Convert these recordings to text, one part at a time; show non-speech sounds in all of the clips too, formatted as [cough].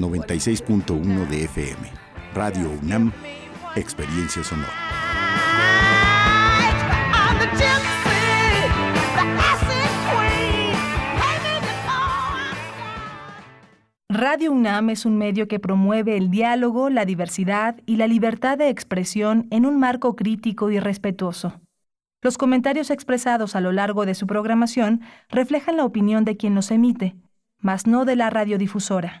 96.1 de FM. Radio UNAM, Experiencia Sonora. Radio UNAM es un medio que promueve el diálogo, la diversidad y la libertad de expresión en un marco crítico y respetuoso. Los comentarios expresados a lo largo de su programación reflejan la opinión de quien los emite, mas no de la radiodifusora.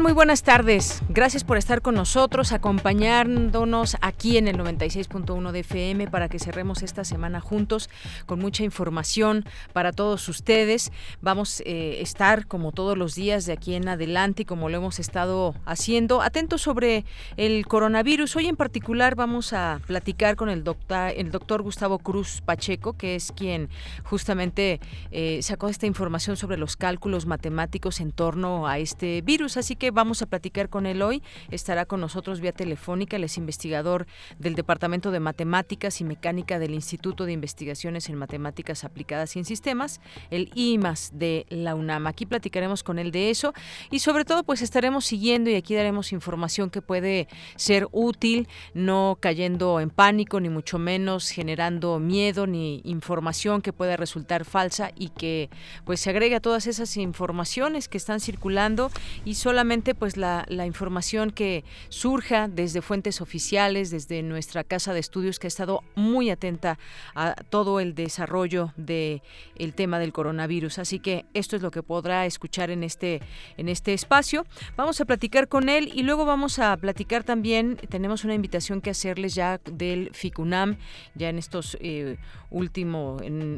Muy buenas tardes. Gracias por estar con nosotros, acompañándonos aquí en el 96.1 de FM para que cerremos esta semana juntos con mucha información para todos ustedes. Vamos a eh, estar como todos los días de aquí en adelante y como lo hemos estado haciendo, atentos sobre el coronavirus. Hoy en particular vamos a platicar con el doctor, el doctor Gustavo Cruz Pacheco, que es quien justamente eh, sacó esta información sobre los cálculos matemáticos en torno a este virus. Así que vamos a platicar con él hoy. Estará con nosotros vía telefónica, él es investigador del Departamento de Matemáticas y Mecánica del Instituto de Investigaciones en Matemáticas Aplicadas y en Sistemas, el IMAS de la UNAM. Aquí platicaremos con él de eso y sobre todo pues estaremos siguiendo y aquí daremos información que puede ser útil, no cayendo en pánico ni mucho menos generando miedo ni información que pueda resultar falsa y que pues se agregue a todas esas informaciones que están circulando y solamente pues la, información que surja desde fuentes oficiales, desde nuestra casa de estudios que ha estado muy atenta a todo el desarrollo del el tema del coronavirus. Así que esto es lo que podrá escuchar en este, en este espacio. Vamos a platicar con él y luego vamos a platicar también, tenemos una invitación que hacerles ya del FICUNAM, ya en estos eh, último,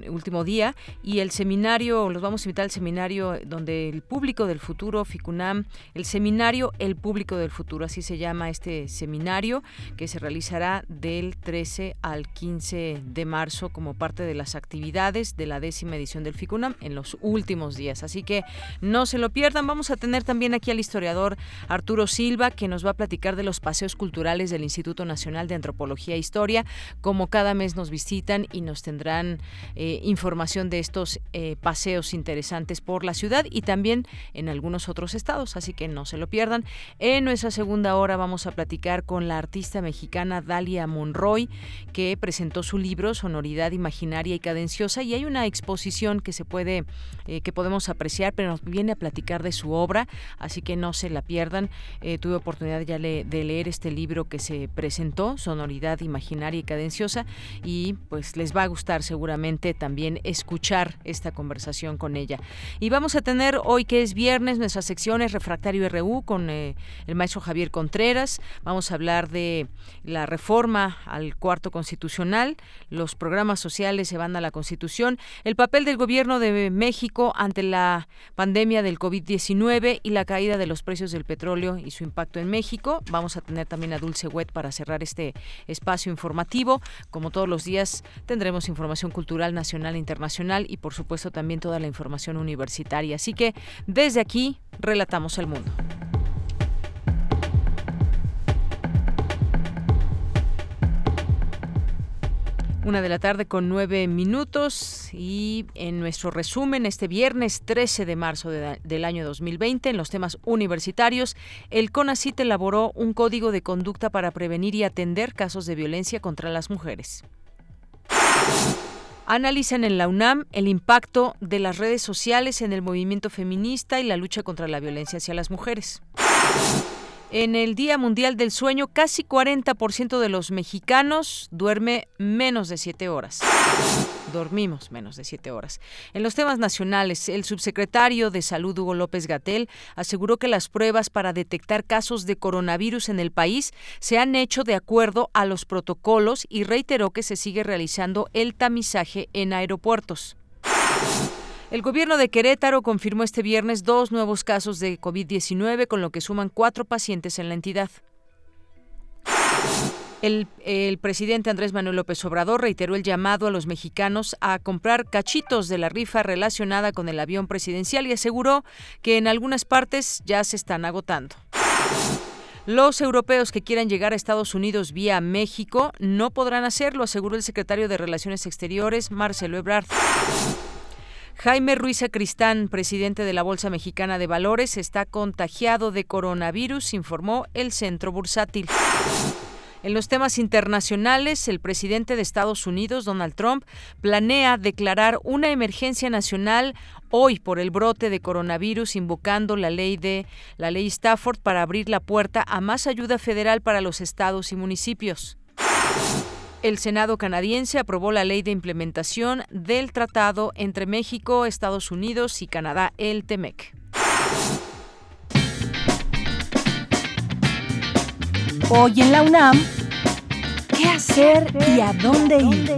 último día, y el seminario, los vamos a invitar al seminario donde el público del futuro, FICUNAM, el seminario El Público del Futuro, así se llama este seminario que se realizará del 13 al 15 de marzo como parte de las actividades de la décima edición del FICUNAM en los últimos días. Así que no se lo pierdan. Vamos a tener también aquí al historiador Arturo Silva que nos va a platicar de los paseos culturales del Instituto Nacional de Antropología e Historia, como cada mes nos visitan y nos tendrán eh, información de estos eh, paseos interesantes por la ciudad y también en algunos otros estados. Así que no se lo pierdan. En nuestra segunda hora vamos a platicar con la artista mexicana Dalia Monroy, que presentó su libro Sonoridad Imaginaria y Cadenciosa, y hay una exposición que se puede, eh, que podemos apreciar, pero nos viene a platicar de su obra, así que no se la pierdan. Eh, tuve oportunidad ya de leer este libro que se presentó, Sonoridad Imaginaria y Cadenciosa, y pues les va a gustar seguramente también escuchar esta conversación con ella. Y vamos a tener hoy que es viernes nuestras secciones refractario RU con eh, el maestro Javier Contreras. Vamos a hablar de la reforma al cuarto constitucional. Los programas sociales se van a la Constitución. El papel del gobierno de México ante la pandemia del COVID-19 y la caída de los precios del petróleo y su impacto en México. Vamos a tener también a Dulce Wet para cerrar este espacio informativo. Como todos los días tendremos información cultural nacional e internacional y por supuesto también toda la información universitaria. Así que desde aquí relatamos el mundo. Una de la tarde con nueve minutos y en nuestro resumen este viernes 13 de marzo del año 2020 en los temas universitarios, el CONACIT elaboró un código de conducta para prevenir y atender casos de violencia contra las mujeres. Analizan en la UNAM el impacto de las redes sociales en el movimiento feminista y la lucha contra la violencia hacia las mujeres. En el Día Mundial del Sueño, casi 40% de los mexicanos duerme menos de 7 horas. Dormimos menos de 7 horas. En los temas nacionales, el subsecretario de Salud, Hugo López Gatel, aseguró que las pruebas para detectar casos de coronavirus en el país se han hecho de acuerdo a los protocolos y reiteró que se sigue realizando el tamizaje en aeropuertos. El gobierno de Querétaro confirmó este viernes dos nuevos casos de COVID-19, con lo que suman cuatro pacientes en la entidad. El, presidente Andrés Manuel López Obrador reiteró el llamado a los mexicanos a comprar cachitos de la rifa relacionada con el avión presidencial y aseguró que en algunas partes ya se están agotando. Los europeos que quieran llegar a Estados Unidos vía México no podrán hacerlo, aseguró el secretario de Relaciones Exteriores, Marcelo Ebrard. Jaime Ruiz Cristán, presidente de la Bolsa Mexicana de Valores, está contagiado de coronavirus, informó el Centro Bursátil. En los temas internacionales, el presidente de Estados Unidos, Donald Trump, planea declarar una emergencia nacional hoy por el brote de coronavirus, invocando la ley de la ley Stafford para abrir la puerta a más ayuda federal para los estados y municipios. El Senado canadiense aprobó la ley de implementación del tratado entre México, Estados Unidos y Canadá, el TEMEC. Hoy en la UNAM, ¿qué hacer y a dónde ir?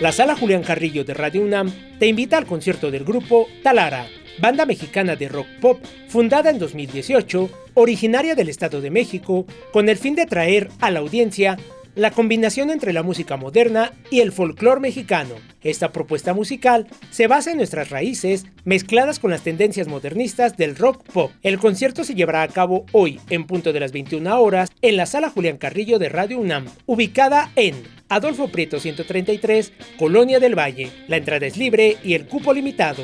La sala Julián Carrillo de Radio UNAM te invita al concierto del grupo Talara, banda mexicana de rock pop fundada en 2018, originaria del Estado de México, con el fin de traer a la audiencia la combinación entre la música moderna y el folclore mexicano. Esta propuesta musical se basa en nuestras raíces mezcladas con las tendencias modernistas del rock pop. El concierto se llevará a cabo hoy en punto de las 21 horas en la sala Julián Carrillo de Radio UNAM, ubicada en Adolfo Prieto 133, Colonia del Valle. La entrada es libre y el cupo limitado.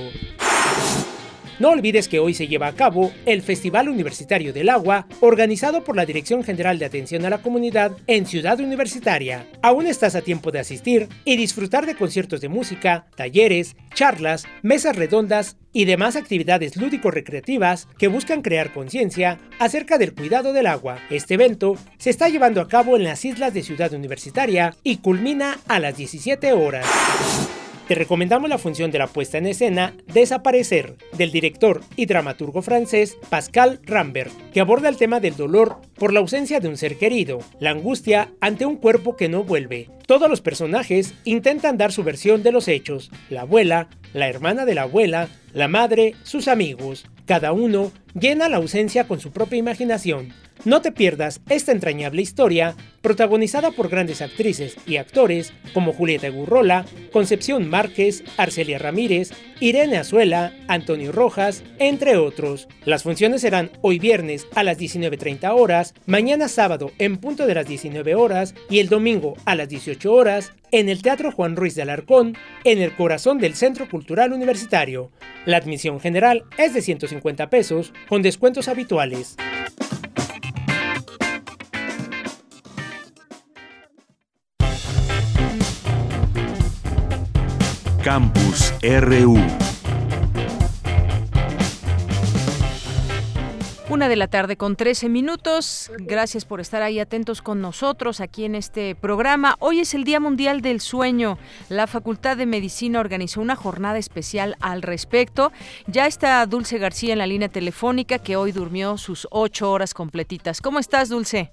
No olvides que hoy se lleva a cabo el Festival Universitario del Agua, organizado por la Dirección General de Atención a la Comunidad en Ciudad Universitaria. Aún estás a tiempo de asistir y disfrutar de conciertos de música, talleres, charlas, mesas redondas y demás actividades lúdico-recreativas que buscan crear conciencia acerca del cuidado del agua. Este evento se está llevando a cabo en las islas de Ciudad Universitaria y culmina a las 17 horas te recomendamos la función de la puesta en escena Desaparecer, del director y dramaturgo francés Pascal Rambert, que aborda el tema del dolor por la ausencia de un ser querido, la angustia ante un cuerpo que no vuelve. Todos los personajes intentan dar su versión de los hechos, la abuela, la hermana de la abuela, la madre, sus amigos. Cada uno llena la ausencia con su propia imaginación. No te pierdas esta entrañable historia, protagonizada por grandes actrices y actores como Julieta Gurrola, Concepción Márquez, Arcelia Ramírez, Irene Azuela, Antonio Rojas, entre otros. Las funciones serán hoy viernes a las 19.30 horas, mañana sábado en punto de las 19 horas y el domingo a las 18 horas en el Teatro Juan Ruiz de Alarcón, en el corazón del Centro Cultural Universitario. La admisión general es de 150 pesos, con descuentos habituales. Campus RU. Una de la tarde con 13 minutos. Gracias por estar ahí atentos con nosotros aquí en este programa. Hoy es el Día Mundial del Sueño. La Facultad de Medicina organizó una jornada especial al respecto. Ya está Dulce García en la línea telefónica que hoy durmió sus ocho horas completitas. ¿Cómo estás, Dulce?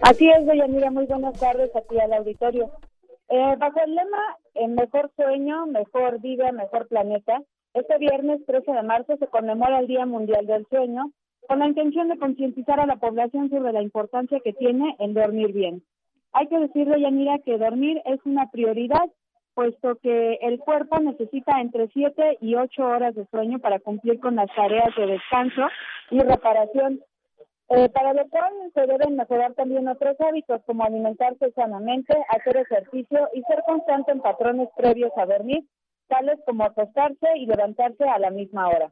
Así es, Mira, Muy buenas tardes aquí al auditorio. Eh, bajo el lema en Mejor Sueño, Mejor Vida, Mejor Planeta, este viernes 13 de marzo se conmemora el Día Mundial del Sueño con la intención de concientizar a la población sobre la importancia que tiene el dormir bien. Hay que decirle, Yanira, que dormir es una prioridad, puesto que el cuerpo necesita entre 7 y 8 horas de sueño para cumplir con las tareas de descanso y reparación eh, para lo cual se deben mejorar también otros hábitos como alimentarse sanamente, hacer ejercicio y ser constante en patrones previos a dormir, tales como acostarse y levantarse a la misma hora.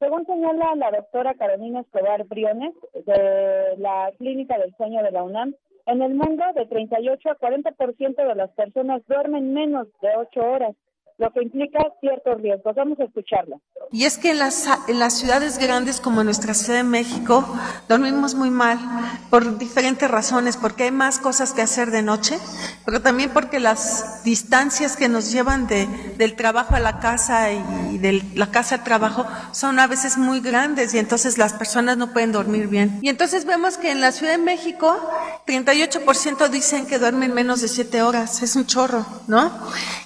Según señala la doctora Carolina Escobar Briones de la Clínica del Sueño de la UNAM, en el mundo de 38 a 40% de las personas duermen menos de 8 horas lo que implica ciertos riesgos. Vamos a escucharlo. Y es que en las, en las ciudades grandes como nuestra Ciudad de México dormimos muy mal por diferentes razones, porque hay más cosas que hacer de noche, pero también porque las distancias que nos llevan de, del trabajo a la casa y de la casa al trabajo son a veces muy grandes y entonces las personas no pueden dormir bien. Y entonces vemos que en la Ciudad de México 38% dicen que duermen menos de 7 horas, es un chorro, ¿no?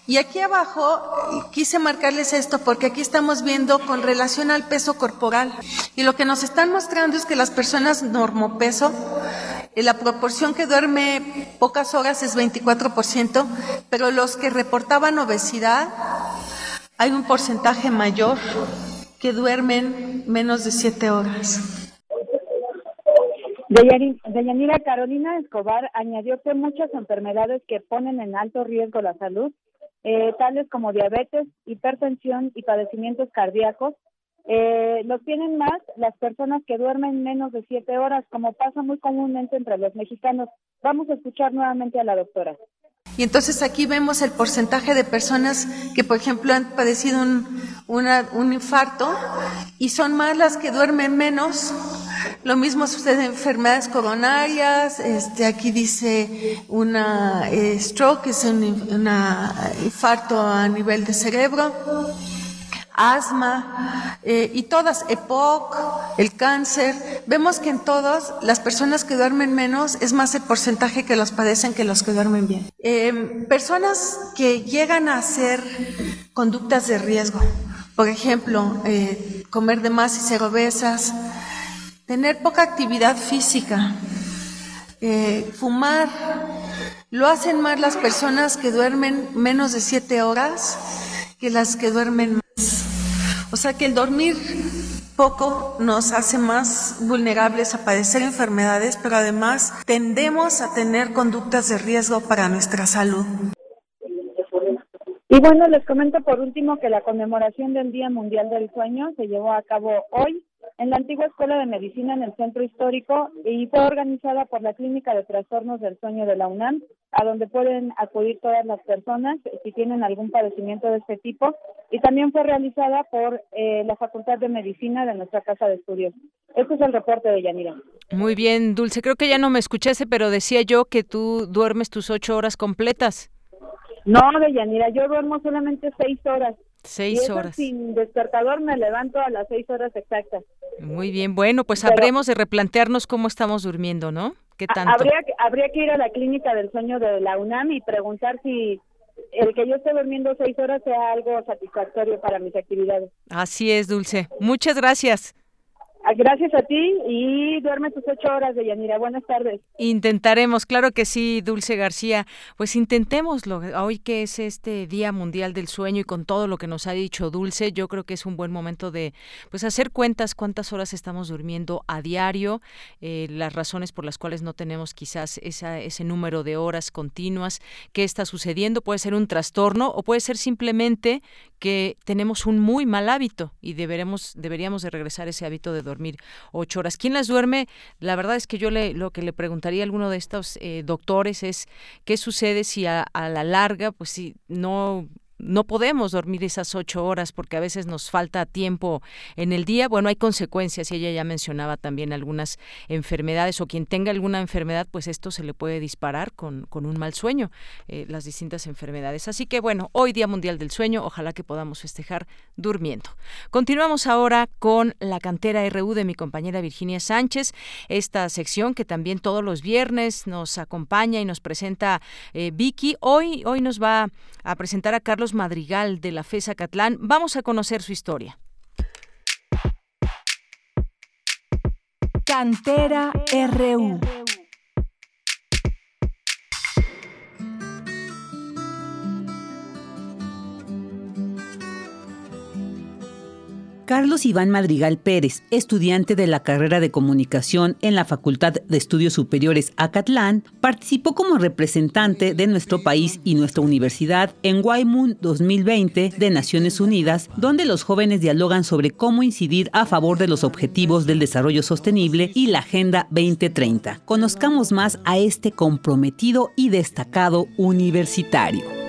Y aquí abajo quise marcarles esto porque aquí estamos viendo con relación al peso corporal y lo que nos están mostrando es que las personas normopeso, eh, la proporción que duerme pocas horas es 24%, pero los que reportaban obesidad, hay un porcentaje mayor que duermen menos de 7 horas. Deyanira Carolina Escobar añadió que muchas enfermedades que ponen en alto riesgo la salud, eh, tales como diabetes, hipertensión y padecimientos cardíacos, eh, los tienen más las personas que duermen menos de siete horas, como pasa muy comúnmente entre los mexicanos. Vamos a escuchar nuevamente a la doctora. Y entonces aquí vemos el porcentaje de personas que, por ejemplo, han padecido un, infarto y son más las que duermen menos. Lo mismo sucede en enfermedades coronarias. Este, aquí dice una eh, stroke, es un infarto a nivel de cerebro asma eh, y todas, EPOC, el cáncer. Vemos que en todas las personas que duermen menos es más el porcentaje que los padecen que los que duermen bien. Em, personas que llegan a hacer conductas de riesgo, por ejemplo, eh, comer de más y ser tener poca actividad física, eh, fumar, lo hacen más las personas que duermen menos de siete horas que las que duermen o sea que el dormir poco nos hace más vulnerables a padecer enfermedades, pero además tendemos a tener conductas de riesgo para nuestra salud. Y bueno, les comento por último que la conmemoración del Día Mundial del Sueño se llevó a cabo hoy en la antigua Escuela de Medicina en el Centro Histórico y fue organizada por la Clínica de Trastornos del Sueño de la UNAM, a donde pueden acudir todas las personas si tienen algún padecimiento de este tipo, y también fue realizada por eh, la Facultad de Medicina de nuestra Casa de Estudios. Este es el reporte de Yanira. Muy bien, Dulce. Creo que ya no me escuchaste, pero decía yo que tú duermes tus ocho horas completas. No, de Yanira, yo duermo solamente seis horas. Seis horas. Sin despertador me levanto a las seis horas exactas. Muy bien, bueno, pues habremos de replantearnos cómo estamos durmiendo, ¿no? ¿Qué tanto? Habría, habría que ir a la clínica del sueño de la UNAM y preguntar si el que yo esté durmiendo seis horas sea algo satisfactorio para mis actividades. Así es, Dulce. Muchas gracias. Gracias a ti y duerme tus ocho horas de Yanira. Buenas tardes. Intentaremos, claro que sí, Dulce García. Pues intentémoslo. Hoy que es este Día Mundial del Sueño y con todo lo que nos ha dicho Dulce, yo creo que es un buen momento de pues hacer cuentas cuántas horas estamos durmiendo a diario, eh, las razones por las cuales no tenemos quizás esa, ese número de horas continuas, qué está sucediendo. Puede ser un trastorno o puede ser simplemente que tenemos un muy mal hábito y deberemos, deberíamos de regresar ese hábito de dormir ocho horas. ¿Quién las duerme? La verdad es que yo le, lo que le preguntaría a alguno de estos eh, doctores es qué sucede si a, a la larga, pues si no no podemos dormir esas ocho horas porque a veces nos falta tiempo en el día. Bueno, hay consecuencias y ella ya mencionaba también algunas enfermedades o quien tenga alguna enfermedad, pues esto se le puede disparar con, con un mal sueño, eh, las distintas enfermedades. Así que bueno, hoy Día Mundial del Sueño, ojalá que podamos festejar durmiendo. Continuamos ahora con la cantera RU de mi compañera Virginia Sánchez, esta sección que también todos los viernes nos acompaña y nos presenta eh, Vicky. Hoy, hoy nos va a presentar a Carlos Madrigal de la FESA Catlán. Vamos a conocer su historia. Cantera RU. Carlos Iván Madrigal Pérez, estudiante de la carrera de comunicación en la Facultad de Estudios Superiores Acatlán, participó como representante de nuestro país y nuestra universidad en Moon 2020 de Naciones Unidas, donde los jóvenes dialogan sobre cómo incidir a favor de los objetivos del desarrollo sostenible y la Agenda 2030. Conozcamos más a este comprometido y destacado universitario.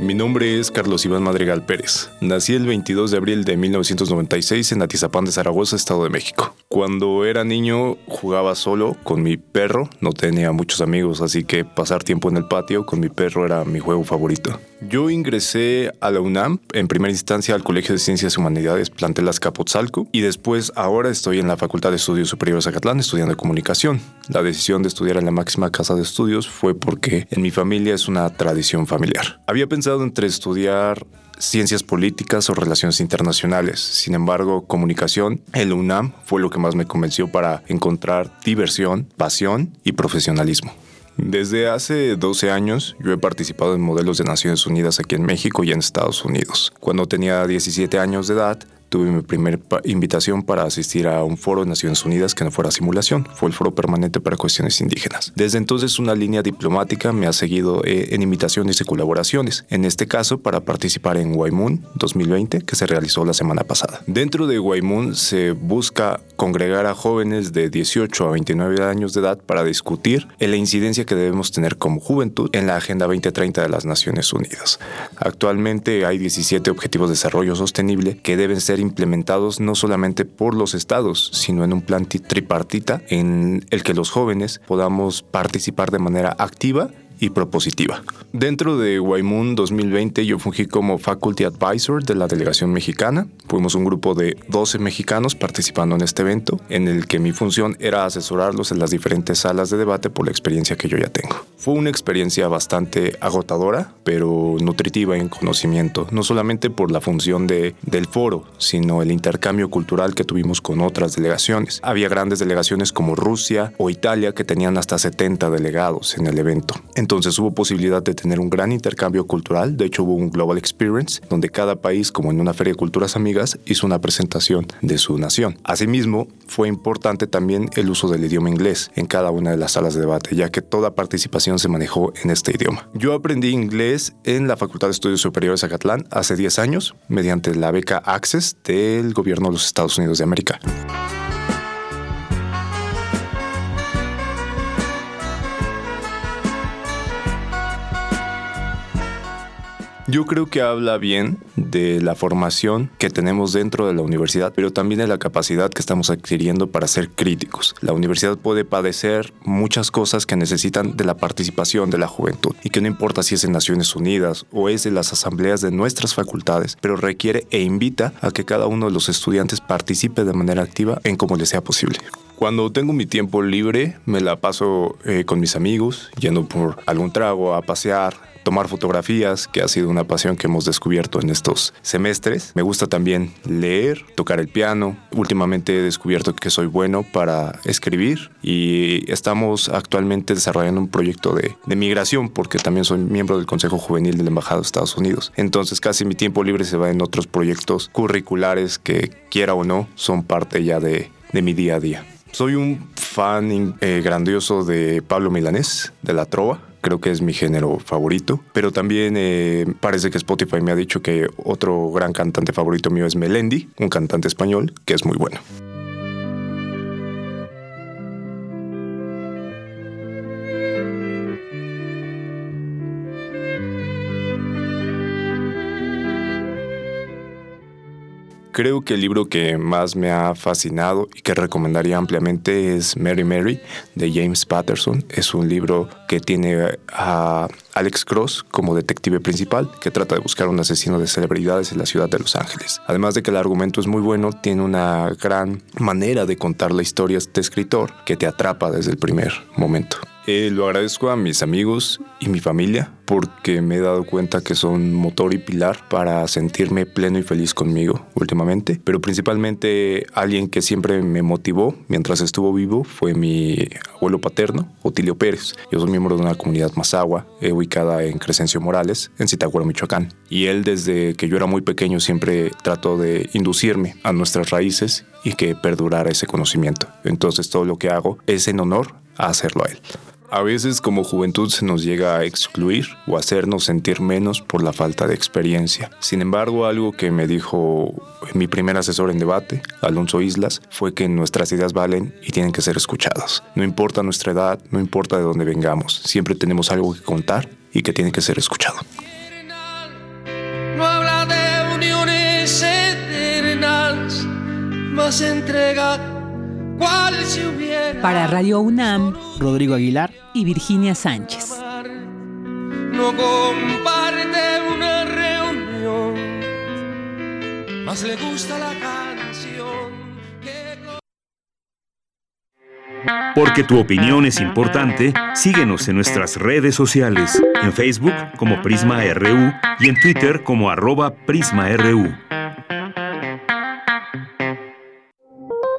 Mi nombre es Carlos Iván Madrigal Pérez. Nací el 22 de abril de 1996 en Atizapán de Zaragoza, Estado de México. Cuando era niño jugaba solo con mi perro, no tenía muchos amigos, así que pasar tiempo en el patio con mi perro era mi juego favorito. Yo ingresé a la UNAM, en primera instancia al Colegio de Ciencias y Humanidades Plantel Azcapotzalco y después ahora estoy en la Facultad de Estudios Superiores Acatlán estudiando comunicación. La decisión de estudiar en la máxima casa de estudios fue porque en mi familia es una tradición familiar. Había pensado entre estudiar ciencias políticas o relaciones internacionales. Sin embargo, comunicación, el UNAM fue lo que más me convenció para encontrar diversión, pasión y profesionalismo. Desde hace 12 años yo he participado en modelos de Naciones Unidas aquí en México y en Estados Unidos. Cuando tenía 17 años de edad, tuve mi primera invitación para asistir a un foro de Naciones Unidas que no fuera simulación, fue el Foro Permanente para Cuestiones Indígenas. Desde entonces una línea diplomática me ha seguido eh, en invitaciones y colaboraciones, en este caso para participar en Waimun 2020 que se realizó la semana pasada. Dentro de Waimun se busca congregar a jóvenes de 18 a 29 años de edad para discutir la incidencia que debemos tener como juventud en la Agenda 2030 de las Naciones Unidas. Actualmente hay 17 objetivos de desarrollo sostenible que deben ser implementados no solamente por los estados, sino en un plan tripartita en el que los jóvenes podamos participar de manera activa y propositiva. Dentro de Waimun 2020 yo fungí como Faculty Advisor de la delegación mexicana. Fuimos un grupo de 12 mexicanos participando en este evento, en el que mi función era asesorarlos en las diferentes salas de debate por la experiencia que yo ya tengo. Fue una experiencia bastante agotadora, pero nutritiva en conocimiento, no solamente por la función de, del foro, sino el intercambio cultural que tuvimos con otras delegaciones. Había grandes delegaciones como Rusia o Italia que tenían hasta 70 delegados en el evento. Hubo posibilidad de tener un gran intercambio cultural. De hecho, hubo un Global Experience donde cada país, como en una feria de culturas amigas, hizo una presentación de su nación. Asimismo, fue importante también el uso del idioma inglés en cada una de las salas de debate, ya que toda participación se manejó en este idioma. Yo aprendí inglés en la Facultad de Estudios Superiores Acatlán hace 10 años mediante la beca Access del gobierno de los Estados Unidos de América. Yo creo que habla bien de la formación que tenemos dentro de la universidad, pero también de la capacidad que estamos adquiriendo para ser críticos. La universidad puede padecer muchas cosas que necesitan de la participación de la juventud y que no importa si es en Naciones Unidas o es de las asambleas de nuestras facultades, pero requiere e invita a que cada uno de los estudiantes participe de manera activa en como le sea posible. Cuando tengo mi tiempo libre, me la paso eh, con mis amigos, yendo por algún trago, a pasear, tomar fotografías, que ha sido una pasión que hemos descubierto en estos semestres. Me gusta también leer, tocar el piano. Últimamente he descubierto que soy bueno para escribir y estamos actualmente desarrollando un proyecto de, de migración porque también soy miembro del Consejo Juvenil de la Embajada de Estados Unidos. Entonces casi mi tiempo libre se va en otros proyectos curriculares que quiera o no son parte ya de, de mi día a día. Soy un fan eh, grandioso de Pablo Milanés, de la trova creo que es mi género favorito. Pero también eh, parece que Spotify me ha dicho que otro gran cantante favorito mío es Melendi, un cantante español que es muy bueno. Creo que el libro que más me ha fascinado y que recomendaría ampliamente es Mary Mary de James Patterson. Es un libro que tiene a Alex Cross como detective principal que trata de buscar un asesino de celebridades en la ciudad de Los Ángeles. Además de que el argumento es muy bueno, tiene una gran manera de contar la historia de este escritor que te atrapa desde el primer momento. Eh, lo agradezco a mis amigos y mi familia porque me he dado cuenta que son motor y pilar para sentirme pleno y feliz conmigo últimamente. Pero principalmente alguien que siempre me motivó mientras estuvo vivo fue mi abuelo paterno, Otilio Pérez. Yo soy miembro de una comunidad mazagua eh, ubicada en Crescencio Morales, en Zitácuaro, Michoacán. Y él desde que yo era muy pequeño siempre trató de inducirme a nuestras raíces y que perdurara ese conocimiento. Entonces todo lo que hago es en honor a hacerlo a él. A veces como juventud se nos llega a excluir o hacernos sentir menos por la falta de experiencia. Sin embargo, algo que me dijo mi primer asesor en debate, Alonso Islas, fue que nuestras ideas valen y tienen que ser escuchadas. No importa nuestra edad, no importa de dónde vengamos, siempre tenemos algo que contar y que tiene que ser escuchado. No habla de uniones eternas, más Para Radio UNAM, Rodrigo Aguilar y Virginia Sánchez. No comparte una reunión, más le gusta la canción. Porque tu opinión es importante, síguenos en nuestras redes sociales, en Facebook como Prisma RU y en Twitter como arroba PrismaRU.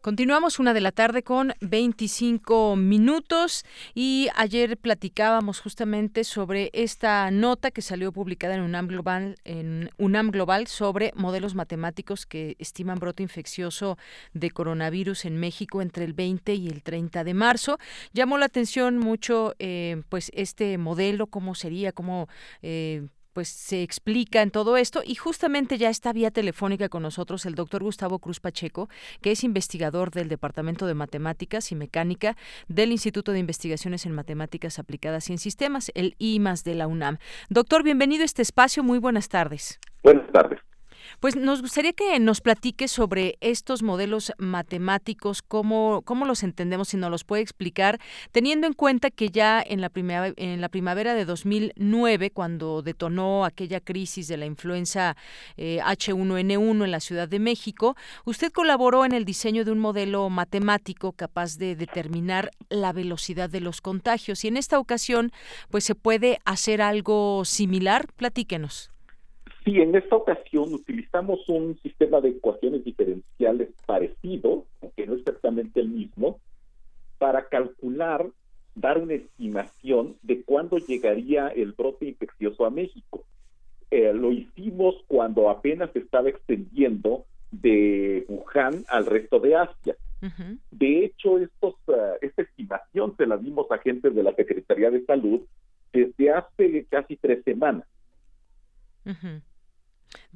Continuamos una de la tarde con 25 minutos y ayer platicábamos justamente sobre esta nota que salió publicada en UNAM Global, en UNAM Global sobre modelos matemáticos que estiman brote infeccioso de coronavirus en México entre el 20 y el 30 de marzo. Llamó la atención mucho eh, pues este modelo, cómo sería, cómo eh, pues se explica en todo esto y justamente ya está vía telefónica con nosotros el doctor Gustavo Cruz Pacheco, que es investigador del Departamento de Matemáticas y Mecánica del Instituto de Investigaciones en Matemáticas Aplicadas y en Sistemas, el IMAS de la UNAM. Doctor, bienvenido a este espacio, muy buenas tardes. Buenas tardes. Pues nos gustaría que nos platique sobre estos modelos matemáticos, cómo, cómo los entendemos, si nos los puede explicar, teniendo en cuenta que ya en la, primavera, en la primavera de 2009, cuando detonó aquella crisis de la influenza H1N1 eh, en la Ciudad de México, usted colaboró en el diseño de un modelo matemático capaz de determinar la velocidad de los contagios. Y en esta ocasión, pues se puede hacer algo similar. Platíquenos. Sí, en esta ocasión utilizamos un sistema de ecuaciones diferenciales parecido, aunque no exactamente el mismo, para calcular, dar una estimación de cuándo llegaría el brote infeccioso a México. Eh, lo hicimos cuando apenas se estaba extendiendo de Wuhan al resto de Asia. De hecho, estos, uh, esta estimación se la dimos a agentes de la Secretaría de Salud desde hace casi tres semanas.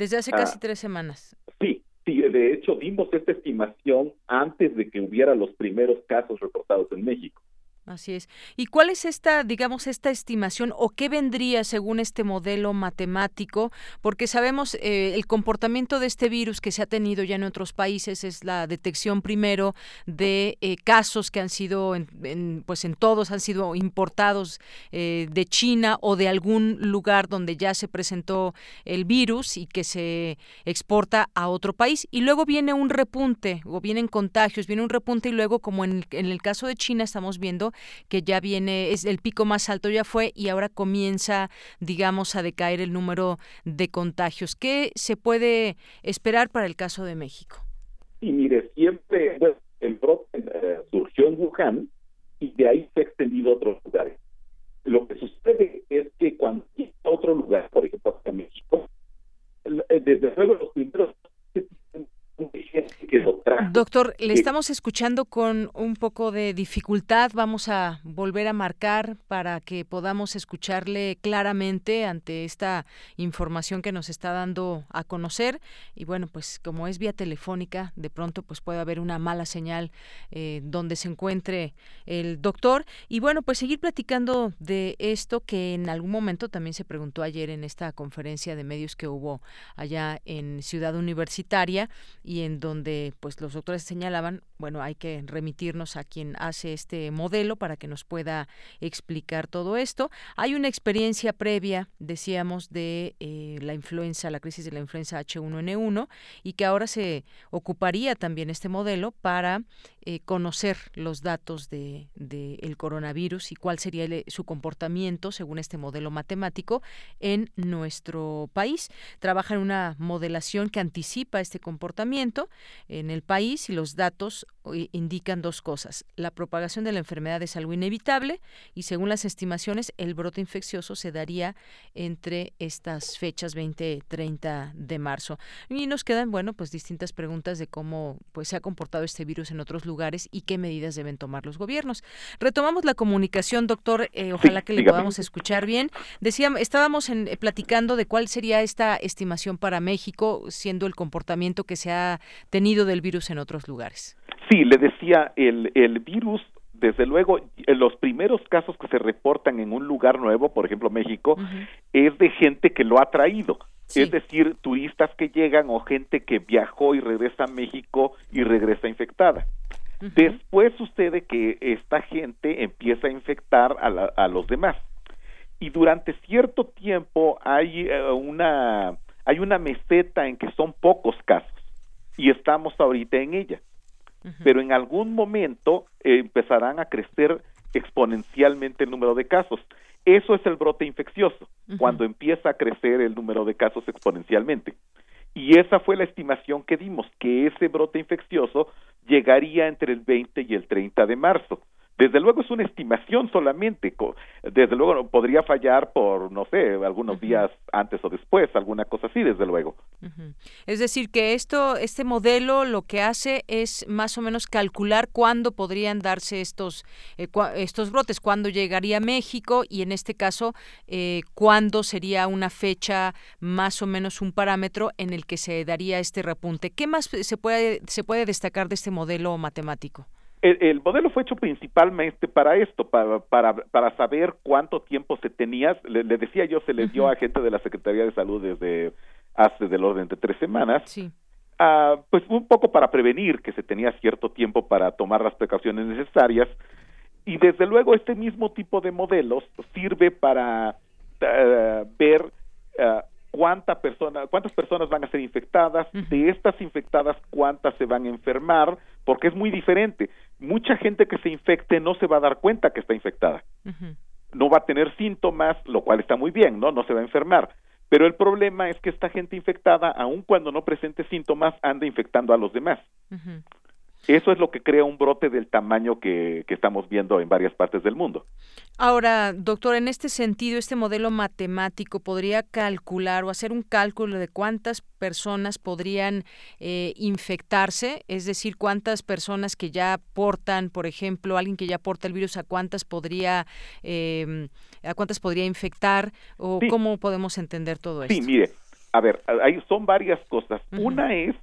Desde hace casi ah. tres semanas. Sí, sí, de hecho dimos esta estimación antes de que hubiera los primeros casos reportados en México. Así es. ¿Y cuál es esta, digamos, esta estimación o qué vendría según este modelo matemático? Porque sabemos eh, el comportamiento de este virus que se ha tenido ya en otros países es la detección primero de eh, casos que han sido, en, pues en todos han sido importados eh, de China o de algún lugar donde ya se presentó el virus y que se exporta a otro país. Y luego viene un repunte o vienen contagios, viene un repunte y luego como en el caso de China estamos viendo que ya viene, es el pico más alto ya fue y ahora comienza, digamos, a decaer el número de contagios. ¿Qué se puede esperar para el caso de México? Y mire, siempre el brote eh, surgió en Wuhan y de ahí se ha extendido a otros lugares. Lo que sucede es que cuando a otro lugar, por ejemplo, en México, eh, desde luego los primeros Doctor, le estamos escuchando con un poco de dificultad. Vamos a volver a marcar para que podamos escucharle claramente ante esta información que nos está dando a conocer. Y bueno, pues como es vía telefónica, de pronto pues puede haber una mala señal eh, donde se encuentre el doctor. Y bueno, pues seguir platicando de esto que en algún momento también se preguntó ayer en esta conferencia de medios que hubo allá en Ciudad Universitaria y en donde pues los doctores señalaban, bueno, hay que remitirnos a quien hace este modelo para que nos pueda explicar todo esto. Hay una experiencia previa, decíamos, de eh, la influenza, la crisis de la influenza H1N1 y que ahora se ocuparía también este modelo para eh, conocer los datos de, el coronavirus y cuál sería su comportamiento según este modelo matemático en nuestro país. Trabaja en una modelación que anticipa este comportamiento en el país y los datos eh, indican dos cosas. La propagación de la enfermedad es algo inevitable y según las estimaciones el brote infeccioso se daría entre estas fechas 20-30 de marzo. Y nos quedan, bueno, pues distintas preguntas de cómo pues se ha comportado este virus en otros lugares lugares y qué medidas deben tomar los gobiernos. Retomamos la comunicación, doctor, eh, ojalá que le podamos escuchar bien. Decíamos, estábamos en, eh, platicando de cuál sería esta estimación para México, siendo el comportamiento que se ha tenido del virus en otros lugares. Sí, le decía, el, el virus desde luego, los primeros casos que se reportan en un lugar nuevo, por ejemplo México, es de gente que lo ha traído. Es decir, turistas que llegan o gente que viajó y regresa a México y regresa infectada. Después sucede que esta gente empieza a infectar a, a los demás. Y durante cierto tiempo hay eh, una hay una meseta en que son pocos casos y estamos ahorita en ella. Pero en algún momento eh, empezarán a crecer exponencialmente el número de casos. Eso es el brote infeccioso, cuando empieza a crecer el número de casos exponencialmente. Y esa fue la estimación que dimos, que ese brote infeccioso llegaría entre el 20 y el 30 de marzo. Desde luego es una estimación solamente, desde luego podría fallar por, no sé, algunos días antes o después, alguna cosa así, desde luego. Es decir, que esto, este modelo lo que hace es más o menos calcular cuándo podrían darse estos, eh, estos brotes, cuándo llegaría a México y en este caso, eh, cuándo sería una fecha más o menos un parámetro en el que se daría este repunte. ¿Qué más se puede, se puede destacar de este modelo matemático? El, modelo fue hecho principalmente para esto, para, para, para saber cuánto tiempo se tenía. Le, decía yo, se le dio a gente de la Secretaría de Salud desde hace del orden de tres semanas. Sí. Ah, pues un poco para prevenir que se tenía cierto tiempo para tomar las precauciones necesarias. Y desde luego este mismo tipo de modelos sirve para eh, ver uh, cuánta persona, cuántas personas van a ser infectadas, de estas infectadas cuántas se van a enfermar, porque es muy diferente. Mucha gente que se infecte no se va a dar cuenta que está infectada. No va a tener síntomas, lo cual está muy bien, ¿no? No se va a enfermar. Pero el problema es que esta gente infectada, aun cuando no presente síntomas, anda infectando a los demás. Eso es lo que crea un brote del tamaño que, estamos viendo en varias partes del mundo. Ahora, doctor, en este sentido, este modelo matemático podría calcular o hacer un cálculo de cuántas personas podrían eh, infectarse, es decir, cuántas personas que ya portan, por ejemplo, alguien que ya porta el virus, a cuántas podría, em, a cuántas podría infectar o cómo podemos entender todo esto. Sí, mire, a ver, ahí son varias cosas. Una es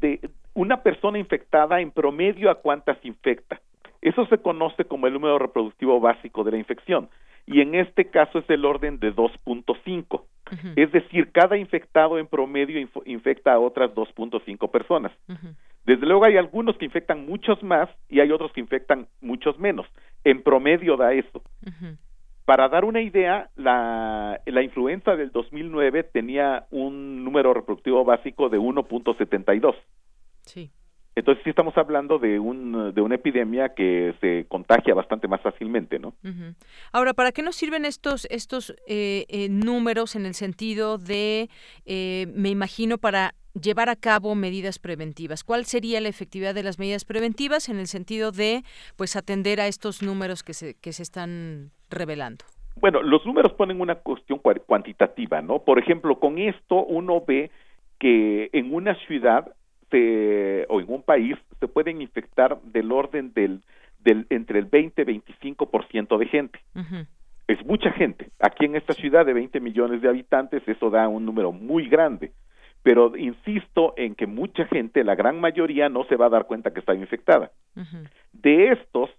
de una persona infectada en promedio a cuántas infecta. Eso se conoce como el número reproductivo básico de la infección y en este caso es del orden de 2.5. Es decir, cada infectado en promedio infecta a otras 2.5 personas. Desde luego hay algunos que infectan muchos más y hay otros que infectan muchos menos. En promedio da eso. Para dar una idea, la, la influenza del 2009 tenía un número reproductivo básico de 1.72. Sí. Entonces sí estamos hablando de, un, de una epidemia que se contagia bastante más fácilmente, ¿no? Ahora, ¿para qué nos sirven estos, estos eh, eh, números en el sentido de, eh, me imagino, para llevar a cabo medidas preventivas? ¿Cuál sería la efectividad de las medidas preventivas en el sentido de, pues, atender a estos números que se, que se están revelando? Bueno, los números ponen una cuestión cuantitativa, ¿no? Por ejemplo, con esto uno ve que en una ciudad o en un país se pueden infectar del orden del, del entre el 20 y 25% de gente. Es mucha gente. Aquí en esta ciudad de 20 millones de habitantes eso da un número muy grande. Pero insisto en que mucha gente, la gran mayoría, no se va a dar cuenta que está infectada. De estos,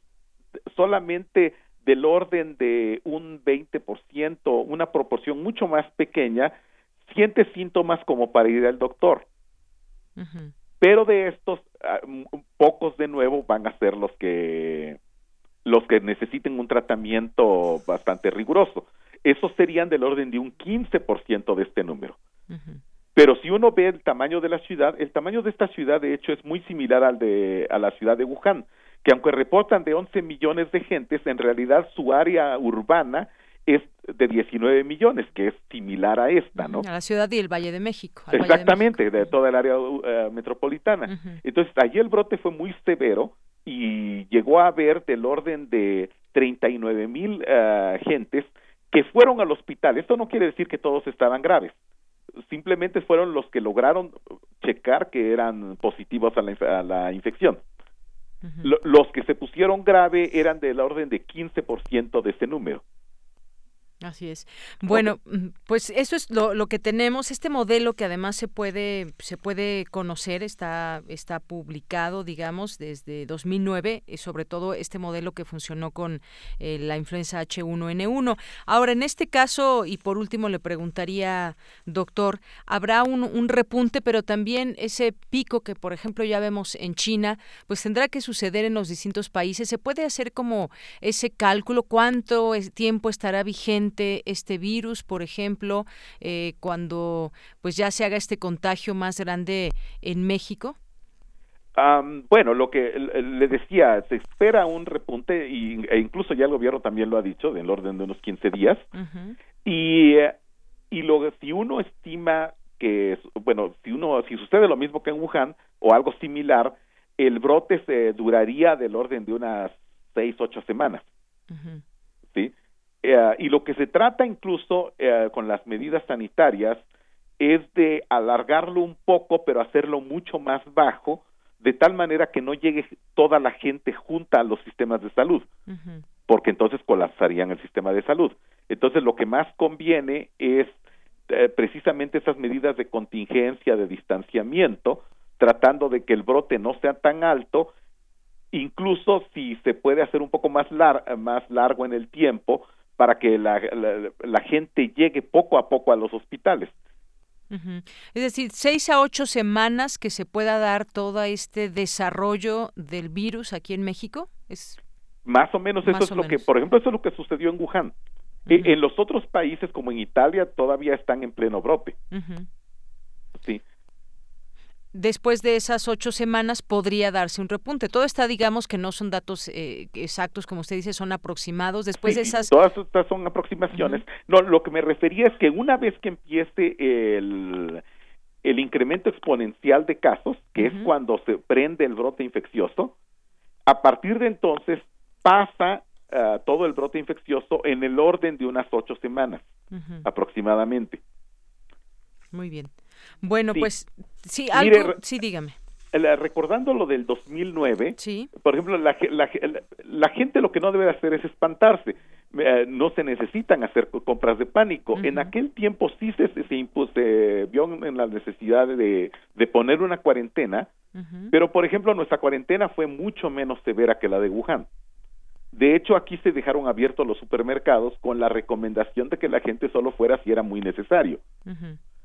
solamente del orden de un 20%, una proporción mucho más pequeña, siente síntomas como para ir al doctor pero de estos ah, pocos de nuevo van a ser los que los que necesiten un tratamiento bastante riguroso. Esos serían del orden de un 15% de este número. Pero si uno ve el tamaño de la ciudad, el tamaño de esta ciudad de hecho es muy similar al de a la ciudad de Wuhan, que aunque reportan de 11 millones de gentes, en realidad su área urbana es de 19 millones, que es similar a esta, ¿no? A la ciudad y el Valle de México. Exactamente, de, toda el área uh, metropolitana. Entonces, allí el brote fue muy severo y llegó a haber del orden de 39 mil uh, gentes que fueron al hospital. Esto no quiere decir que todos estaban graves. Simplemente fueron los que lograron checar que eran positivos a la, a la infección. los que se pusieron grave eran del orden de 15% de ese número. Así es. Bueno, mm, pues eso es lo, lo, que tenemos. Este modelo que además se puede se puede conocer está está publicado, digamos, desde 2009, y sobre todo este modelo que funcionó con eh, la influenza H1N1. Ahora, en este caso y por último le preguntaría, doctor, habrá un, un repunte, pero también ese pico que, por ejemplo, ya vemos en China, pues tendrá que suceder en los distintos países. Se puede hacer como ese cálculo cuánto tiempo estará vigente este virus, por ejemplo, eh, cuando pues ya se haga este contagio más grande en México? bueno, lo que le decía, se espera un repunte y, e incluso ya el gobierno también lo ha dicho, del orden de unos 15 días. Y, y lo, si uno estima que, bueno, si uno, si sucede lo mismo que en Wuhan o algo similar, el brote se duraría del orden de unas seis, ocho semanas. ¿Sí? Eh, y lo que se trata incluso eh, con las medidas sanitarias es de alargarlo un poco, pero hacerlo mucho más bajo, de tal manera que no llegue toda la gente junta a los sistemas de salud, porque entonces colapsarían el sistema de salud. Entonces lo que más conviene es eh, precisamente esas medidas de contingencia, de distanciamiento, tratando de que el brote no sea tan alto, incluso si se puede hacer un poco más, más largo en el tiempo, para que la, la, gente llegue poco a poco a los hospitales. Es decir, seis a ocho semanas que se pueda dar todo este desarrollo del virus aquí en México. Es más o menos eso es lo que, por ejemplo, eso es lo que sucedió en Wuhan. E, en los otros países, como en Italia, todavía están en pleno brote. Sí después de esas ocho semanas podría darse un repunte. Todo está, digamos, que no son datos eh, exactos, como usted dice, son aproximados. Después de esas... Todas estas son aproximaciones. No, lo que me refería es que una vez que empiece el, el incremento exponencial de casos, que es cuando se prende el brote infeccioso, a partir de entonces pasa ah, todo el brote infeccioso en el orden de unas ocho semanas aproximadamente. Muy bien. Bueno, pues sí, algo, sí, dígame. recordando lo del 2009, sí. por ejemplo, la, la, gente lo que no debe hacer es espantarse. Eh, no se necesitan hacer compras de pánico. En aquel tiempo sí se, se, se, vio en la necesidad de, de poner una cuarentena, pero por ejemplo nuestra cuarentena fue mucho menos severa que la de Wuhan. De hecho, aquí se dejaron abiertos los supermercados con la recomendación de que la gente solo fuera si era muy necesario.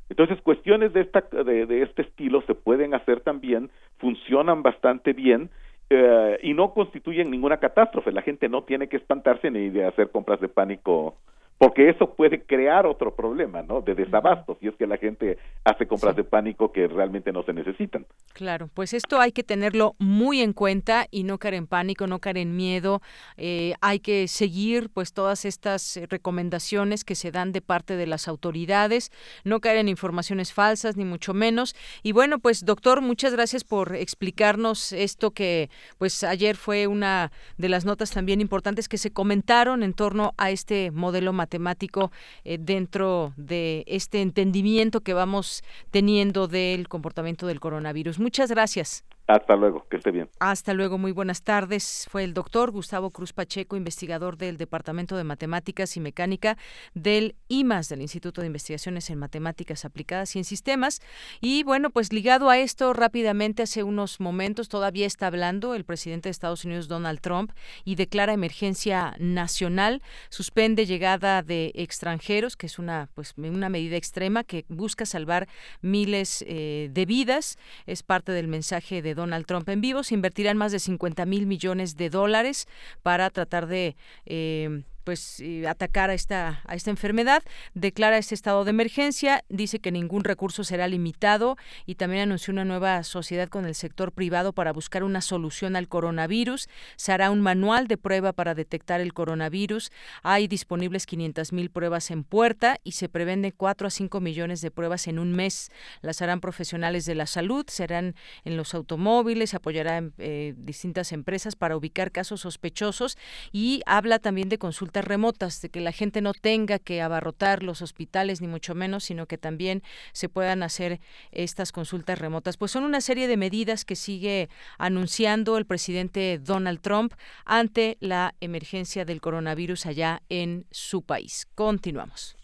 Entonces, cuestiones de, de, de, este estilo se pueden hacer también, funcionan bastante bien eh, y no constituyen ninguna catástrofe. La gente no tiene que espantarse ni de hacer compras de pánico porque eso puede crear otro problema, ¿no? De desabasto, si es que la gente hace compras de pánico que realmente no se necesitan. Claro, pues esto hay que tenerlo muy en cuenta y no caer en pánico, no caer en miedo. Eh, hay que seguir, pues, todas estas eh, recomendaciones que se dan de parte de las autoridades, no caer en informaciones falsas, ni mucho menos. Y bueno, pues, doctor, muchas gracias por explicarnos esto que, pues, ayer fue una de las notas también importantes que se comentaron en torno a este modelo matemático eh, dentro de este entendimiento que vamos teniendo del comportamiento del coronavirus. Muchas gracias. Hasta luego, que esté bien. Hasta luego, muy buenas tardes. Fue el doctor Gustavo Cruz Pacheco, investigador del Departamento de Matemáticas y Mecánica del IMAS, del Instituto de Investigaciones en Matemáticas Aplicadas y en Sistemas. Y bueno, pues ligado a esto, rápidamente, hace unos momentos todavía está hablando el presidente de Estados Unidos, Donald Trump, y declara emergencia nacional, suspende llegada de extranjeros, que es una, pues, una medida extrema que busca salvar miles eh, de vidas. Es parte del mensaje de Donald Trump en vivo. Se invertirán más de 50 mil millones de dólares para tratar de eh, pues atacar a esta a esta enfermedad, declara este estado de emergencia, dice que ningún recurso será limitado y también anunció una nueva sociedad con el sector privado para buscar una solución al coronavirus. Se hará un manual de prueba para detectar el coronavirus. Hay disponibles 500 mil pruebas en puerta y se prevén 4 a 5 millones de pruebas en un mes. Las harán profesionales de la salud, serán en los automóviles, apoyará en, eh, distintas empresas para ubicar casos sospechosos y habla también de consultas remotas, de que la gente no tenga que abarrotar los hospitales ni mucho menos, sino que también se puedan hacer estas consultas remotas. Pues son una serie de medidas que sigue anunciando el presidente Donald Trump ante la emergencia del coronavirus allá en su país. Continuamos.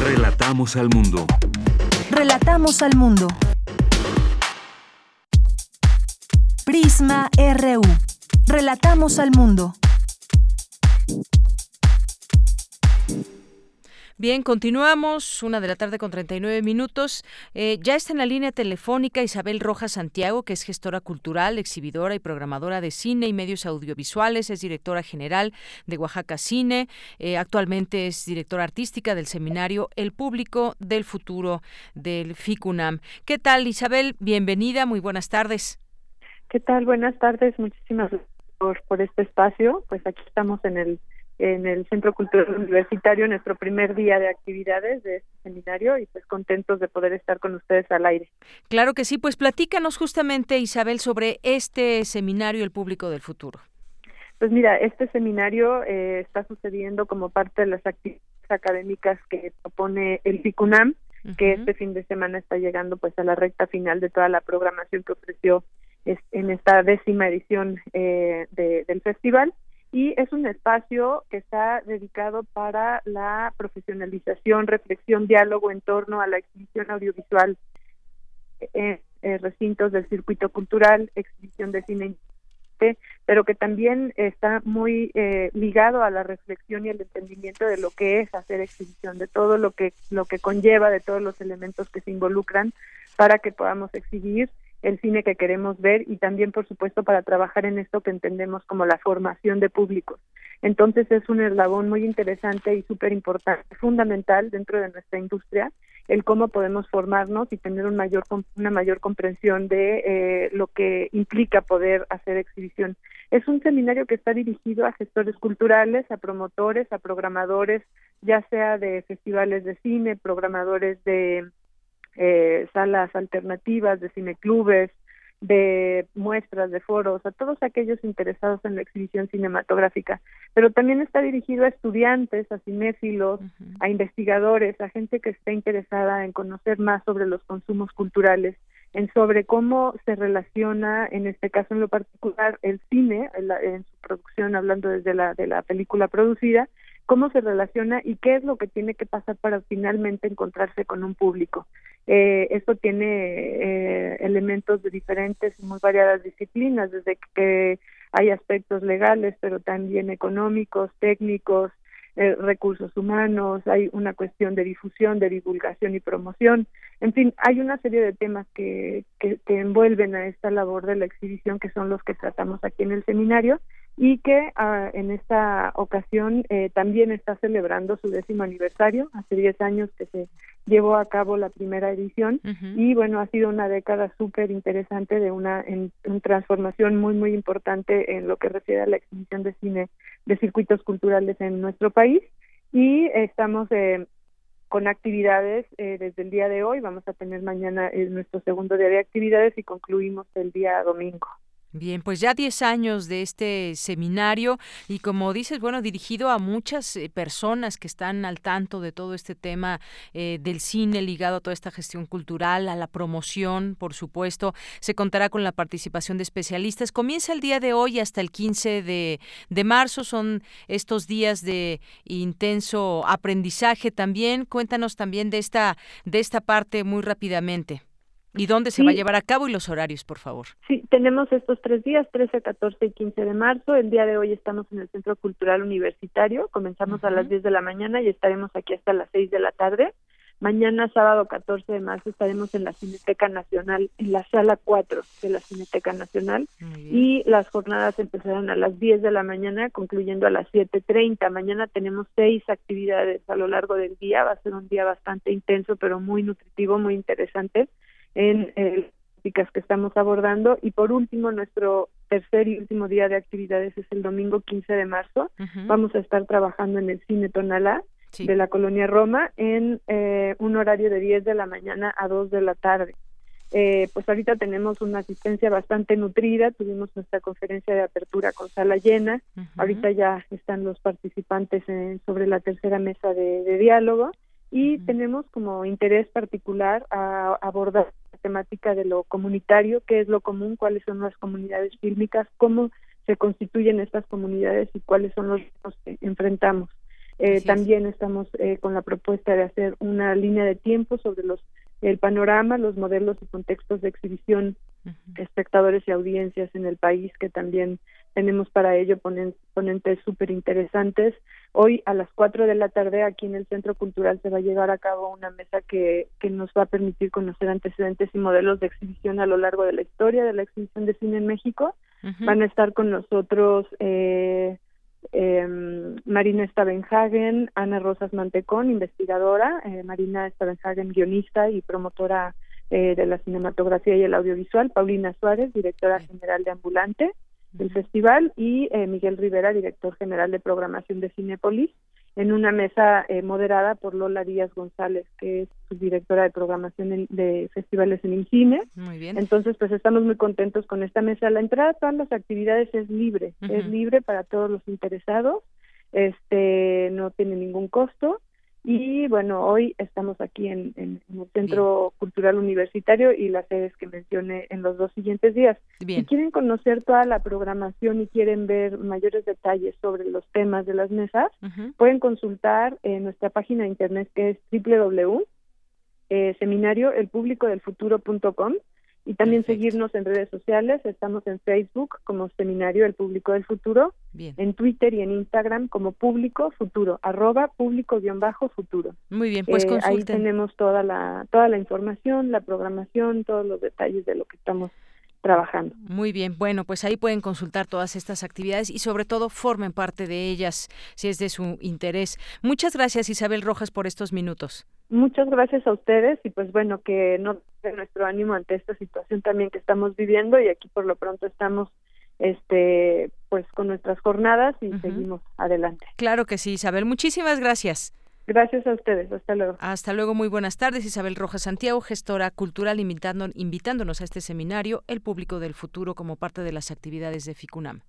Relatamos al mundo. Relatamos al mundo. Prisma RU. Relatamos al mundo. Bien, continuamos, una de la tarde con 39 minutos. Eh, ya está en la línea telefónica Isabel Rojas Santiago, que es gestora cultural, exhibidora y programadora de cine y medios audiovisuales, es directora general de Oaxaca Cine, eh, actualmente es directora artística del seminario El Público del Futuro del FICUNAM. ¿Qué tal, Isabel? Bienvenida, muy buenas tardes. ¿Qué tal? Buenas tardes, muchísimas gracias por, por este espacio. Pues aquí estamos en el en el Centro Cultural Universitario, nuestro primer día de actividades de este seminario y pues contentos de poder estar con ustedes al aire. Claro que sí, pues platícanos justamente Isabel sobre este seminario El Público del Futuro. Pues mira, este seminario eh, está sucediendo como parte de las actividades académicas que propone el FICUNAM, que este fin de semana está llegando pues a la recta final de toda la programación que ofreció en esta décima edición eh, del festival y es un espacio que está dedicado para la profesionalización, reflexión, diálogo en torno a la exhibición audiovisual en, recintos del circuito cultural, exhibición de cine pero que también está muy eh, ligado a la reflexión y el entendimiento de lo que es hacer exhibición, de todo lo que lo que conlleva, de todos los elementos que se involucran para que podamos exhibir el cine que queremos ver y también, por supuesto, para trabajar en esto que entendemos como la formación de públicos. Entonces es un eslabón muy interesante y súper importante, fundamental dentro de nuestra industria, el cómo podemos formarnos y tener un mayor, una mayor comprensión de eh, lo que implica poder hacer exhibición. Es un seminario que está dirigido a gestores culturales, a promotores, a programadores, ya sea de festivales de cine, programadores de eh, salas alternativas, de cineclubes, de muestras, de foros, a todos aquellos interesados en la exhibición cinematográfica, pero también está dirigido a estudiantes, a cinéfilos, a investigadores, a gente que está interesada en conocer más sobre los consumos culturales, en sobre cómo se relaciona, en este caso en lo particular, el cine, en, en su producción, hablando desde la, de la película producida, cómo se relaciona y qué es lo que tiene que pasar para finalmente encontrarse con un público. Eh, esto tiene eh, elementos de diferentes y muy variadas disciplinas, desde que hay aspectos legales, pero también económicos, técnicos, eh, recursos humanos, hay una cuestión de difusión, de divulgación y promoción. En fin, hay una serie de temas que, que, que envuelven a esta labor de la exhibición que son los que tratamos aquí en el seminario y que ah, en esta ocasión eh, también está celebrando su décimo aniversario. Hace 10 años que se llevó a cabo la primera edición y bueno, ha sido una década súper interesante de una, en, transformación muy, muy importante en lo que refiere a la exhibición de cine de circuitos culturales en nuestro país y estamos eh, con actividades eh, desde el día de hoy. Vamos a tener mañana nuestro segundo día de actividades y concluimos el día domingo. Bien, pues ya 10 años de este seminario y como dices, bueno, dirigido a muchas eh, personas que están al tanto de todo este tema eh, del cine ligado a toda esta gestión cultural, a la promoción, por supuesto. Se contará con la participación de especialistas. Comienza el día de hoy hasta el 15 de, de marzo. Son estos días de intenso aprendizaje también. Cuéntanos también de esta, de esta parte muy rápidamente. ¿Y dónde se va a llevar a cabo y los horarios, por favor? Sí, tenemos estos tres días, 13, 14 y 15 de marzo. El día de hoy estamos en el Centro Cultural Universitario. Comenzamos a las 10 de la mañana y estaremos aquí hasta las 6 de la tarde. Mañana, sábado 14 de marzo, estaremos en la Cineteca Nacional, en la sala 4 de la Cineteca Nacional. Y las jornadas empezarán a las 10 de la mañana, concluyendo a las 7.30. Mañana tenemos seis actividades a lo largo del día. Va a ser un día bastante intenso, pero muy nutritivo, muy interesante en eh, las que estamos abordando. Y por último, nuestro tercer y último día de actividades es el domingo 15 de marzo. Vamos a estar trabajando en el Cine Tonalá de la Colonia Roma en eh, un horario de 10 de la mañana a 2 de la tarde. eh, pues ahorita tenemos una asistencia bastante nutrida, tuvimos nuestra conferencia de apertura con sala llena, ahorita ya están los participantes sobre la tercera mesa de, diálogo. Y tenemos como interés particular a abordar temática de lo comunitario, qué es lo común, cuáles son las comunidades fílmicas, cómo se constituyen estas comunidades y cuáles son los que enfrentamos. Eh, también estamos eh, con la propuesta de hacer una línea de tiempo sobre los el panorama, los modelos y contextos de exhibición, espectadores y audiencias en el país, que también tenemos para ello ponentes súper interesantes. Hoy a las 4 de la tarde aquí en el Centro Cultural se va a llevar a cabo una mesa que, que nos va a permitir conocer antecedentes y modelos de exhibición a lo largo de la historia de la exhibición de cine en México. Van a estar con nosotros eh, eh, Marina Stavenhagen, Ana Rosas Mantecón, investigadora, eh, Marina Stavenhagen, guionista y promotora eh, de la cinematografía y el audiovisual, Paulina Suárez, directora general de Ambulante del festival, y eh, Miguel Rivera, director general de programación de Cinepolis en una mesa eh, moderada por Lola Díaz González, que es subdirectora de programación de festivales en INCINE. Muy bien. Entonces, pues estamos muy contentos con esta mesa. La entrada a todas las actividades es libre, es libre para todos los interesados, este no tiene ningún costo y bueno, hoy estamos aquí en, en, el Centro Cultural Universitario y las sedes que mencioné en los dos siguientes días. Si quieren conocer toda la programación y quieren ver mayores detalles sobre los temas de las mesas, pueden consultar en nuestra página de internet que es www.seminarioelpublicodelfuturo.com y también seguirnos en redes sociales. Estamos en Facebook como Seminario El Público del Futuro, en Twitter y en Instagram como Público Futuro, arroba público-futuro. Muy bien, pues eh, Ahí tenemos toda la, toda la información, la programación, todos los detalles de lo que estamos trabajando. Muy bien, bueno, pues ahí pueden consultar todas estas actividades y sobre todo formen parte de ellas si es de su interés. Muchas gracias Isabel Rojas por estos minutos. Muchas gracias a ustedes y pues bueno, que no de nuestro ánimo ante esta situación también que estamos viviendo y aquí por lo pronto estamos este pues con nuestras jornadas y seguimos adelante. Claro que sí, Isabel, muchísimas gracias. Gracias a ustedes. Hasta luego. Hasta luego. Muy buenas tardes. Isabel Rojas Santiago, gestora cultural, invitando, invitándonos a este seminario, El Público del Futuro, como parte de las actividades de FICUNAM.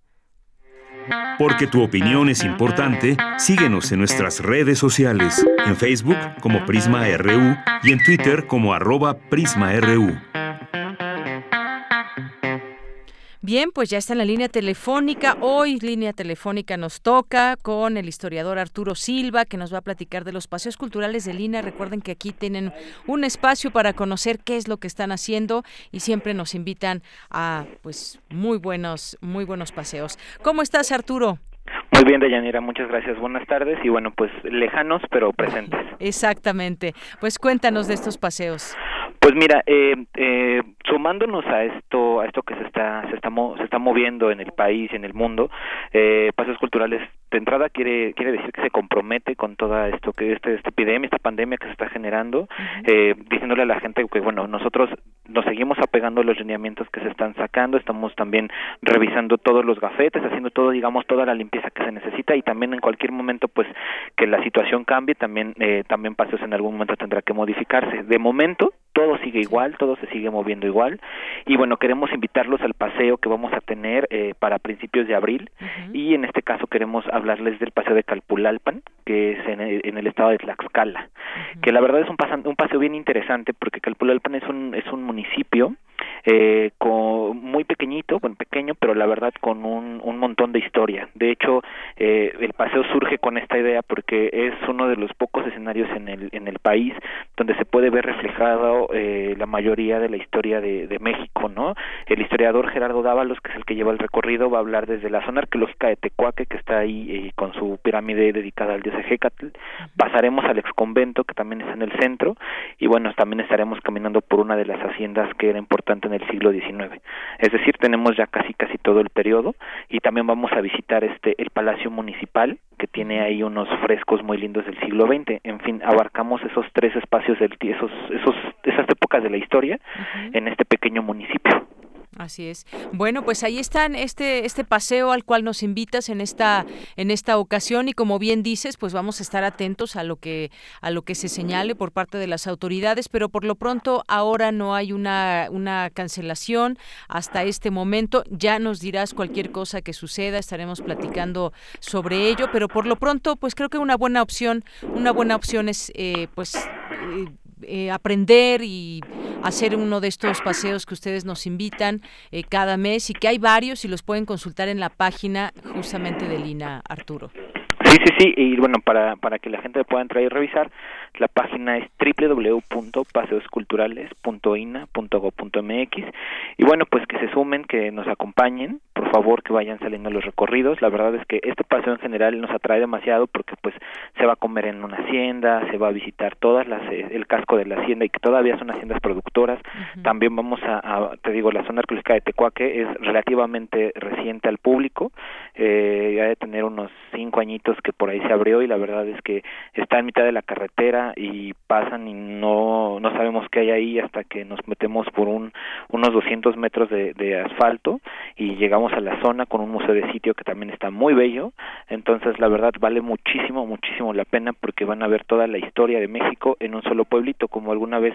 Porque tu opinión es importante, síguenos en nuestras redes sociales, en Facebook como Prisma RU y en Twitter como arroba PrismaRU. Bien, pues ya está en la línea telefónica. Hoy línea telefónica nos toca con el historiador Arturo Silva, que nos va a platicar de los paseos culturales de Lina. Recuerden que aquí tienen un espacio para conocer qué es lo que están haciendo y siempre nos invitan a pues muy buenos, muy buenos paseos. ¿Cómo estás, Arturo? Muy bien, Deyanira, muchas gracias. Buenas tardes y bueno, pues lejanos pero presentes. Exactamente. Pues cuéntanos de estos paseos. Pues mira, eh, eh, sumándonos a esto, a esto que se está, se está, se está moviendo en el país y en el mundo, eh, Paseos Culturales de entrada quiere, quiere decir que se compromete con toda esto que este, esta epidemia, esta pandemia que se está generando, eh, diciéndole a la gente que bueno, nosotros nos seguimos apegando a los lineamientos que se están sacando, estamos también revisando todos los gafetes, haciendo todo, digamos, toda la limpieza que se necesita y también en cualquier momento, pues, que la situación cambie, también, eh, también Paseos en algún momento tendrá que modificarse. De momento, todo sigue igual, todo se sigue moviendo igual. Y bueno, queremos invitarlos al paseo que vamos a tener eh, para principios de abril. Y en este caso queremos hablarles del paseo de Calpulalpan, que es en el, estado de Tlaxcala, que la verdad es un, un paseo bien interesante porque Calpulalpan es un, es un municipio eh, con, muy pequeñito, bueno, pequeño, pero la verdad con un, un montón de historia. De hecho, eh, el paseo surge con esta idea porque es uno de los pocos escenarios en el, en el país donde se puede ver reflejado eh, la mayoría de la historia de, de México, ¿no? El historiador Gerardo Dávalos, que es el que lleva el recorrido, va a hablar desde la zona arqueológica de Tecuaque, que está ahí eh, con su pirámide dedicada al dios Ejecatl, pasaremos al exconvento, que también está en el centro, y bueno, también estaremos caminando por una de las haciendas que era importante en el siglo XIX. Es decir, tenemos ya casi casi todo el periodo y también vamos a visitar este el Palacio Municipal que tiene ahí unos frescos muy lindos del siglo XX. En fin, abarcamos esos tres espacios del esos esos esas épocas de la historia en este pequeño municipio. Así es. Bueno, pues ahí están este este paseo al cual nos invitas en esta en esta ocasión y como bien dices, pues vamos a estar atentos a lo que a lo que se señale por parte de las autoridades, pero por lo pronto ahora no hay una una cancelación hasta este momento. Ya nos dirás cualquier cosa que suceda, estaremos platicando sobre ello, pero por lo pronto, pues creo que una buena opción, una buena opción es eh, pues eh, eh, aprender y hacer uno de estos paseos que ustedes nos invitan eh, cada mes y que hay varios y los pueden consultar en la página justamente de Lina Arturo. Sí, sí, sí, y bueno, para, para que la gente pueda entrar y revisar, la página es www.paseosculturales.ina.go.mx y bueno, pues que se sumen, que nos acompañen, por favor que vayan saliendo los recorridos. La verdad es que este paseo en general nos atrae demasiado porque pues se va a comer en una hacienda, se va a visitar todas las eh, el casco de la hacienda y que todavía son haciendas productoras. También vamos a, te digo, la zona arqueológica de Tecuaque es relativamente reciente al público, eh, ya de tener unos cinco añitos que por ahí se abrió y la verdad es que está en mitad de la carretera y pasan y no no sabemos qué hay ahí hasta que nos metemos por un unos 200 metros de, de asfalto y llegamos a la zona con un museo de sitio que también está muy bello. Entonces la verdad vale muchísimo muchísimo la pena porque van a ver toda la historia de México en un solo pueblito como alguna vez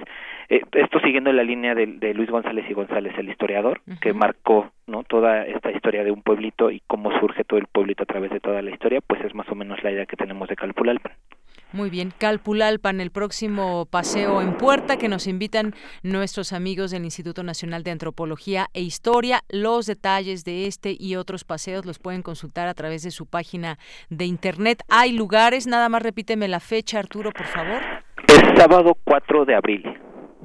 eh, esto siguiendo la línea de, de, Luis González y González el historiador que marcó no toda esta historia de un pueblito y cómo surge todo el pueblito a través de toda la historia pues es más o menos la idea que tenemos de Calpulalpan muy bien, Calpulalpan, el próximo paseo en puerta que nos invitan nuestros amigos del Instituto Nacional de Antropología e Historia. Los detalles de este y otros paseos los pueden consultar a través de su página de internet. Hay lugares, nada más repíteme la fecha, Arturo, por favor. El sábado 4 de abril.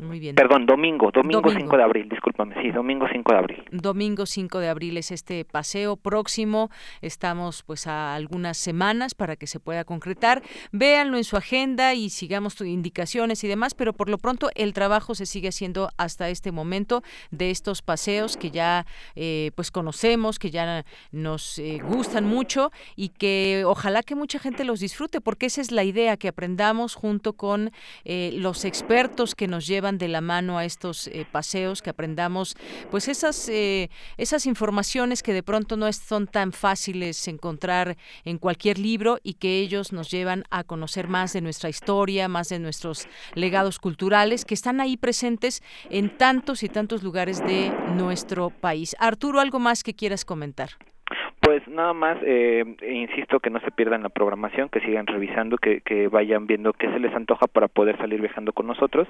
Muy bien. Perdón, domingo, domingo, 5 de abril, discúlpame, sí, domingo 5 de abril. Domingo 5 de abril es este paseo próximo, estamos pues a algunas semanas para que se pueda concretar. Véanlo en su agenda y sigamos tus indicaciones y demás, pero por lo pronto el trabajo se sigue haciendo hasta este momento de estos paseos que ya eh, pues conocemos, que ya nos eh, gustan mucho y que ojalá que mucha gente los disfrute, porque esa es la idea, que aprendamos junto con eh, los expertos que nos llevan de la mano a estos eh, paseos, que aprendamos pues esas, eh, esas informaciones que de pronto no son tan fáciles encontrar en cualquier libro y que ellos nos llevan a conocer más de nuestra historia, más de nuestros legados culturales que están ahí presentes en tantos y tantos lugares de nuestro país. Arturo, ¿algo más que quieras comentar? Pues nada más, eh, insisto que no se pierdan la programación, que sigan revisando, que, que vayan viendo qué se les antoja para poder salir viajando con nosotros.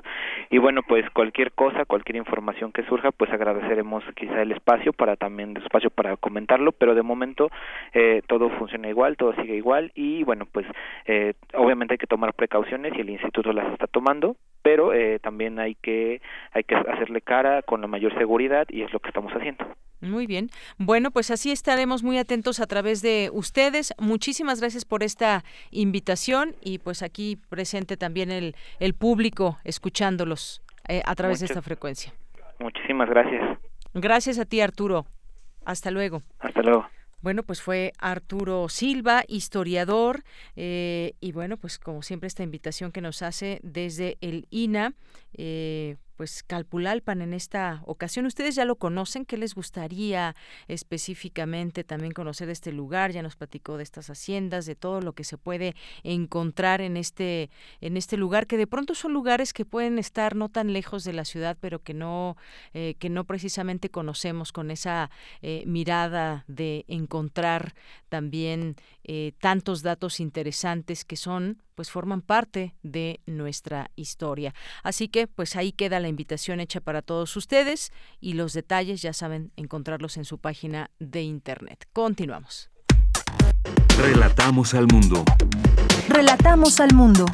Y bueno, pues cualquier cosa, cualquier información que surja, pues agradeceremos quizá el espacio para también, el espacio para comentarlo, pero de momento eh, todo funciona igual, todo sigue igual y bueno, pues eh, obviamente hay que tomar precauciones y el instituto las está tomando, pero eh, también hay que, hay que hacerle cara con la mayor seguridad y es lo que estamos haciendo. Muy bien. Bueno, pues así estaremos muy atentos a través de ustedes. Muchísimas gracias por esta invitación y pues aquí presente también el, el público escuchándolos eh, a través de esta frecuencia. Muchísimas gracias. Gracias a ti, Arturo. Hasta luego. Hasta luego. Bueno, pues fue Arturo Silva, historiador, eh, y bueno, pues como siempre esta invitación que nos hace desde el INA. Eh, pues Calpulalpan en esta ocasión. Ustedes ya lo conocen, ¿qué les gustaría específicamente también conocer este lugar? Ya nos platicó de estas haciendas, de todo lo que se puede encontrar en este en este lugar que de pronto son lugares que pueden estar no tan lejos de la ciudad, pero que no eh, que no precisamente conocemos con esa eh, mirada de encontrar también eh, tantos datos interesantes que son pues forman parte de nuestra historia. Así que pues ahí queda la invitación hecha para todos ustedes y los detalles ya saben encontrarlos en su página de internet. Continuamos. Relatamos al mundo. Relatamos al mundo.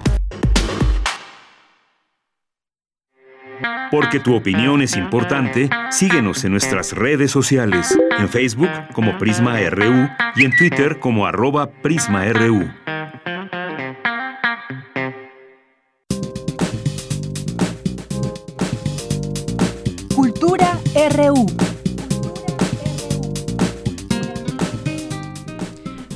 Porque tu opinión es importante, síguenos en nuestras redes sociales, en Facebook como Prisma RU y en Twitter como arroba PrismaRU. RU.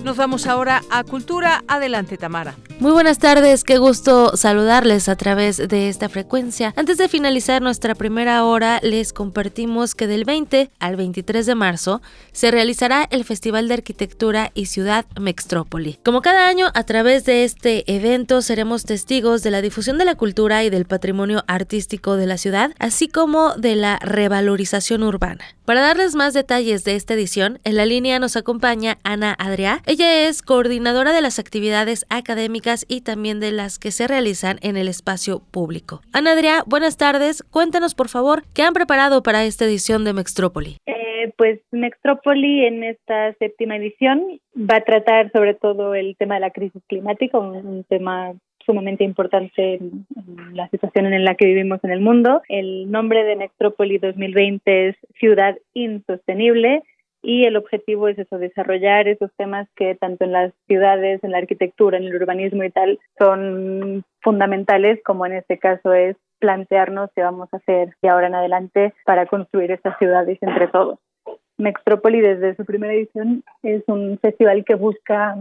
Nos vamos ahora a Cultura. Adelante, Tamara. Muy buenas tardes, qué gusto saludarles a través de esta frecuencia. Antes de finalizar nuestra primera hora, les compartimos que del 20 al 23 de marzo se realizará el Festival de Arquitectura y Ciudad Mextrópoli. Como cada año, a través de este evento seremos testigos de la difusión de la cultura y del patrimonio artístico de la ciudad, así como de la revalorización urbana. Para darles más detalles de esta edición, en la línea nos acompaña Ana Adriá. Ella es coordinadora de las actividades académicas y también de las que se realizan en el espacio público. Ana Adriá, buenas tardes. Cuéntanos, por favor, qué han preparado para esta edición de Mextrópoli. Eh, pues Mextrópoli en esta séptima edición va a tratar sobre todo el tema de la crisis climática, un tema sumamente importante en, la situación en la que vivimos en el mundo. El nombre de Metrópoli 2020 es Ciudad Insostenible y el objetivo es eso, desarrollar esos temas que tanto en las ciudades, en la arquitectura, en el urbanismo y tal son fundamentales, como en este caso es plantearnos qué vamos a hacer de ahora en adelante para construir estas ciudades entre todos. Mextrópoli desde su primera edición es un festival que busca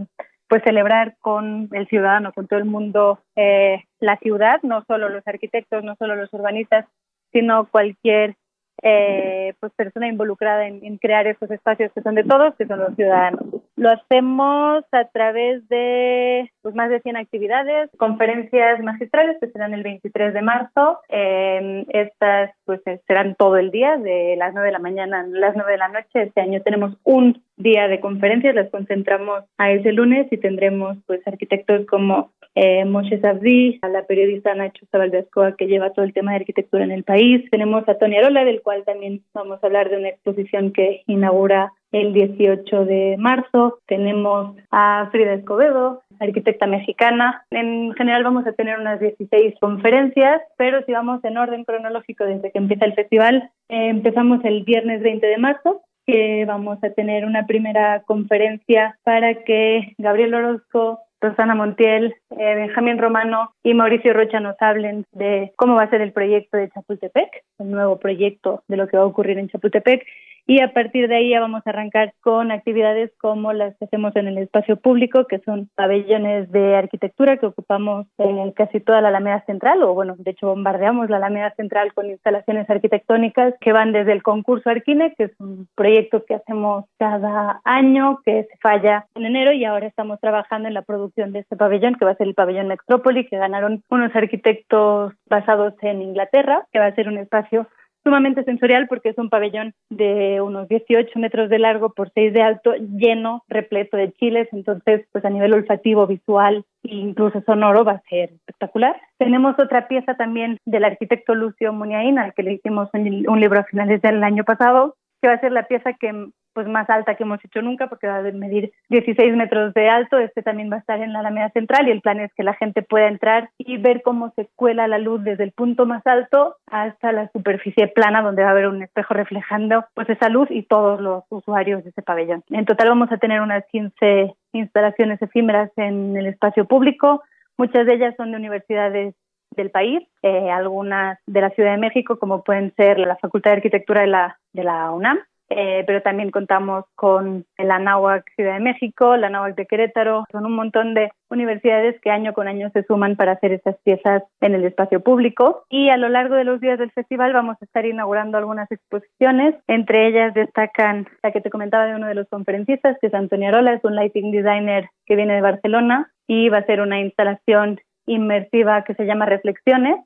pues celebrar con el ciudadano, con todo el mundo eh, la ciudad, no solo los arquitectos, no solo los urbanistas, sino cualquier eh, pues persona involucrada en, crear esos espacios que son de todos, que son los ciudadanos. Lo hacemos a través de pues, más de 100 actividades, conferencias magistrales que serán el 23 de marzo. Eh, estas pues serán todo el día, de las 9 de la mañana a las 9 de la noche. Este año tenemos un día de conferencias, las concentramos a ese lunes y tendremos pues arquitectos como eh, Moshe Sabdi, a la periodista Nacho Escoa que lleva todo el tema de arquitectura en el país. Tenemos a Tony Arola, del cual también vamos a hablar de una exposición que inaugura el 18 de marzo. Tenemos a Frida Escobedo, arquitecta mexicana. En general vamos a tener unas 16 conferencias, pero si vamos en orden cronológico desde que empieza el festival, eh, empezamos el viernes 20 de marzo que vamos a tener una primera conferencia para que Gabriel Orozco Rosana Montiel, eh, Benjamín Romano y Mauricio Rocha nos hablen de cómo va a ser el proyecto de Chapultepec, el nuevo proyecto de lo que va a ocurrir en Chapultepec y a partir de ahí ya vamos a arrancar con actividades como las que hacemos en el espacio público, que son pabellones de arquitectura que ocupamos en casi toda la Alameda Central, o bueno, de hecho bombardeamos la Alameda Central con instalaciones arquitectónicas que van desde el concurso Arquine, que es un proyecto que hacemos cada año, que se falla en enero y ahora estamos trabajando en la producción de este pabellón, que va a ser el pabellón Metrópoli, que ganaron unos arquitectos basados en Inglaterra, que va a ser un espacio sumamente sensorial porque es un pabellón de unos 18 metros de largo por 6 de alto, lleno, repleto de chiles, entonces pues a nivel olfativo, visual e incluso sonoro va a ser espectacular. Tenemos otra pieza también del arquitecto Lucio Muniain, al que le hicimos un, un libro a finales del año pasado, que va a ser la pieza que pues más alta que hemos hecho nunca porque va a medir 16 metros de alto. Este también va a estar en la Alameda Central y el plan es que la gente pueda entrar y ver cómo se cuela la luz desde el punto más alto hasta la superficie plana donde va a haber un espejo reflejando pues esa luz y todos los usuarios de ese pabellón. En total vamos a tener unas 15 instalaciones efímeras en el espacio público. Muchas de ellas son de universidades del país, eh, algunas de la Ciudad de México, como pueden ser la Facultad de Arquitectura de la, de la UNAM, eh, pero también contamos con la Anáhuac Ciudad de México, la Anáhuac de Querétaro, son un montón de universidades que año con año se suman para hacer estas piezas en el espacio público. Y a lo largo de los días del festival vamos a estar inaugurando algunas exposiciones, entre ellas destacan la que te comentaba de uno de los conferencistas, que es Antonio Arola, es un lighting designer que viene de Barcelona y va a ser una instalación inmersiva que se llama Reflexiones.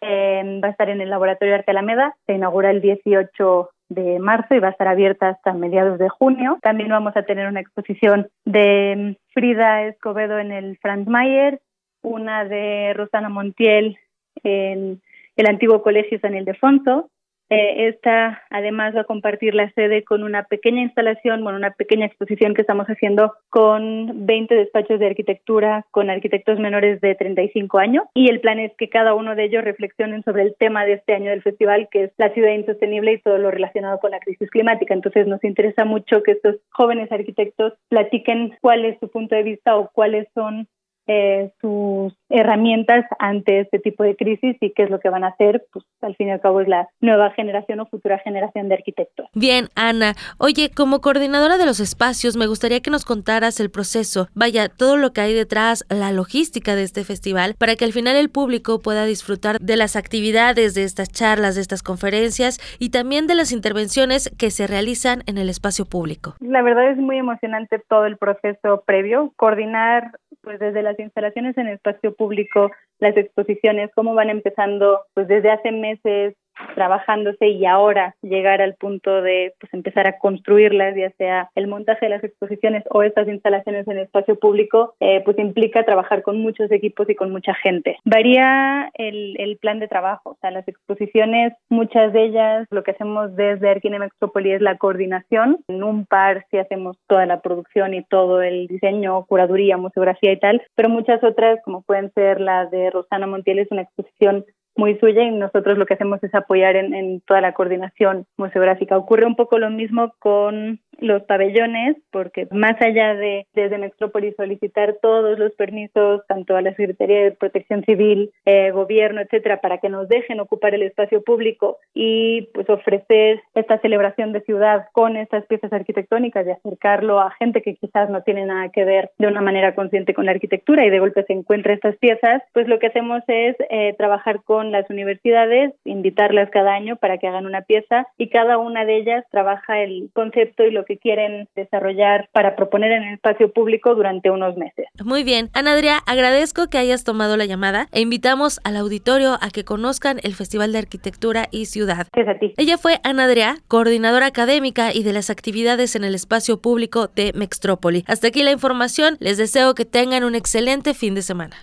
Eh, va a estar en el Laboratorio Arte Alameda, se inaugura el 18 de marzo y va a estar abierta hasta mediados de junio. También vamos a tener una exposición de Frida Escobedo en el Franz Mayer, una de Rosana Montiel en el antiguo Colegio San Ildefonso, eh, esta además va a compartir la sede con una pequeña instalación, bueno, una pequeña exposición que estamos haciendo con 20 despachos de arquitectura con arquitectos menores de 35 años y el plan es que cada uno de ellos reflexionen sobre el tema de este año del festival que es la ciudad insostenible y todo lo relacionado con la crisis climática. Entonces nos interesa mucho que estos jóvenes arquitectos platiquen cuál es su punto de vista o cuáles son eh, sus herramientas ante este tipo de crisis y qué es lo que van a hacer, pues al fin y al cabo es la nueva generación o futura generación de arquitectos. Bien, Ana. Oye, como coordinadora de los espacios, me gustaría que nos contaras el proceso, vaya, todo lo que hay detrás, la logística de este festival, para que al final el público pueda disfrutar de las actividades, de estas charlas, de estas conferencias y también de las intervenciones que se realizan en el espacio público. La verdad es muy emocionante todo el proceso previo, coordinar pues desde las instalaciones en espacio público, las exposiciones, cómo van empezando pues desde hace meses trabajándose y ahora llegar al punto de pues empezar a construirlas, ya sea el montaje de las exposiciones o estas instalaciones en el espacio público, eh, pues implica trabajar con muchos equipos y con mucha gente. Varía el, el plan de trabajo, o sea, las exposiciones, muchas de ellas, lo que hacemos desde Arquine Metrópoli es la coordinación. En un par sí hacemos toda la producción y todo el diseño, curaduría, museografía y tal, pero muchas otras, como pueden ser la de Rosana Montiel, es una exposición muy suya y nosotros lo que hacemos es apoyar en, en, toda la coordinación museográfica. Ocurre un poco lo mismo con los pabellones, porque más allá de desde Metrópolis solicitar todos los permisos, tanto a la Secretaría de Protección Civil, eh, gobierno, etcétera, para que nos dejen ocupar el espacio público y pues ofrecer esta celebración de ciudad con estas piezas arquitectónicas y acercarlo a gente que quizás no tiene nada que ver de una manera consciente con la arquitectura y de golpe se encuentra estas piezas, pues lo que hacemos es eh, trabajar con las universidades, invitarlas cada año para que hagan una pieza y cada una de ellas trabaja el concepto y lo que quieren desarrollar para proponer en el espacio público durante unos meses. Muy bien, Ana Adria, agradezco que hayas tomado la llamada e invitamos al auditorio a que conozcan el Festival de Arquitectura y Ciudad. Gracias a ti. Ella fue Ana Adria, coordinadora académica y de las actividades en el espacio público de Mextrópoli. Hasta aquí la información, les deseo que tengan un excelente fin de semana.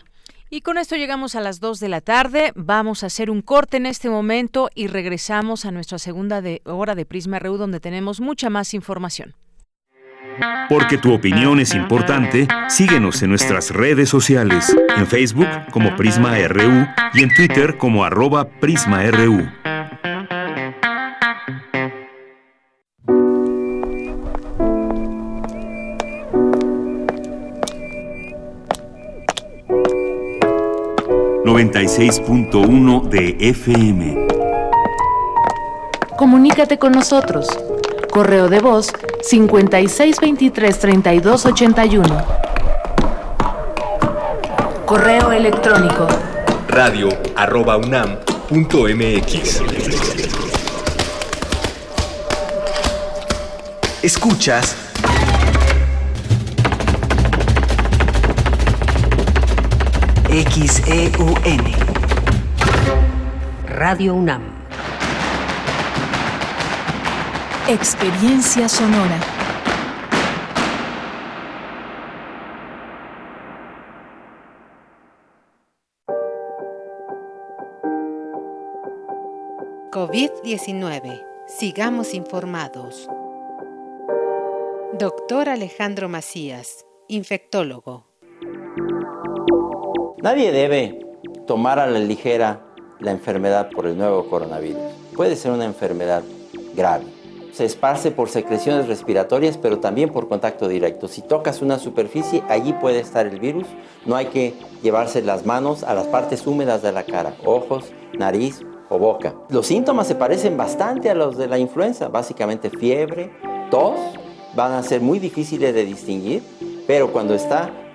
Y con esto llegamos a las 2 de la tarde. Vamos a hacer un corte en este momento y regresamos a nuestra segunda hora de Prisma RU donde tenemos mucha más información. Porque tu opinión es importante, síguenos en nuestras redes sociales, en Facebook como Prisma RU y en Twitter como arroba PrismaRU. ...96.1 de FM. Comunícate con nosotros. Correo de voz 5623-3281. Correo electrónico. Radio arroba unam punto mx. Escuchas XEUN Radio UNAM Experiencia sonora. COVID-19. Sigamos informados. Doctor Alejandro Macías, infectólogo. Nadie debe tomar a la ligera la enfermedad por el nuevo coronavirus. Puede ser una enfermedad grave. Se esparce por secreciones respiratorias, pero también por contacto directo. Si tocas una superficie, allí puede estar el virus. No hay que llevarse las manos a las partes húmedas de la cara, ojos, nariz o boca. Los síntomas se parecen bastante a los de la influenza, básicamente fiebre, tos, van a ser muy difíciles de distinguir, pero cuando está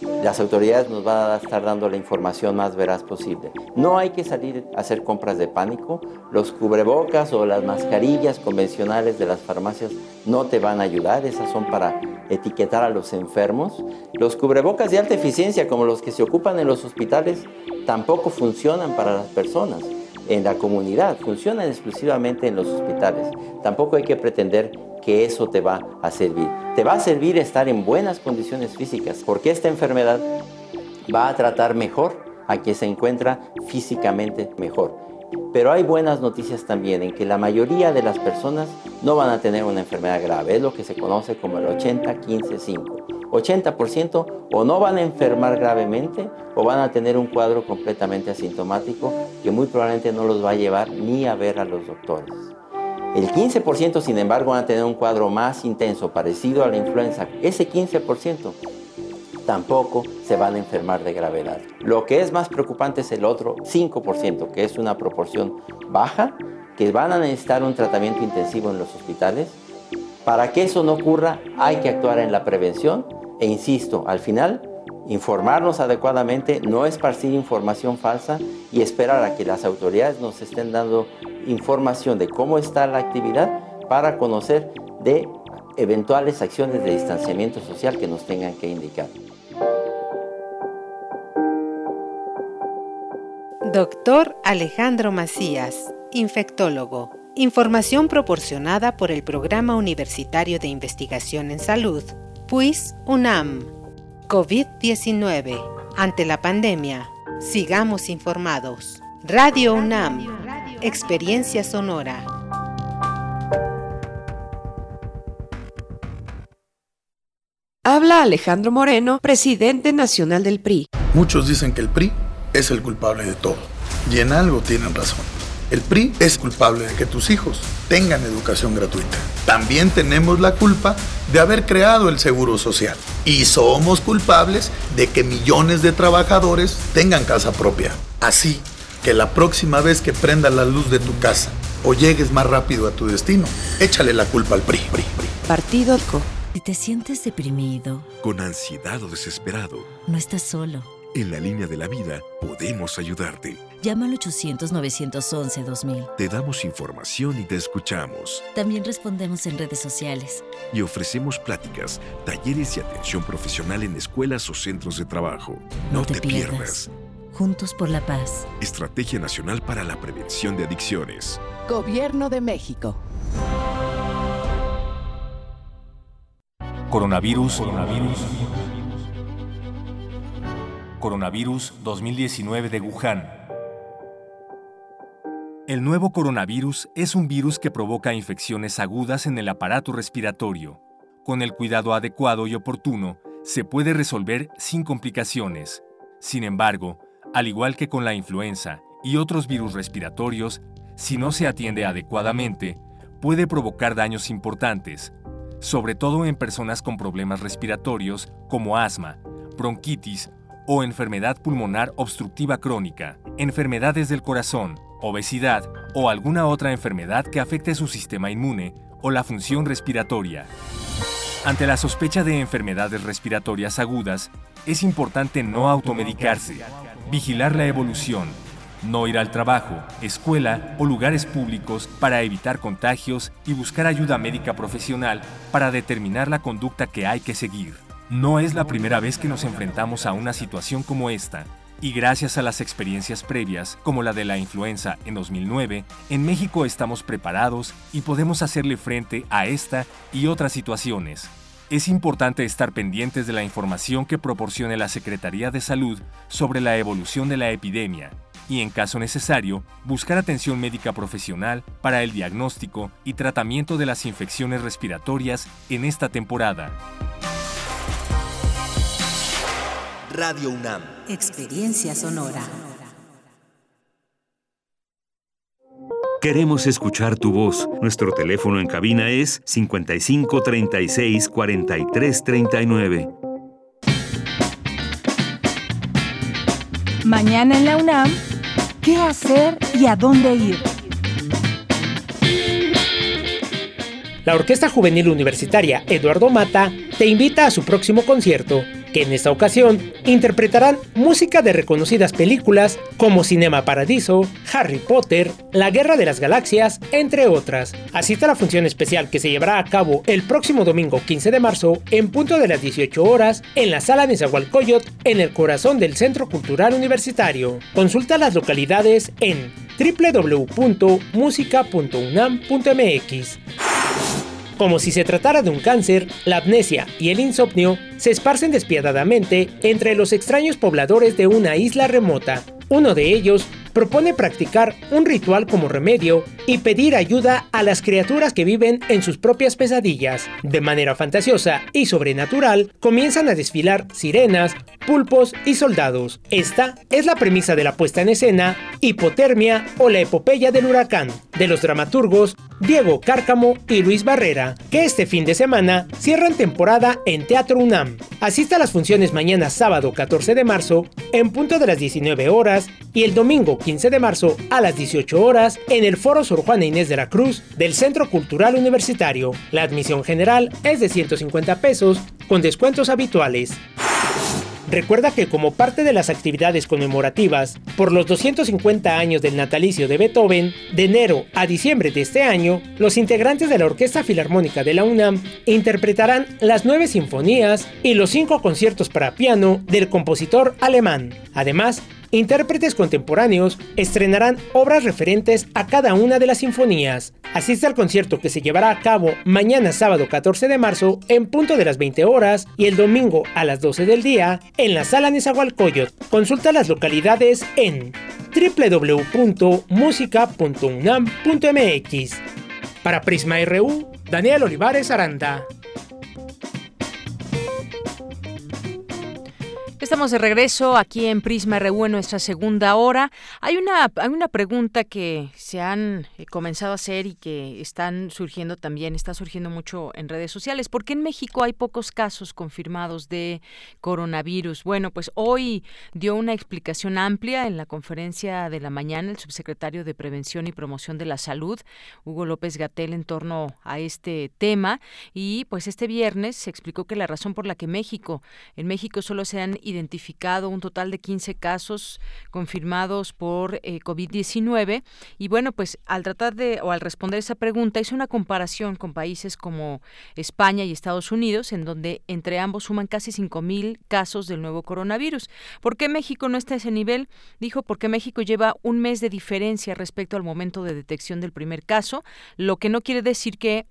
Las autoridades nos van a estar dando la información más veraz posible. No hay que salir a hacer compras de pánico. Los cubrebocas o las mascarillas convencionales de las farmacias no te van a ayudar. Esas son para etiquetar a los enfermos. Los cubrebocas de alta eficiencia, como los que se ocupan en los hospitales, tampoco funcionan para las personas en la comunidad, funcionan exclusivamente en los hospitales. Tampoco hay que pretender que eso te va a servir. Te va a servir estar en buenas condiciones físicas, porque esta enfermedad va a tratar mejor a quien se encuentra físicamente mejor. Pero hay buenas noticias también en que la mayoría de las personas no van a tener una enfermedad grave, es lo que se conoce como el 80-15-5. 80% o no van a enfermar gravemente o van a tener un cuadro completamente asintomático que muy probablemente no los va a llevar ni a ver a los doctores. El 15% sin embargo van a tener un cuadro más intenso parecido a la influenza. Ese 15% tampoco se van a enfermar de gravedad. Lo que es más preocupante es el otro 5%, que es una proporción baja, que van a necesitar un tratamiento intensivo en los hospitales. Para que eso no ocurra, hay que actuar en la prevención e insisto, al final, informarnos adecuadamente, no esparcir información falsa y esperar a que las autoridades nos estén dando información de cómo está la actividad para conocer de eventuales acciones de distanciamiento social que nos tengan que indicar. Doctor Alejandro Macías, infectólogo. Información proporcionada por el Programa Universitario de Investigación en Salud, PUIS UNAM. COVID-19. Ante la pandemia, sigamos informados. Radio UNAM. Experiencia sonora. Habla Alejandro Moreno, presidente nacional del PRI. Muchos dicen que el PRI es el culpable de todo. Y en algo tienen razón. El PRI es culpable de que tus hijos tengan educación gratuita. También tenemos la culpa de haber creado el Seguro Social. Y somos culpables de que millones de trabajadores tengan casa propia. Así que la próxima vez que prenda la luz de tu casa o llegues más rápido a tu destino, échale la culpa al PRI. Partido CO. Si te sientes deprimido, con ansiedad o desesperado, no estás solo. En la línea de la vida podemos ayudarte. Llama al 800-911-2000. Te damos información y te escuchamos. También respondemos en redes sociales. Y ofrecemos pláticas, talleres y atención profesional en escuelas o centros de trabajo. No, te, pierdas. Juntos por la paz. Estrategia Nacional para la Prevención de Adicciones. Gobierno de México. Coronavirus. Coronavirus. Coronavirus 2019 de Wuhan. El nuevo coronavirus es un virus que provoca infecciones agudas en el aparato respiratorio. Con el cuidado adecuado y oportuno, se puede resolver sin complicaciones. Sin embargo, al igual que con la influenza y otros virus respiratorios, si no se atiende adecuadamente, puede provocar daños importantes, sobre todo en personas con problemas respiratorios como asma, bronquitis o enfermedad pulmonar obstructiva crónica, enfermedades del corazón, obesidad o alguna otra enfermedad que afecte su sistema inmune o la función respiratoria. Ante la sospecha de enfermedades respiratorias agudas, es importante no automedicarse, vigilar la evolución, no ir al trabajo, escuela o lugares públicos para evitar contagios y buscar ayuda médica profesional para determinar la conducta que hay que seguir. No es la primera vez que nos enfrentamos a una situación como esta, y gracias a las experiencias previas, como la de la influenza en 2009, en México estamos preparados y podemos hacerle frente a esta y otras situaciones. Es importante estar pendientes de la información que proporcione la Secretaría de Salud sobre la evolución de la epidemia y, en caso necesario, buscar atención médica profesional para el diagnóstico y tratamiento de las infecciones respiratorias en esta temporada. Radio UNAM. Experiencia sonora. Queremos escuchar tu voz. Nuestro teléfono en cabina es 55 36 43 39. Mañana en la UNAM, ¿qué hacer y a dónde ir? La Orquesta Juvenil Universitaria Eduardo Mata te invita a su próximo concierto que en esta ocasión interpretarán música de reconocidas películas como Cinema Paradiso, Harry Potter, La Guerra de las Galaxias, entre otras. Asista a la función especial que se llevará a cabo el próximo domingo 15 de marzo en punto de las 18 horas en la sala Nezahualcóyotl en el corazón del Centro Cultural Universitario. Consulta las localidades en www.musica.unam.mx. Como si se tratara de un cáncer, la amnesia y el insomnio se esparcen despiadadamente entre los extraños pobladores de una isla remota. Uno de ellos propone practicar un ritual como remedio y pedir ayuda a las criaturas que viven en sus propias pesadillas. De manera fantasiosa y sobrenatural, comienzan a desfilar sirenas, pulpos y soldados. Esta es la premisa de la puesta en escena Hipotermia o la epopeya del huracán, de los dramaturgos Diego Cárcamo y Luis Barrera, que este fin de semana cierran temporada en Teatro UNAM. Asista a las funciones mañana sábado 14 de marzo en punto de las 19 horas y el domingo 15 de marzo a las 18 horas en el Foro Sor Juana Inés de la Cruz del Centro Cultural Universitario. La admisión general es de 150 pesos con descuentos habituales. Recuerda que como parte de las actividades conmemorativas por los 250 años del natalicio de Beethoven, de enero a diciembre de este año, los integrantes de la Orquesta Filarmónica de la UNAM interpretarán las nueve sinfonías y los cinco conciertos para piano del compositor alemán. Además, intérpretes contemporáneos estrenarán obras referentes a cada una de las sinfonías. Asiste al concierto que se llevará a cabo mañana sábado 14 de marzo en punto de las 20 horas y el domingo a las 12 del día en la sala Nezahualcóyotl. Consulta las localidades en www.musica.unam.mx. Para Prisma RU, Daniel Olivares Aranda. Estamos de regreso aquí en Prisma RU en nuestra segunda hora. Hay una, hay una pregunta que se han eh, comenzado a hacer y que están surgiendo también, está surgiendo mucho en redes sociales. ¿Por qué en México hay pocos casos confirmados de coronavirus? Bueno, pues hoy dio una explicación amplia en la conferencia de la mañana el subsecretario de Prevención y Promoción de la Salud, Hugo López Gatel, en torno a este tema. Y pues este viernes se explicó que la razón por la que México, en México solo se han identificado un total de 15 casos confirmados por eh, COVID-19 y bueno, pues al tratar de o al responder esa pregunta hizo una comparación con países como España y Estados Unidos en donde entre ambos suman casi 5000 casos del nuevo coronavirus. ¿Por qué México no está a ese nivel? Dijo porque México lleva un mes de diferencia respecto al momento de detección del primer caso, lo que no quiere decir que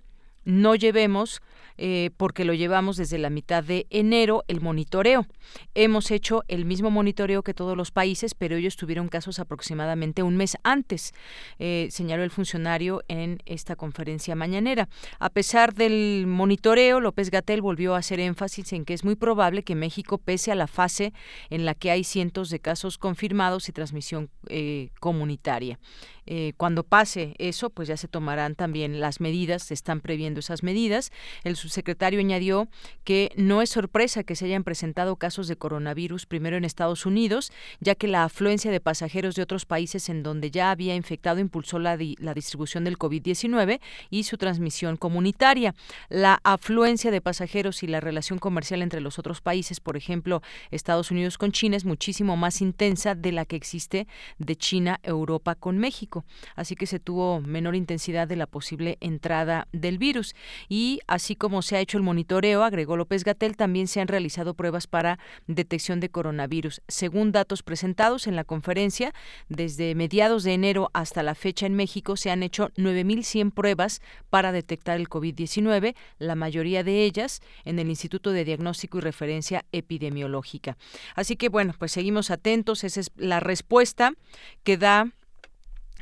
no llevemos eh, porque lo llevamos desde la mitad de enero, el monitoreo. Hemos hecho el mismo monitoreo que todos los países, pero ellos tuvieron casos aproximadamente un mes antes, eh, señaló el funcionario en esta conferencia mañanera. A pesar del monitoreo, López Gatel volvió a hacer énfasis en que es muy probable que México, pese a la fase en la que hay cientos de casos confirmados y transmisión eh, comunitaria. cuando pase eso, pues ya se tomarán también las medidas, se están previendo esas medidas. El subsecretario añadió que no es sorpresa que se hayan presentado casos de coronavirus primero en Estados Unidos, ya que la afluencia de pasajeros de otros países en donde ya había infectado impulsó la, distribución del COVID-19 y su transmisión comunitaria. La afluencia de pasajeros y la relación comercial entre los otros países, por ejemplo, Estados Unidos con China, es muchísimo más intensa de la que existe de China Europa con México. Así que se tuvo menor intensidad de la posible entrada del virus. Y así como se ha hecho el monitoreo, agregó López Gatel, también se han realizado pruebas para detección de coronavirus. Según datos presentados en la conferencia, desde mediados de enero hasta la fecha en México se han hecho 9.100 pruebas para detectar el COVID-19, la mayoría de ellas en el Instituto de Diagnóstico y Referencia Epidemiológica. Así que bueno, pues seguimos atentos, esa es la respuesta que da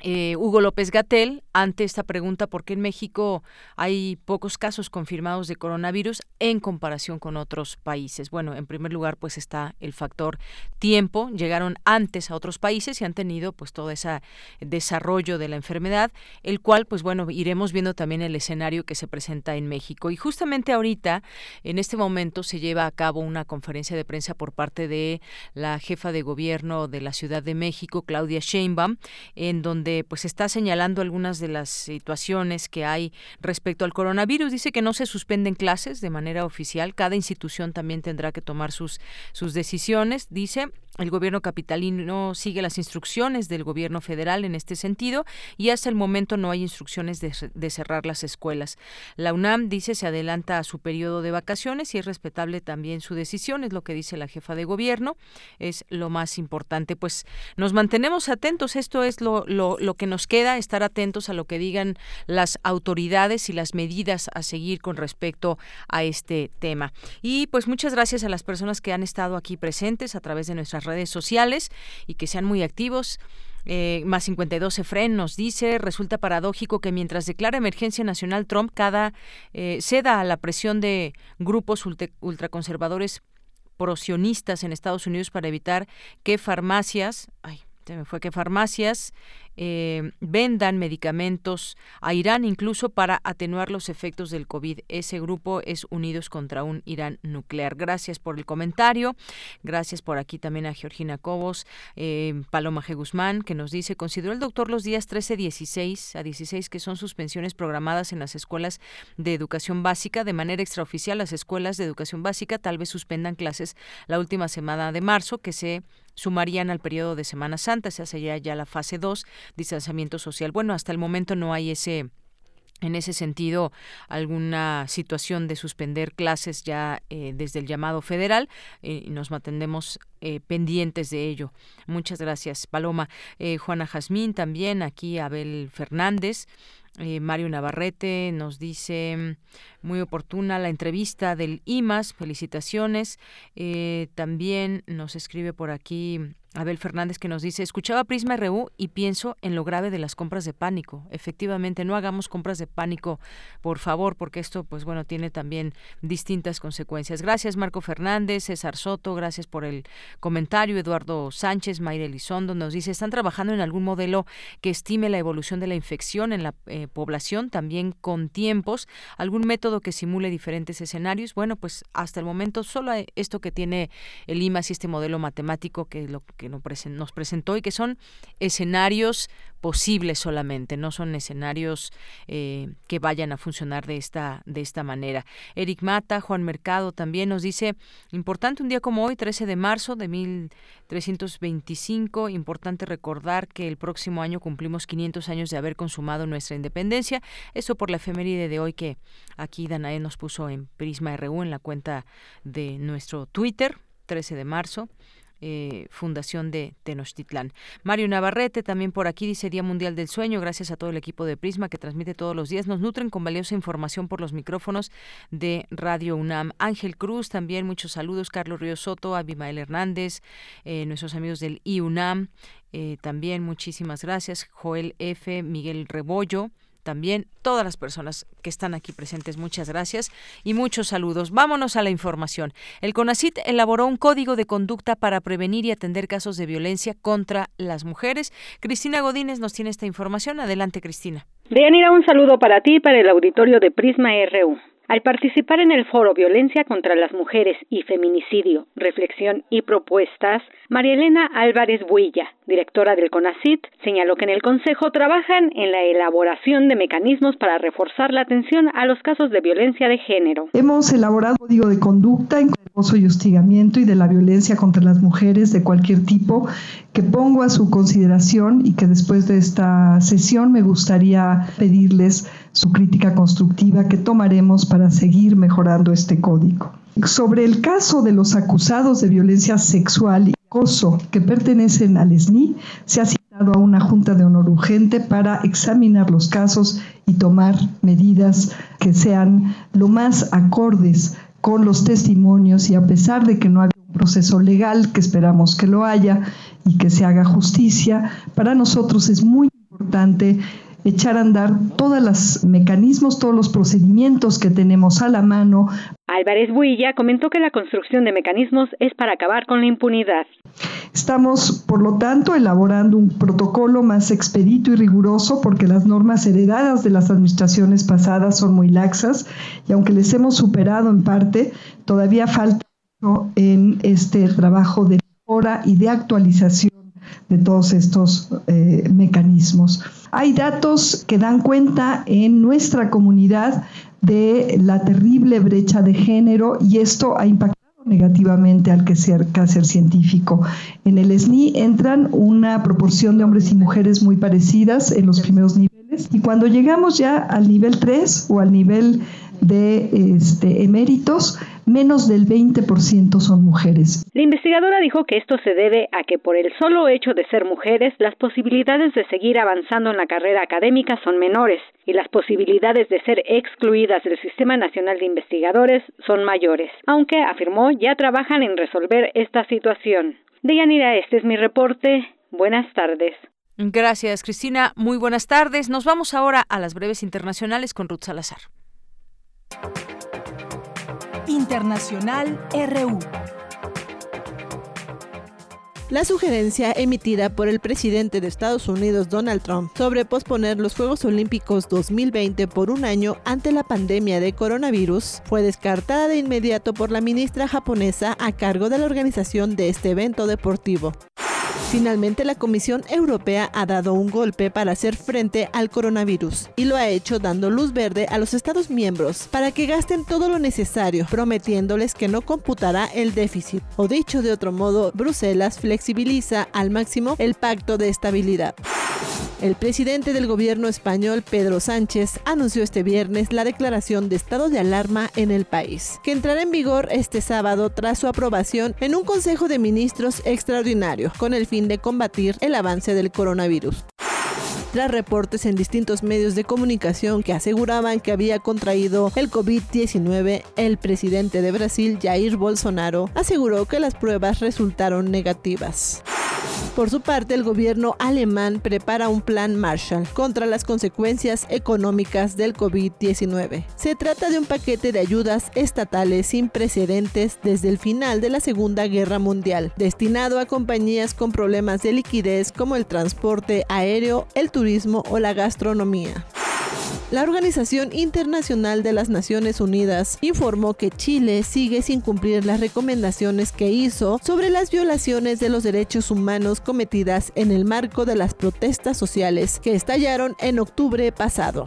eh, Hugo López Gatel ante esta pregunta por qué en México hay pocos casos confirmados de coronavirus en comparación con otros países. Bueno, en primer lugar pues está el factor tiempo, llegaron antes a otros países y han tenido pues todo ese desarrollo de la enfermedad, el cual pues bueno, iremos viendo también el escenario que se presenta en México. Y justamente ahorita, en este momento se lleva a cabo una conferencia de prensa por parte de la jefa de gobierno de la Ciudad de México, Claudia Sheinbaum, en donde pues está señalando algunas de las situaciones que hay respecto al coronavirus. Dice que no se suspenden clases de manera oficial, cada institución también tendrá que tomar sus, sus decisiones. Dice, el gobierno capitalino sigue las instrucciones del gobierno federal en este sentido y hasta el momento no hay instrucciones de, cerrar las escuelas. La UNAM dice se adelanta a su periodo de vacaciones y es respetable también su decisión, es lo que dice la jefa de gobierno, es lo más importante. Pues nos mantenemos atentos, esto es lo, lo que nos queda, estar atentos a lo que digan las autoridades y las medidas a seguir con respecto a este tema. Y pues muchas gracias a las personas que han estado aquí presentes a través de nuestras redes sociales y que sean muy activos. Eh, más 52 Efren nos dice, resulta paradójico que mientras declara emergencia nacional Trump, cada eh, ceda a la presión de grupos ultraconservadores prosionistas en Estados Unidos para evitar que farmacias, ay, se me fue que farmacias eh, vendan medicamentos a Irán incluso para atenuar los efectos del COVID. Ese grupo es Unidos contra un Irán nuclear. Gracias por el comentario. Gracias por aquí también a Georgina Cobos, eh, Paloma G. Guzmán, que nos dice, consideró el doctor los días 13, 16 a 16 que son suspensiones programadas en las escuelas de educación básica. De manera extraoficial, las escuelas de educación básica tal vez suspendan clases la última semana de marzo, que se sumarían al periodo de Semana Santa, se hace ya, ya la fase 2, distanciamiento social. Bueno, hasta el momento no hay ese en ese sentido alguna situación de suspender clases ya eh, desde el llamado federal eh, y nos mantendremos eh, pendientes de ello. Muchas gracias, Paloma. Juana Jazmín también, aquí Abel Fernández. Mario Navarrete nos dice muy oportuna la entrevista del IMAS, felicitaciones. también nos escribe por aquí Abel Fernández que nos dice, escuchaba Prisma RU y pienso en lo grave de las compras de pánico. Efectivamente, no hagamos compras de pánico, por favor, porque esto, pues bueno, tiene también distintas consecuencias. Gracias, Marco Fernández, César Soto, gracias por el comentario. Eduardo Sánchez, Mayre Elizondo nos dice, ¿están trabajando en algún modelo que estime la evolución de la infección en la eh, población, también con tiempos? ¿Algún método que simule diferentes escenarios? Bueno, pues hasta el momento solo esto que tiene el IMAS y este modelo matemático que lo que nos presentó y que son escenarios posibles solamente, no son escenarios eh, que vayan a funcionar de esta, de esta manera. Eric Mata, Juan Mercado también nos dice, importante un día como hoy, 13 de marzo de 1325, importante recordar que el próximo año cumplimos 500 años de haber consumado nuestra independencia, eso por la efeméride de hoy que aquí Danae nos puso en Prisma RU en la cuenta de nuestro Twitter, 13 de marzo. Eh, Fundación de Tenochtitlán. Mario Navarrete también por aquí dice Día Mundial del Sueño. Gracias a todo el equipo de Prisma que transmite todos los días. Nos nutren con valiosa información por los micrófonos de Radio UNAM. Ángel Cruz también, muchos saludos. Carlos Río Soto, Abimael Hernández, eh, nuestros amigos del IUNAM. Eh, también muchísimas gracias. Joel F., Miguel Rebollo también todas las personas que están aquí presentes. Muchas gracias y muchos saludos. Vámonos a la información. El CONACIT elaboró un código de conducta para prevenir y atender casos de violencia contra las mujeres. Cristina Godínez nos tiene esta información. Adelante, Cristina. Deyanira, un saludo para ti y para el auditorio de Prisma RU. Al participar en el foro Violencia contra las Mujeres y Feminicidio, Reflexión y Propuestas, María Elena Álvarez Builla, directora del CONACIT, señaló que en el Consejo trabajan en la elaboración de mecanismos para reforzar la atención a los casos de violencia de género. Hemos elaborado un código de conducta en acoso y hostigamiento y de la violencia contra las mujeres de cualquier tipo que pongo a su consideración y que después de esta sesión me gustaría pedirles su crítica constructiva que tomaremos para seguir mejorando este código. Sobre el caso de los acusados de violencia sexual acoso que pertenecen al SNI, se ha citado a una junta de honor urgente para examinar los casos y tomar medidas que sean lo más acordes con los testimonios y a pesar de que no haya un proceso legal, que esperamos que lo haya y que se haga justicia, para nosotros es muy importante echar a andar todos los mecanismos, todos los procedimientos que tenemos a la mano. Álvarez Builla comentó que la construcción de mecanismos es para acabar con la impunidad. Estamos, por lo tanto, elaborando un protocolo más expedito y riguroso porque las normas heredadas de las administraciones pasadas son muy laxas y aunque les hemos superado en parte, todavía falta en este trabajo de mejora y de actualización de todos estos eh, mecanismos. Hay datos que dan cuenta en nuestra comunidad de la terrible brecha de género y esto ha impactado negativamente al quehacer, científico. En el SNI entran una proporción de hombres y mujeres muy parecidas en los primeros niveles y cuando llegamos ya al nivel 3 o al nivel de este, eméritos, menos del 20% son mujeres. La investigadora dijo que esto se debe a que por el solo hecho de ser mujeres, las posibilidades de seguir avanzando en la carrera académica son menores y las posibilidades de ser excluidas del Sistema Nacional de Investigadores son mayores, aunque, afirmó, ya trabajan en resolver esta situación. Deyanira, este es mi reporte. Buenas tardes. Gracias, Cristina. Muy buenas tardes. Nos vamos ahora a las breves internacionales con Ruth Salazar. Internacional RU. La sugerencia emitida por el presidente de Estados Unidos Donald Trump sobre posponer los Juegos Olímpicos 2020 por un año ante la pandemia de coronavirus fue descartada de inmediato por la ministra japonesa a cargo de la organización de este evento deportivo. Finalmente, la Comisión Europea ha dado un golpe para hacer frente al coronavirus y lo ha hecho dando luz verde a los Estados miembros para que gasten todo lo necesario, prometiéndoles que no computará el déficit. O dicho de otro modo, Bruselas flexibiliza al máximo el pacto de estabilidad. El presidente del gobierno español, Pedro Sánchez, anunció este viernes la declaración de estado de alarma en el país, que entrará en vigor este sábado tras su aprobación en un Consejo de Ministros extraordinario, con el fin de combatir el avance del coronavirus tras reportes en distintos medios de comunicación que aseguraban que había contraído el COVID-19, el presidente de Brasil, Jair Bolsonaro, aseguró que las pruebas resultaron negativas. Por su parte, el gobierno alemán prepara un plan Marshall contra las consecuencias económicas del COVID-19. Se trata de un paquete de ayudas estatales sin precedentes desde el final de la Segunda Guerra Mundial, destinado a compañías con problemas de liquidez como el transporte aéreo, el turismo o la gastronomía. La Organización Internacional de las Naciones Unidas informó que Chile sigue sin cumplir las recomendaciones que hizo sobre las violaciones de los derechos humanos cometidas en el marco de las protestas sociales que estallaron en octubre pasado.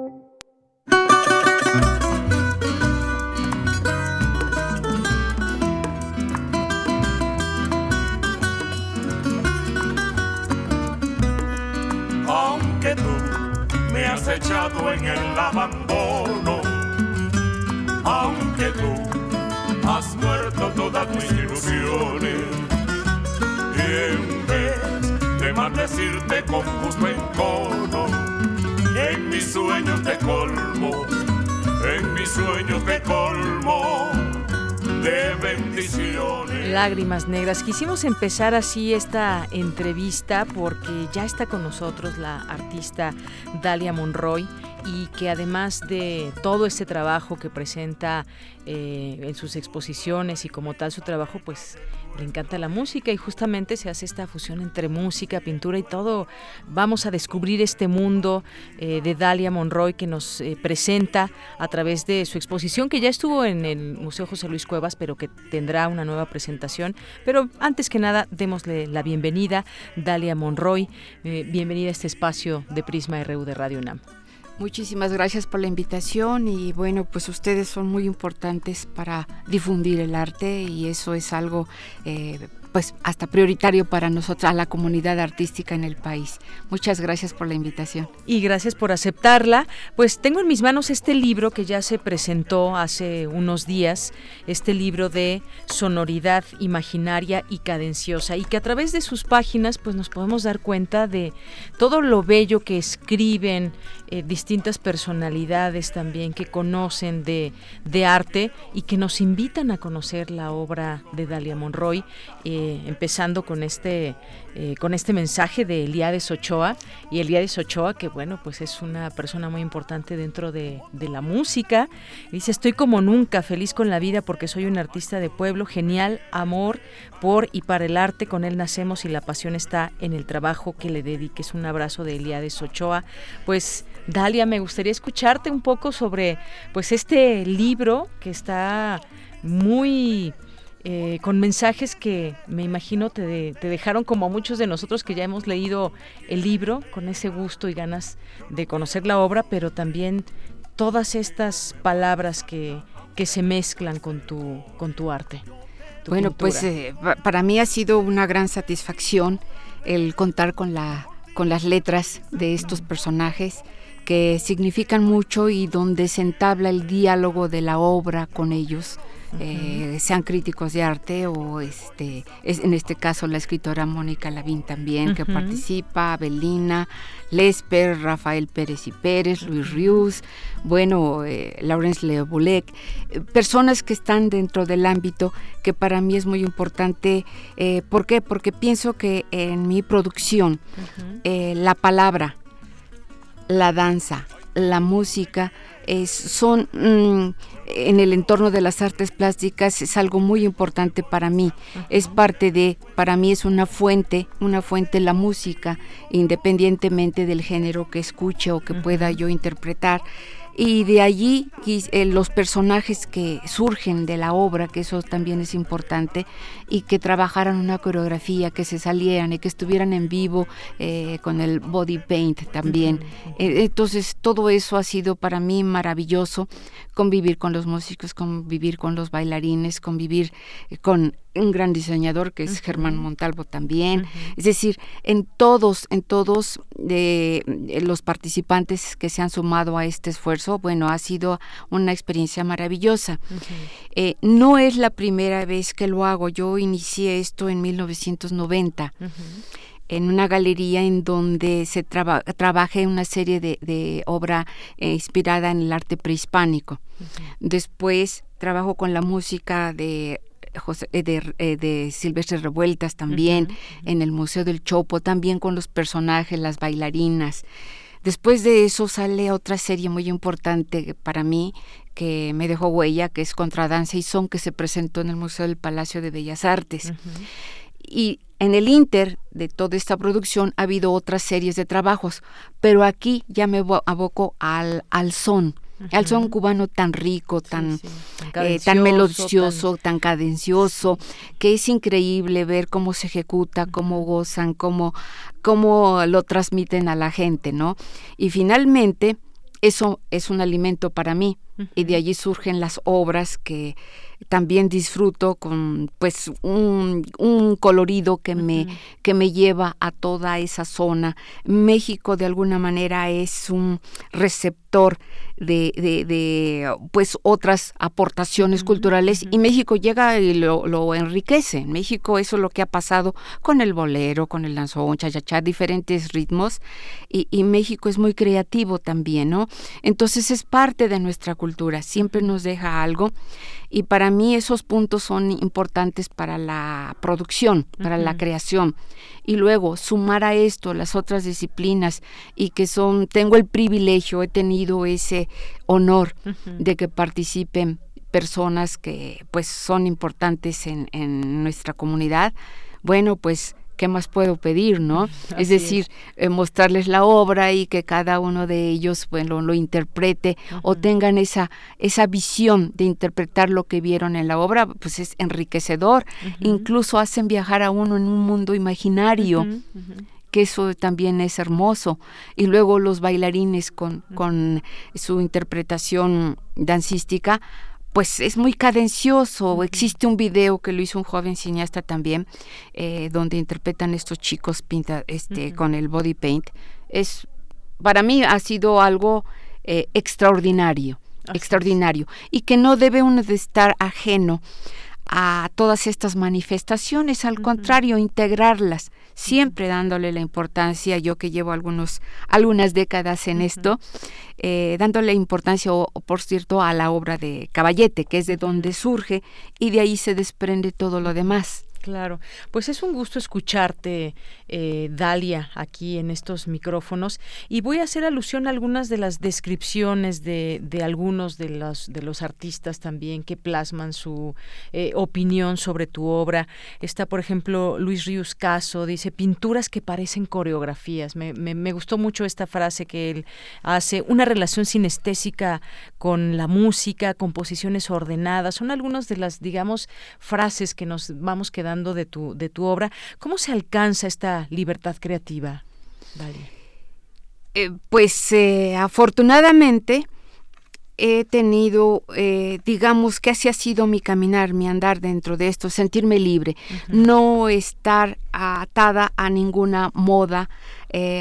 en el abandono, aunque tú has muerto todas mis ilusiones en vez de maldecirte con justo encono, en mis sueños de colmo, en mis sueños de colmo de bendiciones. Lágrimas negras. Quisimos empezar así esta entrevista porque ya está con nosotros la artista Dalia Monroy y que además de todo ese trabajo que presenta eh, en sus exposiciones y como tal su trabajo, pues le encanta la música y justamente se hace esta fusión entre música, pintura y todo. Vamos a descubrir este mundo eh, de Dalia Monroy que nos eh, presenta a través de su exposición que ya estuvo en el Museo José Luis Cuevas, pero que tendrá una nueva presentación. Pero antes que nada, démosle la bienvenida, Dalia Monroy. Bienvenida a este espacio de Prisma RU de Radio UNAM. Muchísimas gracias por la invitación y bueno, pues ustedes son muy importantes para difundir el arte y eso es algo eh, pues hasta prioritario para nosotros, a la comunidad artística en el país. Muchas gracias por la invitación. Y gracias por aceptarla. Pues tengo en mis manos este libro que ya se presentó hace unos días, este libro de sonoridad imaginaria y cadenciosa, y que a través de sus páginas pues nos podemos dar cuenta de todo lo bello que escriben eh, distintas personalidades también que conocen de, de, arte y que nos invitan a conocer la obra de Dalia Monroy. Eh, empezando con este, eh, con este mensaje de Eliades Ochoa. Y Eliades Ochoa, que bueno, pues es una persona muy importante dentro de, de la música. Dice, estoy como nunca, feliz con la vida porque soy un artista de pueblo, genial, amor por y para el arte, con él nacemos y la pasión está en el trabajo que le dediques. Un abrazo de Eliades Ochoa. Pues Dalia, me gustaría escucharte un poco sobre pues este libro que está muy eh, con mensajes que me imagino te, te, dejaron como a muchos de nosotros que ya hemos leído el libro con ese gusto y ganas de conocer la obra, pero también todas estas palabras que, que se mezclan con tu, con tu arte. Tu bueno, pues eh, para mí ha sido una gran satisfacción el contar con, la, con las letras de estos personajes que significan mucho y donde se entabla el diálogo de la obra con ellos. Eh, sean críticos de arte o este es, en este caso la escritora Mónica Lavín también que participa, Belina, Lesper, Rafael Pérez y Pérez, Luis Rius, bueno, eh, Laurence Leobulek, eh, personas que están dentro del ámbito que para mí es muy importante. ¿Por qué? Porque pienso que en mi producción la palabra, la danza, la música es, son mm, en el entorno de las artes plásticas es algo muy importante para mí. Es parte de, para mí es una fuente, una fuente la música, independientemente del género que escuche o que pueda yo interpretar. Y de allí eh, los personajes que surgen de la obra, que eso también es importante, y que trabajaran una coreografía, que se salieran y que estuvieran en vivo eh, con el body paint también. Eh, entonces todo eso ha sido para mí maravilloso, convivir con los músicos, convivir con los bailarines, convivir con un gran diseñador que es Germán Montalvo también. Es decir, en todos, en todos de eh, los participantes que se han sumado a este esfuerzo, bueno, ha sido una experiencia maravillosa. Eh, no es la primera vez que lo hago. Yo inicié esto en 1990. en una galería en donde se traba, trabajé una serie de, obra eh, inspirada en el arte prehispánico. Después trabajo con la música de eh, eh, de, Silvestre Revueltas también, en el Museo del Chopo, también con los personajes, las bailarinas. Después de eso sale otra serie muy importante para mí que me dejó huella, que es Contradanza y Son, que se presentó en el Museo del Palacio de Bellas Artes. Y en el Inter de toda esta producción ha habido otras series de trabajos, pero aquí ya me aboco al, al son al son cubano tan rico, tan, tan, eh, melodioso, tan... cadencioso, que es increíble ver cómo se ejecuta, cómo gozan, cómo, cómo lo transmiten a la gente, ¿no? Y finalmente, eso es un alimento para mí, y de allí surgen las obras que también disfruto con pues un, colorido que me, que me lleva a toda esa zona. México de alguna manera es un receptor de, de, pues otras aportaciones culturales y México llega y lo, lo, enriquece. México eso es lo que ha pasado con el bolero, con el danzón, chachachá, diferentes ritmos y, y México es muy creativo también, ¿no? Entonces es parte de nuestra cultura, siempre nos deja algo y para mí esos puntos son importantes para la producción, para la creación. Y luego sumar a esto las otras disciplinas y que son, tengo el privilegio, he tenido ese honor de que participen personas que pues son importantes en, en nuestra comunidad. Bueno, pues ¿qué más puedo pedir, no? [laughs] es decir, eh, mostrarles la obra y que cada uno de ellos bueno, lo interprete o tengan esa, esa visión de interpretar lo que vieron en la obra, pues es enriquecedor. Incluso hacen viajar a uno en un mundo imaginario que eso también es hermoso. Y luego los bailarines con, con su interpretación dancística, pues es muy cadencioso. Existe un video que lo hizo un joven cineasta también, eh, donde interpretan estos chicos pinta, este, con el body paint. Es, para mí ha sido algo eh, extraordinario, extraordinario, y que no debe uno de estar ajeno a todas estas manifestaciones, al contrario, integrarlas, siempre dándole la importancia, yo que llevo algunos, algunas décadas en esto, eh, dándole importancia, o, por cierto, a la obra de Caballete, que es de donde surge, y de ahí se desprende todo lo demás. Claro, pues es un gusto escucharte, eh, Dalia, aquí en estos micrófonos y voy a hacer alusión a algunas de las descripciones de, de algunos de los, de los artistas también que plasman su eh, opinión sobre tu obra. Está, por ejemplo, Luis Ríos Caso, dice pinturas que parecen coreografías. Me, me, me gustó mucho esta frase que él hace, una relación sinestésica con la música, composiciones ordenadas. Son algunas de las, digamos, frases que nos vamos quedando de tu, de tu obra. ¿Cómo se alcanza esta libertad creativa? Eh, pues eh, afortunadamente he tenido, eh, digamos que así ha sido mi caminar, mi andar dentro de esto, sentirme libre, no estar atada a ninguna moda,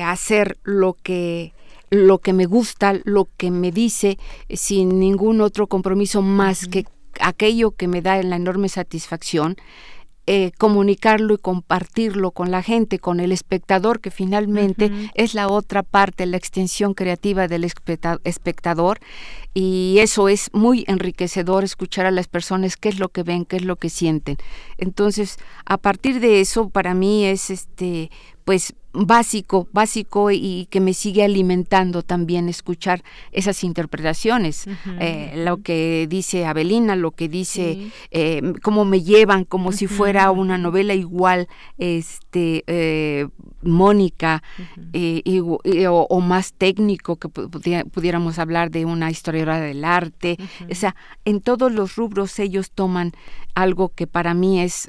hacer lo que lo que me gusta, lo que me dice, sin ningún otro compromiso más que aquello que me da la enorme satisfacción eh, comunicarlo y compartirlo con la gente, con el espectador, que finalmente es la otra parte, la extensión creativa del espectador. Y eso es muy enriquecedor, escuchar a las personas qué es lo que ven, qué es lo que sienten. Entonces, a partir de eso, para mí es este, pues básico, básico y que me sigue alimentando también escuchar esas interpretaciones, eh, lo que dice Abelina, lo que dice, eh, cómo me llevan como si fuera una novela igual, este, eh, Mónica, o, más técnico que pudiéramos hablar de una historiadora del arte, o sea, en todos los rubros ellos toman algo que para mí es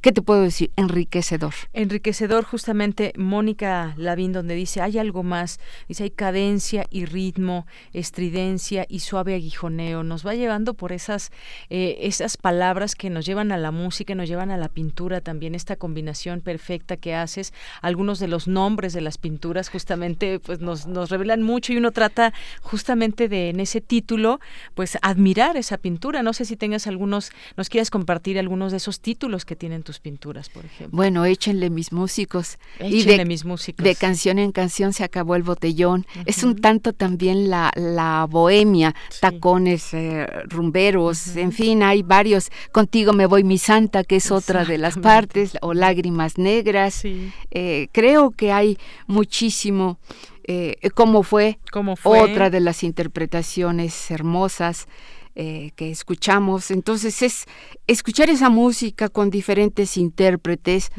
¿Qué te puedo decir? Enriquecedor. Enriquecedor, justamente, Mónica Lavín, donde dice, hay algo más, dice, hay cadencia y ritmo, estridencia y suave aguijoneo. Nos va llevando por esas, eh, esas palabras que nos llevan a la música, nos llevan a la pintura también, esta combinación perfecta que haces. Algunos de los nombres de las pinturas justamente pues nos, nos revelan mucho y uno trata justamente de, en ese título, pues admirar esa pintura. No sé si tengas algunos, nos quieras compartir algunos de esos títulos que tienen pinturas, por ejemplo? Bueno, échenle mis músicos. Échenle y de, mis músicos. De canción en canción se acabó el botellón. Es un tanto también la, la bohemia, tacones, eh, rumberos, en fin, hay varios. Contigo me voy mi santa, que es otra de las partes, o lágrimas negras. Eh, creo que hay muchísimo. Eh, ¿Cómo fue? ¿Cómo fue? Otra de las interpretaciones hermosas. Eh, que escuchamos. Entonces es escuchar esa música con diferentes intérpretes,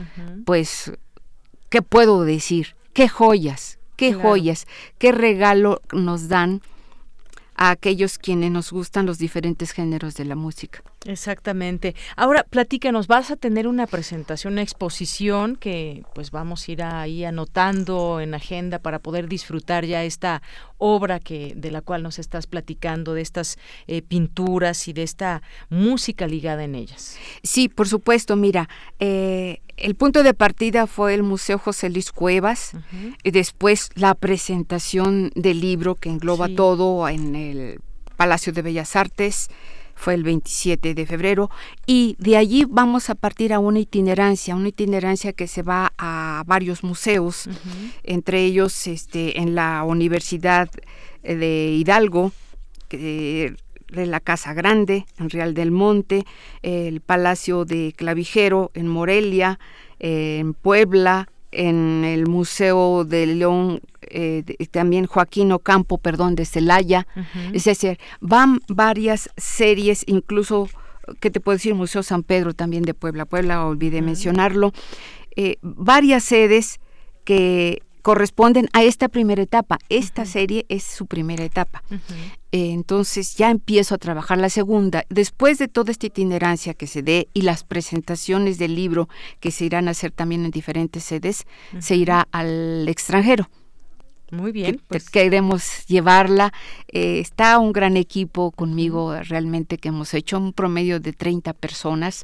pues, ¿qué puedo decir? ¿Qué joyas? ¿Qué joyas? ¿Qué regalo nos dan a aquellos quienes nos gustan los diferentes géneros de la música? Exactamente. Ahora, platícanos, vas a tener una presentación, una exposición que pues vamos a ir ahí anotando en agenda para poder disfrutar ya esta obra que de la cual nos estás platicando, de estas eh, pinturas y de esta música ligada en ellas. Sí, por supuesto. Mira, eh, el punto de partida fue el Museo José Luis Cuevas, y después la presentación del libro que engloba todo en el Palacio de Bellas Artes fue el 27 de febrero, y de allí vamos a partir a una itinerancia, una itinerancia que se va a varios museos, entre ellos este, en la Universidad de Hidalgo, de la Casa Grande, en Real del Monte, el Palacio de Clavijero, en Morelia, en Puebla, en el Museo de León, eh, también Joaquín Ocampo, perdón, de Celaya. Es decir, van varias series, incluso, ¿qué te puedo decir? Museo San Pedro también de Puebla, Puebla, olvidé mencionarlo. Eh, varias sedes que corresponden a esta primera etapa. Esta serie es su primera etapa. Eh, entonces ya empiezo a trabajar la segunda. Después de toda esta itinerancia que se dé y las presentaciones del libro que se irán a hacer también en diferentes sedes, se irá al extranjero. Muy bien. pues. Queremos llevarla. Eh, está un gran equipo conmigo realmente que hemos hecho un promedio de 30 personas,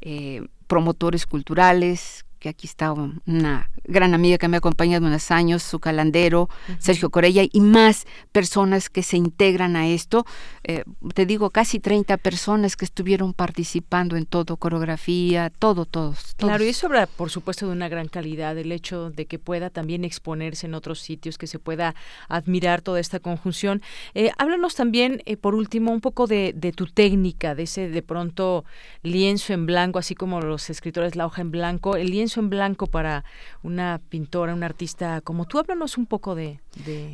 eh, promotores culturales, que aquí está una gran amiga que me ha acompañado unos años, su calandero, Sergio Corella, y más personas que se integran a esto. Eh, te digo, casi 30 personas que estuvieron participando en todo, coreografía, todo, todos, Claro, y eso habla, por supuesto, de una gran calidad, el hecho de que pueda también exponerse en otros sitios, que se pueda admirar toda esta conjunción. Eh, háblanos también, eh, por último, un poco de, de tu técnica, de ese de pronto lienzo en blanco, así como los escritores la hoja en blanco, el lienzo en blanco para una pintora, una artista como tú. Háblanos un poco de,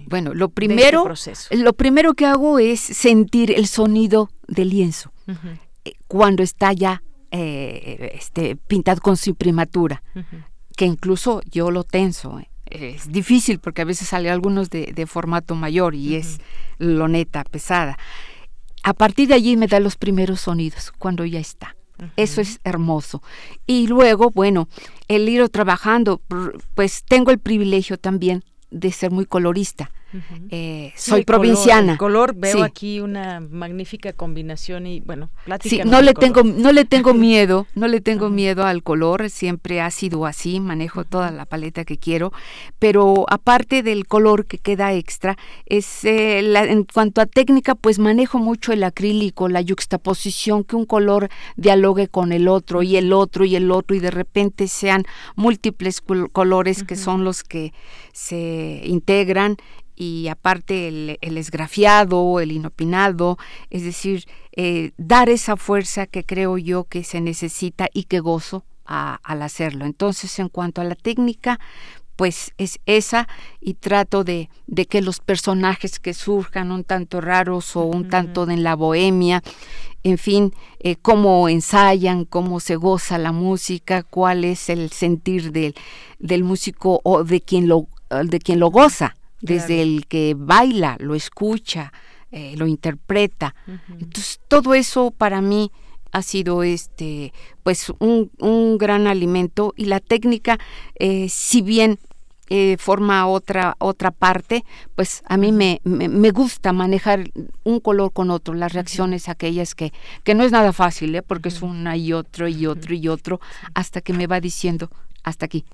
bueno, lo este primero, lo primero que hago es sentir el sonido del lienzo eh, cuando está ya eh, este, pintado con su primatura, que incluso yo lo tenso. Eh. Es difícil porque a veces sale algunos de, formato mayor y es loneta pesada. A partir de allí me da los primeros sonidos cuando ya está. Eso es hermoso. Y luego, bueno, el ir trabajando, pues tengo el privilegio también de ser muy colorista. Eh, soy provinciana. el color, veo aquí una magnífica combinación y bueno, Sí, no le tengo no le tengo miedo, no le tengo miedo al color, siempre ha sido así, manejo toda la paleta que quiero, pero aparte del color que queda extra, es eh, en cuanto a técnica, pues manejo mucho el acrílico, la yuxtaposición que un color dialogue con el otro y el otro y el otro y de repente sean múltiples colores que son los que se integran y aparte el, esgrafiado, el inopinado, es decir, eh, dar esa fuerza que creo yo que se necesita y que gozo al hacerlo. Entonces, en cuanto a la técnica, pues es esa y trato de, de, que los personajes que surjan un tanto raros o un tanto en la bohemia, en fin, eh, cómo ensayan, cómo se goza la música, cuál es el sentir del, del músico o de quien lo, de quien lo goza desde el que baila, lo escucha, eh, lo interpreta. Entonces, todo eso para mí ha sido este pues un, un gran alimento y la técnica eh, si bien eh, forma otra otra parte pues a mí me, me, gusta manejar un color con otro las reacciones aquellas que que no es nada fácil porque es una y otro y otro y otro hasta que me va diciendo hasta aquí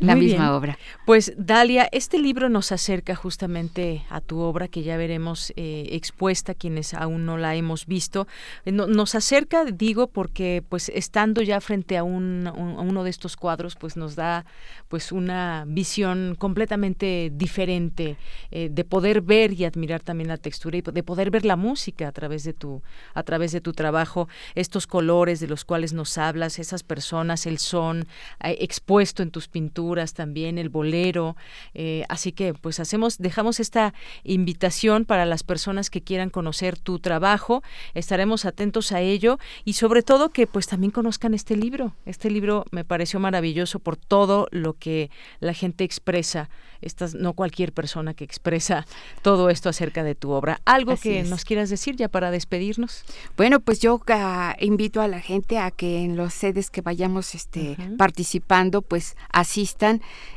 la misma obra. Pues Dalia, este libro nos acerca justamente a tu obra que ya veremos eh, expuesta quienes aún no la hemos visto. Eh, nos acerca, digo, porque pues estando ya frente a, un, uno de estos cuadros, pues nos da pues una visión completamente diferente eh, de poder ver y admirar también la textura y de poder ver la música a través de tu a través de tu trabajo, estos colores de los cuales nos hablas, esas personas, el son expuesto en tus pinturas también, el bolero. Eh, así que pues hacemos, dejamos esta invitación para las personas que quieran conocer tu trabajo. Estaremos atentos a ello y sobre todo que pues también conozcan este libro. Este libro me pareció maravilloso por todo lo que la gente expresa. Estas, no cualquier persona que expresa todo esto acerca de tu obra. ¿Algo que nos quieras decir ya para despedirnos? Bueno, pues yo ah, invito a la gente a que en los sedes que vayamos este, participando, pues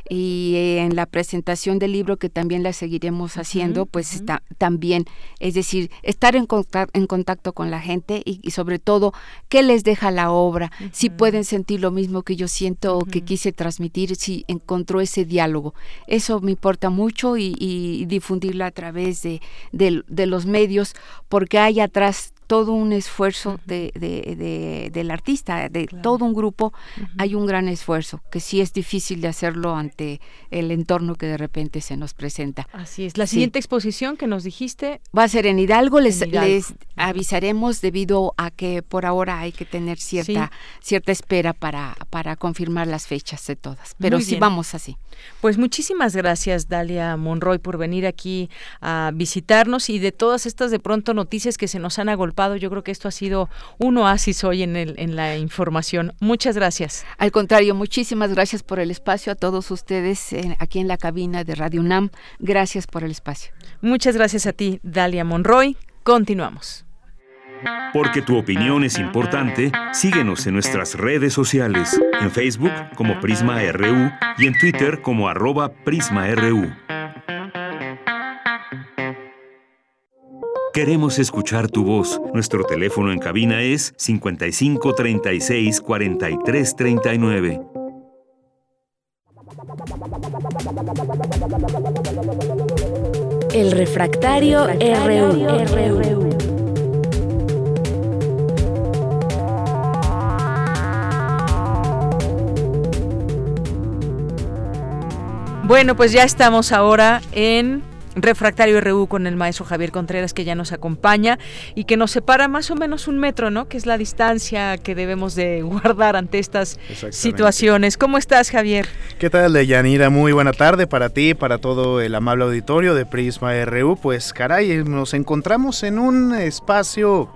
y en la presentación del libro que también la seguiremos haciendo, pues está, también, es decir, estar en, contacto, en contacto con la gente y, sobre todo qué les deja la obra, si pueden sentir lo mismo que yo siento o que quise transmitir, si encontró ese diálogo. Eso me importa mucho y, y difundirlo a través de, de los medios porque hay atrás todo un esfuerzo de, de, del artista, de todo un grupo, hay un gran esfuerzo, que sí es difícil de hacerlo ante el entorno que de repente se nos presenta. Así es. La siguiente exposición que nos dijiste va a ser en Hidalgo, les, les avisaremos debido a que por ahora hay que tener cierta, cierta espera para, para confirmar las fechas de todas, pero sí vamos así. Pues muchísimas gracias Dalia Monroy por venir aquí a visitarnos y de todas estas de pronto noticias que se nos han agolpado yo creo que esto ha sido un oasis hoy en, el, en la información. Muchas gracias. Al contrario, muchísimas gracias por el espacio a todos ustedes aquí en la cabina de Radio UNAM. Gracias por el espacio. Muchas gracias a ti, Dalia Monroy. Continuamos. Porque tu opinión es importante, síguenos en nuestras redes sociales, en Facebook como Prisma RU y en Twitter como arroba PrismaRU. Queremos escuchar tu voz. Nuestro teléfono en cabina es 55 36 43 39. El refractario, RU. Bueno, pues ya estamos ahora en Refractario RU con el maestro Javier Contreras que ya nos acompaña y que nos separa más o menos un metro, ¿no? Que es la distancia que debemos de [laughs] guardar ante estas situaciones. ¿Cómo estás, Javier? ¿Qué tal, Deyanira? Muy buena tarde para ti, para todo el amable auditorio de Prisma RU. Pues caray, nos encontramos en un espacio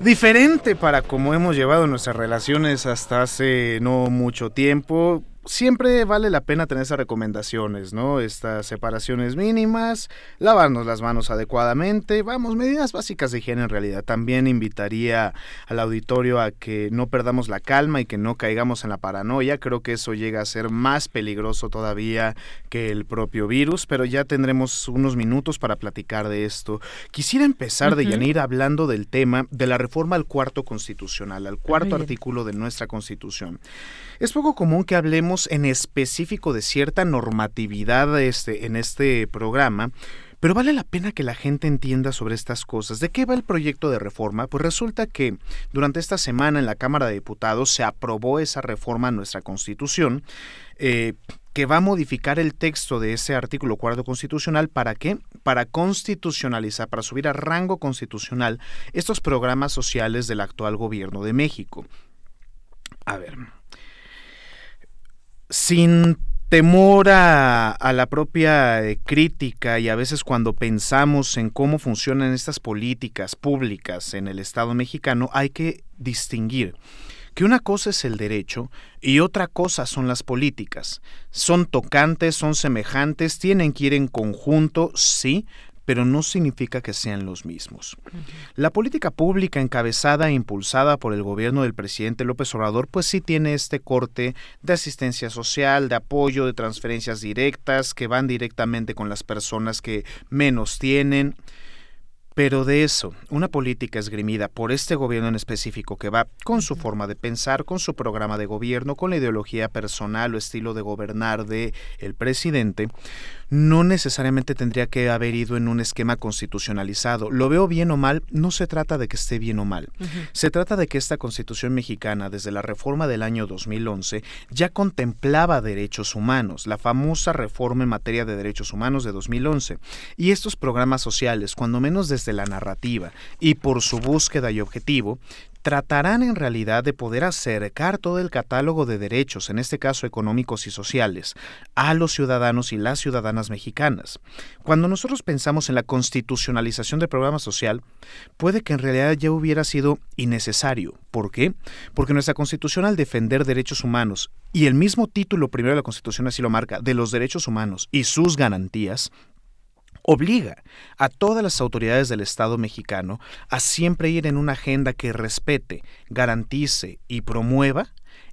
diferente para cómo hemos llevado nuestras relaciones hasta hace no mucho tiempo siempre vale la pena tener esas recomendaciones, ¿no? Estas separaciones mínimas, lavarnos las manos adecuadamente, vamos, medidas básicas de higiene en realidad. También invitaría al auditorio a que no perdamos la calma y que no caigamos en la paranoia. Creo que eso llega a ser más peligroso todavía que el propio virus, pero ya tendremos unos minutos para platicar de esto. Quisiera empezar, de Yanir, hablando del tema de la reforma al cuarto constitucional, al cuarto artículo de nuestra constitución. Es poco común que hablemos en específico de cierta normatividad este, en este programa, pero vale la pena que la gente entienda sobre estas cosas. ¿De qué va el proyecto de reforma? Pues resulta que durante esta semana en la Cámara de Diputados se aprobó esa reforma a nuestra Constitución. Eh, que va a modificar el texto de ese artículo cuarto constitucional para qué? Para constitucionalizar, para subir a rango constitucional estos programas sociales del actual gobierno de México. A ver, sin temor a, la propia eh, crítica y a veces cuando pensamos en cómo funcionan estas políticas públicas en el Estado mexicano, hay que distinguir que una cosa es el derecho y otra cosa son las políticas. Son tocantes, son semejantes, tienen que ir en conjunto, sí, pero no significa que sean los mismos. La política pública encabezada e impulsada por el gobierno del presidente López Obrador, pues sí tiene este corte de asistencia social, de apoyo, de transferencias directas que van directamente con las personas que menos tienen. Pero de eso, una política esgrimida por este gobierno en específico que va con su forma de pensar, con su programa de gobierno, con la ideología personal o estilo de gobernar de el presidente, no necesariamente tendría que haber ido en un esquema constitucionalizado. Lo veo bien o mal, no se trata de que esté bien o mal. Se trata de que esta Constitución mexicana, desde la reforma del año 2011, ya contemplaba derechos humanos, la famosa reforma en materia de derechos humanos de 2011. Y estos programas sociales, cuando menos desde la narrativa y por su búsqueda y objetivo, tratarán en realidad de poder acercar todo el catálogo de derechos, en este caso económicos y sociales, a los ciudadanos y las ciudadanas mexicanas. Cuando nosotros pensamos en la constitucionalización del programa social, puede que en realidad ya hubiera sido innecesario. ¿Por qué? Porque nuestra constitución al defender derechos humanos, y el mismo título primero de la constitución así lo marca, de los derechos humanos y sus garantías, obliga a todas las autoridades del Estado mexicano a siempre ir en una agenda que respete, garantice y promueva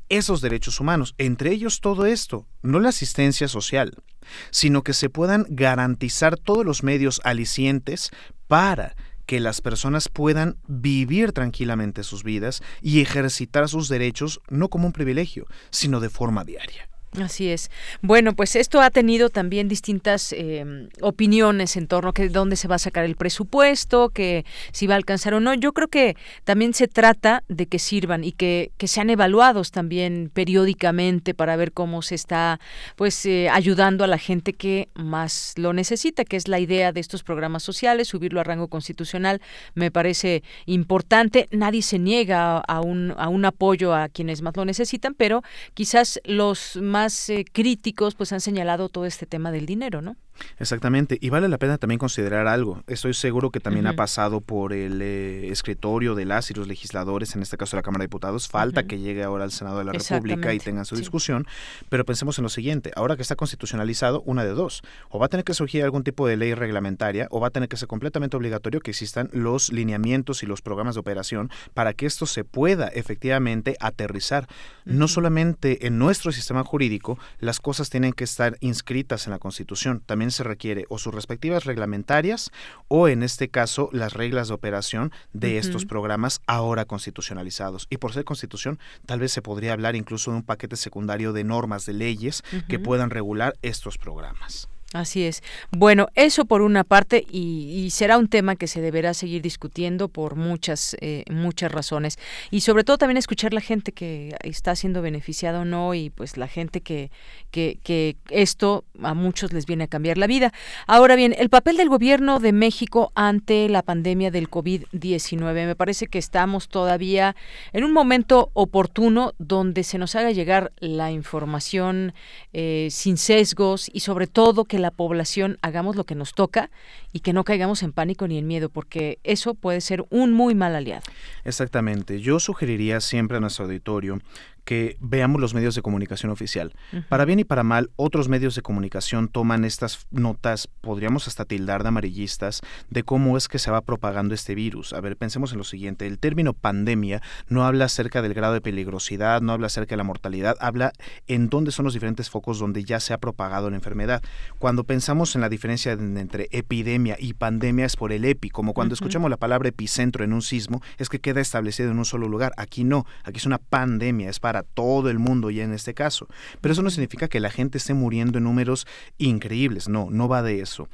esos derechos humanos, entre ellos todo esto, no la asistencia social, sino que se puedan garantizar todos los medios alicientes para que las personas puedan vivir tranquilamente sus vidas y ejercitar sus derechos no como un privilegio, sino de forma diaria. Así es. Bueno, pues esto ha tenido también distintas em, opiniones en torno a que dónde se va a sacar el presupuesto, que si va a alcanzar o no. Yo creo que también se trata de que sirvan y que, que sean evaluados también periódicamente para ver cómo se está pues eh, ayudando a la gente que más lo necesita, que es la idea de estos programas sociales, subirlo a rango constitucional, me parece importante. Nadie se niega a un, a un apoyo a quienes más lo necesitan, pero quizás los más eh, críticos pues han señalado todo este tema del dinero, ¿no? Exactamente, y vale la pena también considerar algo. Estoy seguro que también ha pasado por el eh, escritorio de las y los legisladores, en este caso de la Cámara de Diputados. Falta que llegue ahora al Senado de la República y tengan su discusión, pero pensemos en lo siguiente, ahora que está constitucionalizado, una de dos, o va a tener que surgir algún tipo de ley reglamentaria, o va a tener que ser completamente obligatorio que existan los lineamientos y los programas de operación para que esto se pueda efectivamente aterrizar. No solamente en nuestro sistema jurídico, las cosas tienen que estar inscritas en la Constitución, también se requiere o sus respectivas reglamentarias o en este caso las reglas de operación de estos programas ahora constitucionalizados. Y por ser constitución, tal vez se podría hablar incluso de un paquete secundario de normas, de leyes que puedan regular estos programas. Así es. Bueno, eso por una parte y, será un tema que se deberá seguir discutiendo por muchas eh, muchas razones y sobre todo también escuchar la gente que está siendo beneficiada o no y pues la gente que, que, que esto a muchos les viene a cambiar la vida. Ahora bien, el papel del gobierno de México ante la pandemia del COVID-19 me parece que estamos todavía en un momento oportuno donde se nos haga llegar la información eh, sin sesgos y sobre todo que la población hagamos lo que nos toca y que no caigamos en pánico ni en miedo, porque eso puede ser un muy mal aliado. Exactamente. Yo sugeriría siempre a nuestro auditorio que veamos los medios de comunicación oficial. Para bien y para mal, otros medios de comunicación toman estas notas, podríamos hasta tildar de amarillistas, de cómo es que se va propagando este virus. A ver, pensemos en lo siguiente, el término pandemia no habla acerca del grado de peligrosidad, no habla acerca de la mortalidad, habla en dónde son los diferentes focos donde ya se ha propagado la enfermedad. Cuando pensamos en la diferencia entre epidemia y pandemia es por el epi, como cuando escuchamos la palabra epicentro en un sismo, es que queda establecido en un solo lugar. Aquí no, aquí es una pandemia, es para todo el mundo ya en este caso. Pero eso no significa que la gente esté muriendo en números increíbles, no, no va de eso.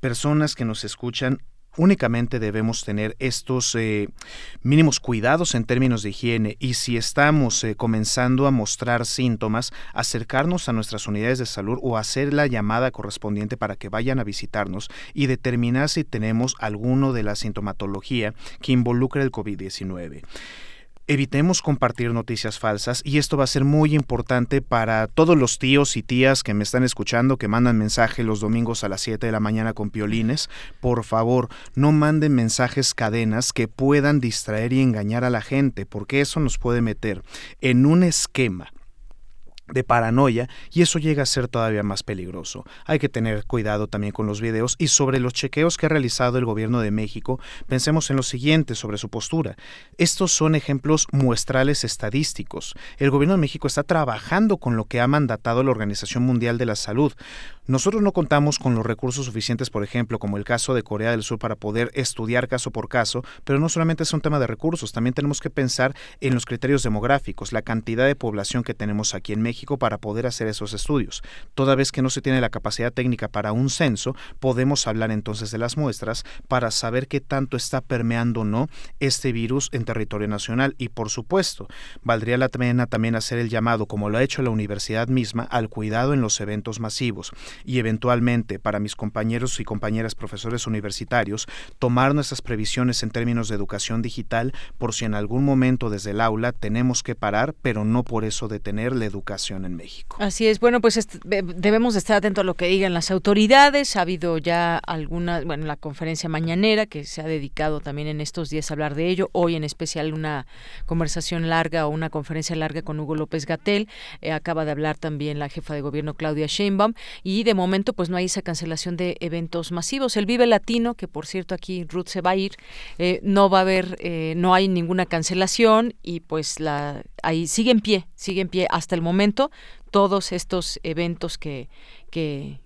Personas que nos escuchan únicamente debemos tener estos eh, mínimos cuidados en términos de higiene y si estamos eh, comenzando a mostrar síntomas, acercarnos a nuestras unidades de salud o hacer la llamada correspondiente para que vayan a visitarnos y determinar si tenemos alguno de la sintomatología que involucre el COVID-19 evitemos compartir noticias falsas y esto va a ser muy importante para todos los tíos y tías que me están escuchando, que mandan mensaje los domingos a las 7 de la mañana con piolines. Por favor, no manden mensajes cadenas que puedan distraer y engañar a la gente, porque eso nos puede meter en un esquema de paranoia y eso llega a ser todavía más peligroso. Hay que tener cuidado también con los videos y sobre los chequeos que ha realizado el gobierno de México, pensemos en lo siguiente sobre su postura. Estos son ejemplos muestrales estadísticos. El gobierno de México está trabajando con lo que ha mandatado la Organización Mundial de la Salud. Nosotros no contamos con los recursos suficientes, por ejemplo, como el caso de Corea del Sur, para poder estudiar caso por caso, pero no solamente es un tema de recursos, también tenemos que pensar en los criterios demográficos, la cantidad de población que tenemos aquí en México para poder hacer esos estudios. Toda vez que no se tiene la capacidad técnica para un censo, podemos hablar entonces de las muestras para saber qué tanto está permeando o no este virus en territorio nacional. Y por supuesto, valdría la pena también hacer el llamado, como lo ha hecho la universidad misma, al cuidado en los eventos masivos y eventualmente para mis compañeros y compañeras profesores universitarios tomar nuestras previsiones en términos de educación digital por si en algún momento desde el aula tenemos que parar, pero no por eso detener la educación en México. Así es, bueno, pues debemos de estar atentos a lo que digan las autoridades. Ha habido ya alguna, bueno, la conferencia mañanera que se ha dedicado también en estos días a hablar de ello. Hoy en especial una conversación larga o una conferencia larga con Hugo López Gatel. Eh, acaba de hablar también la jefa de gobierno Claudia Sheinbaum y de momento pues no hay esa cancelación de eventos masivos. El Vive Latino, que por cierto aquí Ruth se va a ir, eh, no va a haber, eh, no hay ninguna cancelación y pues la ahí sigue en pie, sigue en pie hasta el momento todos estos eventos que, que,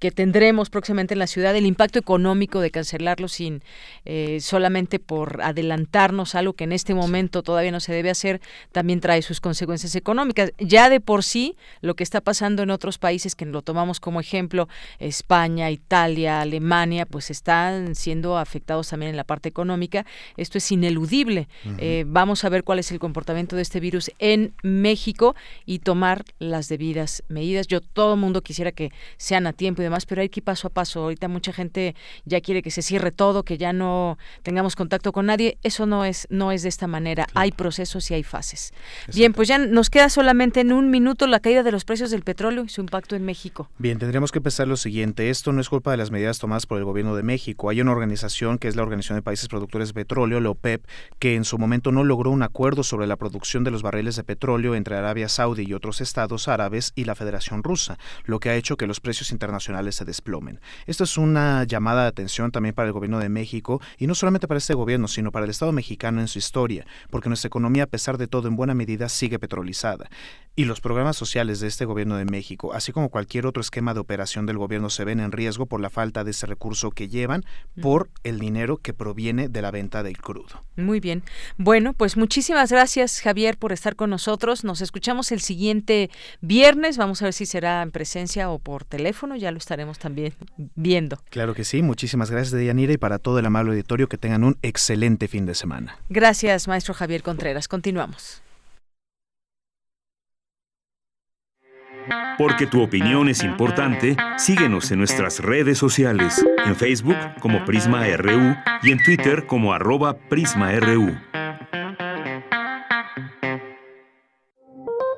que tendremos próximamente en la ciudad, el impacto económico de cancelarlo sin eh, solamente por adelantarnos algo que en este momento todavía no se debe hacer, también trae sus consecuencias económicas. Ya de por sí, lo que está pasando en otros países, que lo tomamos como ejemplo, España, Italia, Alemania, pues están siendo afectados también en la parte económica. Esto es ineludible. Eh, vamos a ver cuál es el comportamiento de este virus en México y tomar las debidas medidas. Yo todo el mundo quisiera que sean a tiempo y pero hay que ir paso a paso. Ahorita mucha gente ya quiere que se cierre todo, que ya no tengamos contacto con nadie. Eso no es, no es de esta manera. Hay procesos y hay fases. Bien, pues ya nos queda solamente en un minuto la caída de los precios del petróleo y su impacto en México. Bien, tendríamos que pensar lo siguiente. Esto no es culpa de las medidas tomadas por el gobierno de México. Hay una organización que es la Organización de Países Productores de Petróleo, la OPEP, que en su momento no logró un acuerdo sobre la producción de los barriles de petróleo entre Arabia Saudí y otros estados árabes y la Federación Rusa, lo que ha hecho que los precios internacionales se desplomen. Esto es una llamada de atención también para el gobierno de México y no solamente para este gobierno, sino para el Estado mexicano en su historia, porque nuestra economía, a pesar de todo, en buena medida sigue petrolizada. Y los programas sociales de este gobierno de México, así como cualquier otro esquema de operación del gobierno, se ven en riesgo por la falta de ese recurso que llevan por el dinero que proviene de la venta del crudo. Muy bien. Bueno, pues muchísimas gracias, Javier, por estar con nosotros. Nos escuchamos el siguiente viernes. Vamos a ver si será en presencia o por teléfono. Ya lo estaremos también viendo. Claro que sí, muchísimas gracias Deyanira y para todo el amable auditorio que tengan un excelente fin de semana. Gracias, maestro Javier Contreras. Continuamos. Porque tu opinión es importante, síguenos en nuestras redes sociales, en Facebook como Prisma RU y en Twitter como arroba PrismaRU.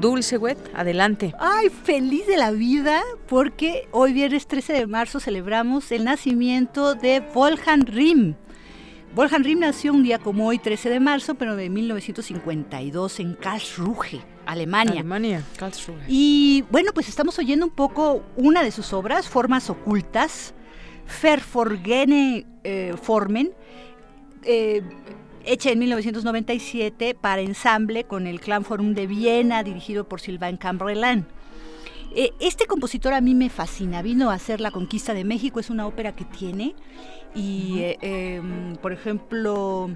Dulce Wet, adelante. Ay, feliz de la vida porque hoy viernes 13 de marzo celebramos el nacimiento de Wolfgang Rimm. Wolfgang Rimm nació un día como hoy, 13 de marzo, pero de 1952 en Karlsruhe, Alemania. Alemania, Karlsruhe. Y bueno, pues estamos oyendo un poco una de sus obras, Formas Ocultas, Verforgene eh, Formen. Eh, hecha en 1997 para ensamble con el Clan Forum de Viena, dirigido por Sylvain Cambrelán. Eh, este compositor a mí me fascina, vino a hacer La Conquista de México, es una ópera que tiene, y eh, em, por ejemplo,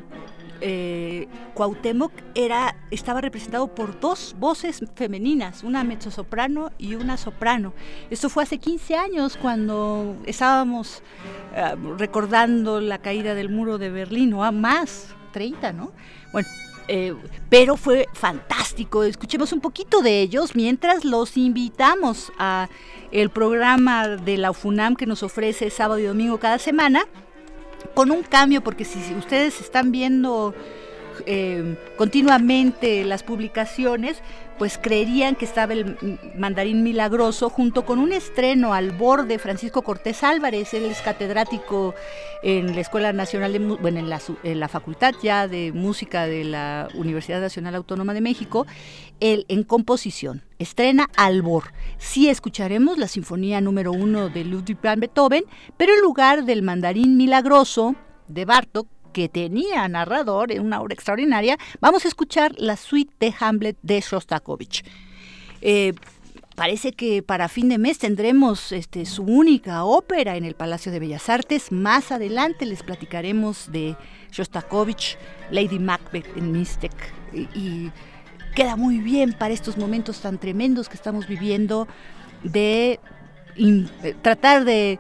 eh, Cuauhtémoc era, estaba representado por dos voces femeninas, una mezzosoprano y una soprano. Esto fue hace 15 años cuando estábamos eh, recordando la caída del muro de Berlín, o a más, 30, ¿no? Bueno, eh, pero fue fantástico. Escuchemos un poquito de ellos mientras los invitamos a el programa de la UFUNAM que nos ofrece sábado y domingo cada semana, con un cambio, porque si, si ustedes están viendo eh, continuamente las publicaciones, pues creerían que estaba el Mandarín Milagroso junto con un estreno al borde Francisco Cortés Álvarez, él es catedrático en la Escuela Nacional de bueno, en la, en la Facultad ya de Música de la Universidad Nacional Autónoma de México, él en composición. Estrena Albor. Sí escucharemos la Sinfonía número uno de Ludwig van Beethoven, pero en lugar del Mandarín Milagroso de Bartok, que tenía narrador en una obra extraordinaria, vamos a escuchar la suite de Hamlet de Shostakovich. Eh, parece que para fin de mes tendremos este, su única ópera en el Palacio de Bellas Artes. Más adelante les platicaremos de Shostakovich, Lady Macbeth en Mystic. Y, queda muy bien para estos momentos tan tremendos que estamos viviendo de tratar de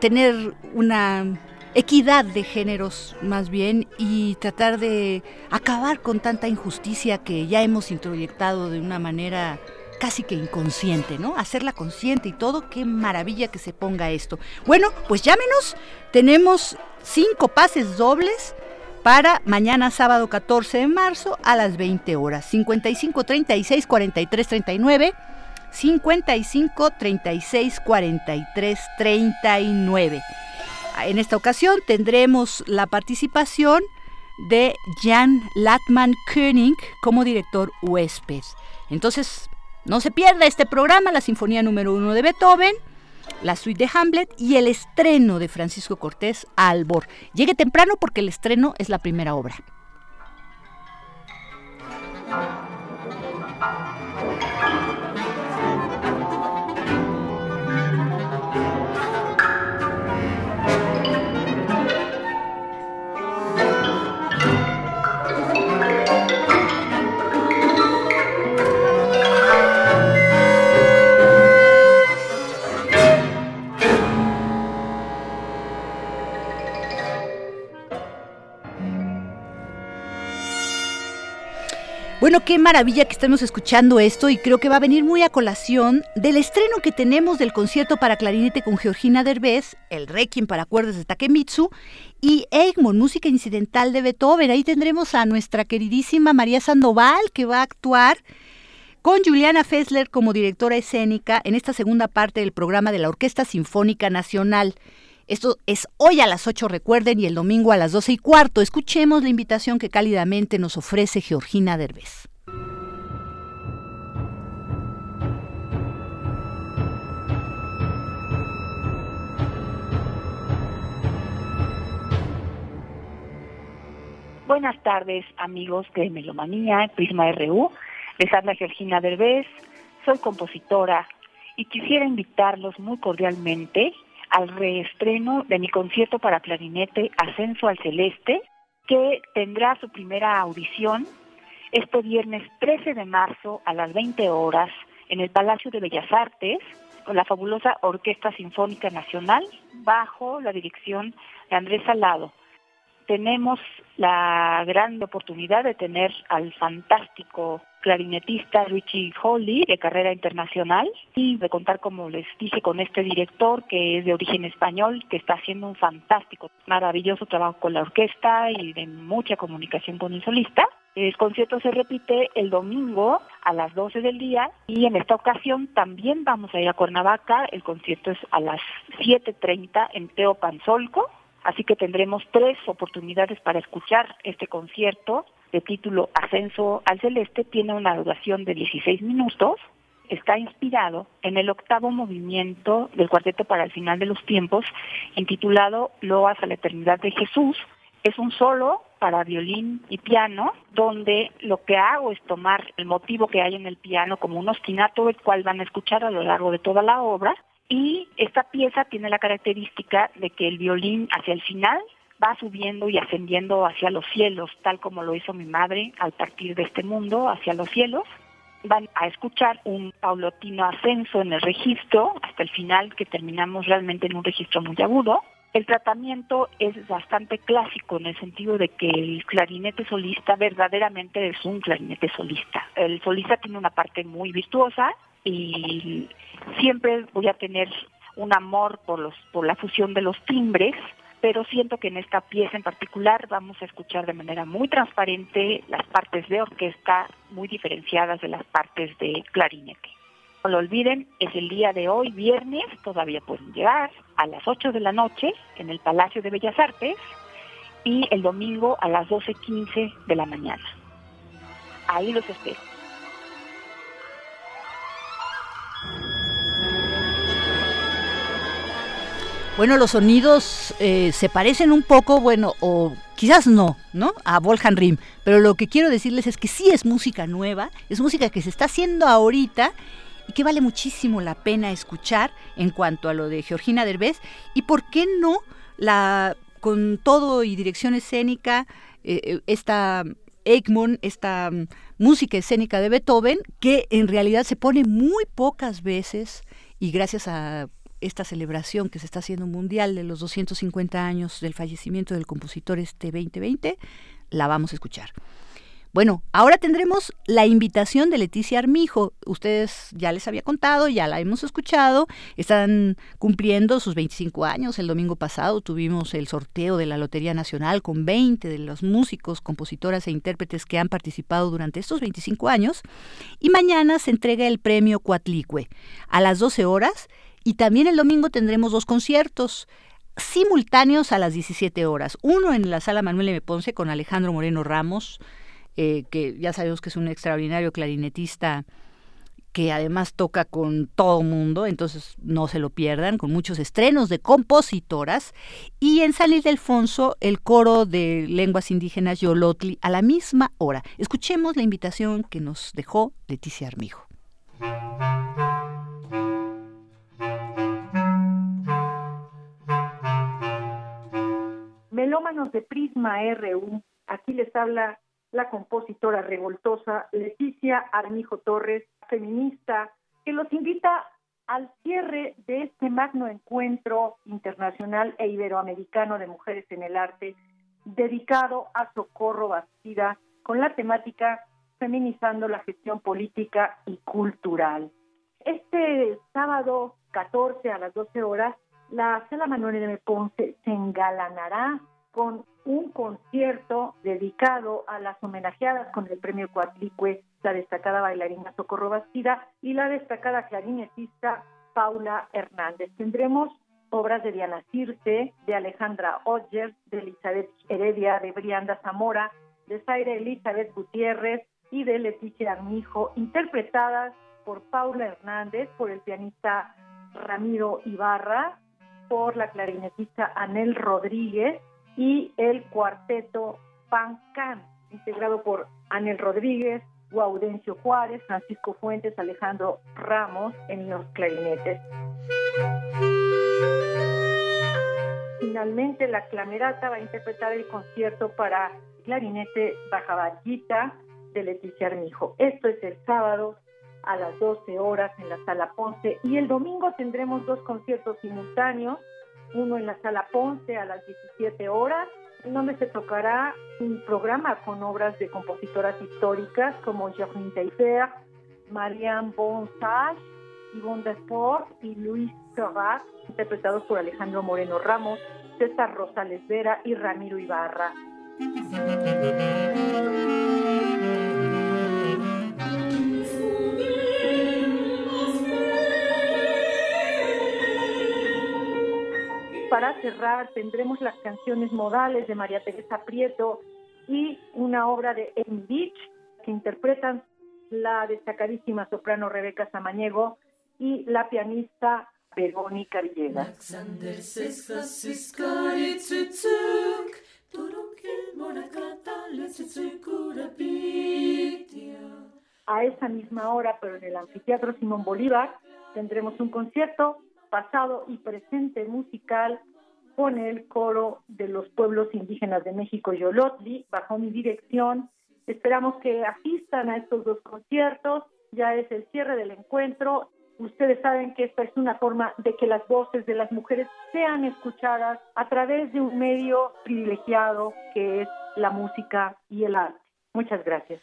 tener una equidad de géneros más bien y tratar de acabar con tanta injusticia que ya hemos introyectado de una manera casi que inconsciente, ¿no? Hacerla consciente y todo, qué maravilla que se ponga esto. Bueno, pues llámenos, tenemos cinco pases dobles para mañana sábado 14 de marzo a las 20 horas. 55 36 43 39 55 36 43 39. En esta ocasión tendremos la participación de Jan Latman König como director huésped. Entonces, no se pierda este programa, la Sinfonía número uno de Beethoven, la suite de Hamlet y el estreno de Francisco Cortés Albor. Llegue temprano porque el estreno es la primera obra. Bueno, qué maravilla que estemos escuchando esto y creo que va a venir muy a colación del estreno que tenemos del concierto para clarinete con Georgina Derbez, el Requiem para cuerdas de Takemitsu y Egmont, música incidental de Beethoven. Ahí tendremos a nuestra queridísima María Sandoval que va a actuar con Juliana Fessler como directora escénica en esta segunda parte del programa de la Orquesta Sinfónica Nacional. Esto es hoy a las 8, recuerden, y el domingo a las 12 y cuarto. Escuchemos la invitación que cálidamente nos ofrece Georgina Derbez. Buenas tardes, amigos de Melomanía, Prisma RU. Les habla Georgina Derbez, soy compositora y quisiera invitarlos muy cordialmente al reestreno de mi concierto para clarinete Ascenso al Celeste, que tendrá su primera audición este viernes 13 de marzo a las 20 horas en el Palacio de Bellas Artes con la fabulosa Orquesta Sinfónica Nacional bajo la dirección de Andrés Salado. Tenemos la gran oportunidad de tener al fantástico clarinetista Richie Holly de carrera internacional y de contar, como les dije, con este director que es de origen español, que está haciendo un fantástico, maravilloso trabajo con la orquesta y de mucha comunicación con el solista. El concierto se repite el domingo a las 12 del día y en esta ocasión también vamos a ir a Cuernavaca. El concierto es a las 7.30 en Teopanzolco, así que tendremos tres oportunidades para escuchar este concierto de título Ascenso al Celeste. Tiene una duración de 16 minutos está inspirado en el octavo movimiento del Cuarteto para el Final de los Tiempos, intitulado Loas a la Eternidad de Jesús. Es un solo para violín y piano, donde lo que hago es tomar el motivo que hay en el piano como un ostinato, el cual van a escuchar a lo largo de toda la obra, y esta pieza tiene la característica de que el violín hacia el final va subiendo y ascendiendo hacia los cielos, tal como lo hizo mi madre al partir de este mundo, hacia los cielos, van a escuchar un paulatino ascenso en el registro hasta el final, que terminamos realmente en un registro muy agudo. El tratamiento es bastante clásico en el sentido de que el clarinete solista verdaderamente es un clarinete solista. El solista tiene una parte muy virtuosa y siempre voy a tener un amor por los por la fusión de los timbres pero siento que en esta pieza en particular vamos a escuchar de manera muy transparente las partes de orquesta muy diferenciadas de las partes de clarinete. No lo olviden, es el día de hoy, viernes, todavía pueden llegar a las 8 de la noche en el Palacio de Bellas Artes y el domingo a las 12.15 de la mañana. Ahí los espero. Bueno, los sonidos eh, se parecen un poco, bueno, o quizás no, ¿no? A Volhan Rim. Pero lo que quiero decirles es que sí es música nueva, es música que se está haciendo ahorita y que vale muchísimo la pena escuchar en cuanto a lo de Georgina Derbez. Y por qué no, la, con todo y dirección escénica, eh, eh, esta Egmont, esta mm, música escénica de Beethoven, que en realidad se pone muy pocas veces y gracias a esta celebración que se está haciendo mundial de los 250 años del fallecimiento del compositor este 2020, la vamos a escuchar. Bueno, ahora tendremos la invitación de Leticia Armijo. Ustedes ya les había contado, ya la hemos escuchado. Están cumpliendo sus 25 años. El domingo pasado tuvimos el sorteo de la Lotería Nacional con 20 de los músicos, compositoras e intérpretes que han participado durante estos 25 años. Y mañana se entrega el premio Cuatlicue a las 12 horas y también el domingo tendremos dos conciertos simultáneos a las 17 horas. Uno en la sala Manuel M. Ponce con Alejandro Moreno Ramos, eh, que ya sabemos que es un extraordinario clarinetista que además toca con todo mundo, entonces no se lo pierdan, con muchos estrenos de compositoras. Y en San Ildefonso, el coro de lenguas indígenas Yolotli a la misma hora. Escuchemos la invitación que nos dejó Leticia Armijo. Melómanos de Prisma RU, aquí les habla la compositora revoltosa Leticia Armijo Torres, feminista, que los invita al cierre de este magno encuentro internacional e iberoamericano de mujeres en el arte, dedicado a Socorro Bastida, con la temática Feminizando la gestión política y cultural. Este sábado 14 a las 12 horas la Sala Manuel M. Ponce se engalanará con un concierto dedicado a las homenajeadas con el premio Cuatlicue, la destacada bailarina Socorro Bastida y la destacada clarinetista Paula Hernández. Tendremos obras de Diana Circe, de Alejandra Odger, de Elizabeth Heredia, de Brianda Zamora, de Zaire Elizabeth Gutiérrez y de Leticia Armijo, interpretadas por Paula Hernández, por el pianista Ramiro Ibarra, por la clarinetista Anel Rodríguez y el cuarteto Pancan, integrado por Anel Rodríguez, Guaudencio Juárez, Francisco Fuentes, Alejandro Ramos en los clarinetes. Finalmente, la Clamerata va a interpretar el concierto para clarinete Bajaballita de Leticia Armijo. Esto es el sábado a las 12 horas en la Sala Ponce y el domingo tendremos dos conciertos simultáneos, uno en la Sala Ponce a las 17 horas, donde se tocará un programa con obras de compositoras históricas como Teifer, Marianne Bonsage, Yvonne Desport y Luis Serrat, interpretados por Alejandro Moreno Ramos, César Rosales Vera y Ramiro Ibarra. Cerrar tendremos las canciones modales de María Teresa Prieto y una obra de Amy Beach que interpretan la destacadísima soprano Rebeca Samaniego y la pianista Verónica Villegas. A esa misma hora, pero en el Anfiteatro Simón Bolívar, tendremos un concierto pasado y presente musical con el coro de los pueblos indígenas de México, Yolotli, bajo mi dirección. Esperamos que asistan a estos dos conciertos. Ya es el cierre del encuentro. Ustedes saben que esta es una forma de que las voces de las mujeres sean escuchadas a través de un medio privilegiado que es la música y el arte. Muchas gracias.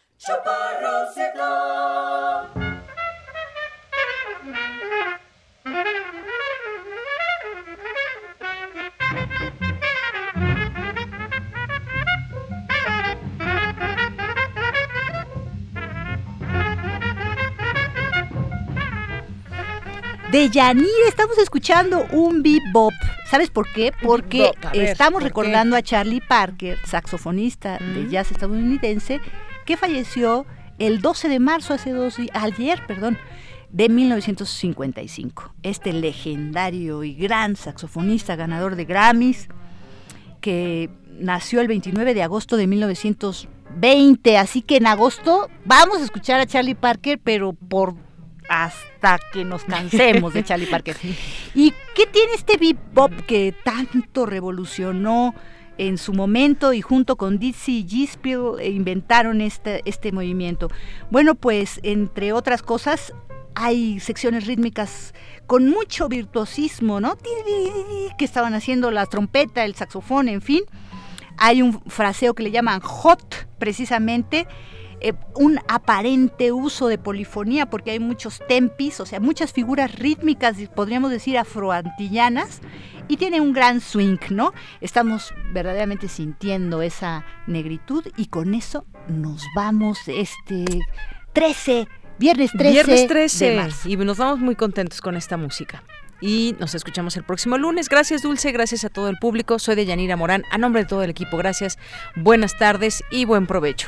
De Yanir estamos escuchando un bebop. ¿Sabes por qué? Porque estamos recordando a Charlie Parker, saxofonista de jazz estadounidense, que falleció el 12 de marzo, hace dos ayer, perdón, de 1955. Este legendario y gran saxofonista, ganador de Grammys, que nació el 29 de agosto de 1920. Así que en agosto vamos a escuchar a Charlie Parker, pero por hasta que nos cansemos de [laughs] Charlie Parker. ¿Y qué tiene este bebop que tanto revolucionó en su momento y junto con Dizzy Gillespie inventaron este, este movimiento? Bueno, pues entre otras cosas hay secciones rítmicas con mucho virtuosismo, ¿no? Que estaban haciendo la trompeta, el saxofón, en fin. Hay un fraseo que le llaman hot, precisamente, eh, un aparente uso de polifonía, porque hay muchos tempis, o sea, muchas figuras rítmicas, podríamos decir afroantillanas, y tiene un gran swing, ¿no? Estamos verdaderamente sintiendo esa negritud y con eso nos vamos este 13, viernes 13, viernes 13 y nos vamos muy contentos con esta música. Y nos escuchamos el próximo lunes. Gracias, Dulce. Gracias a todo el público. Soy de Yanira Morán. A nombre de todo el equipo, gracias. Buenas tardes y buen provecho.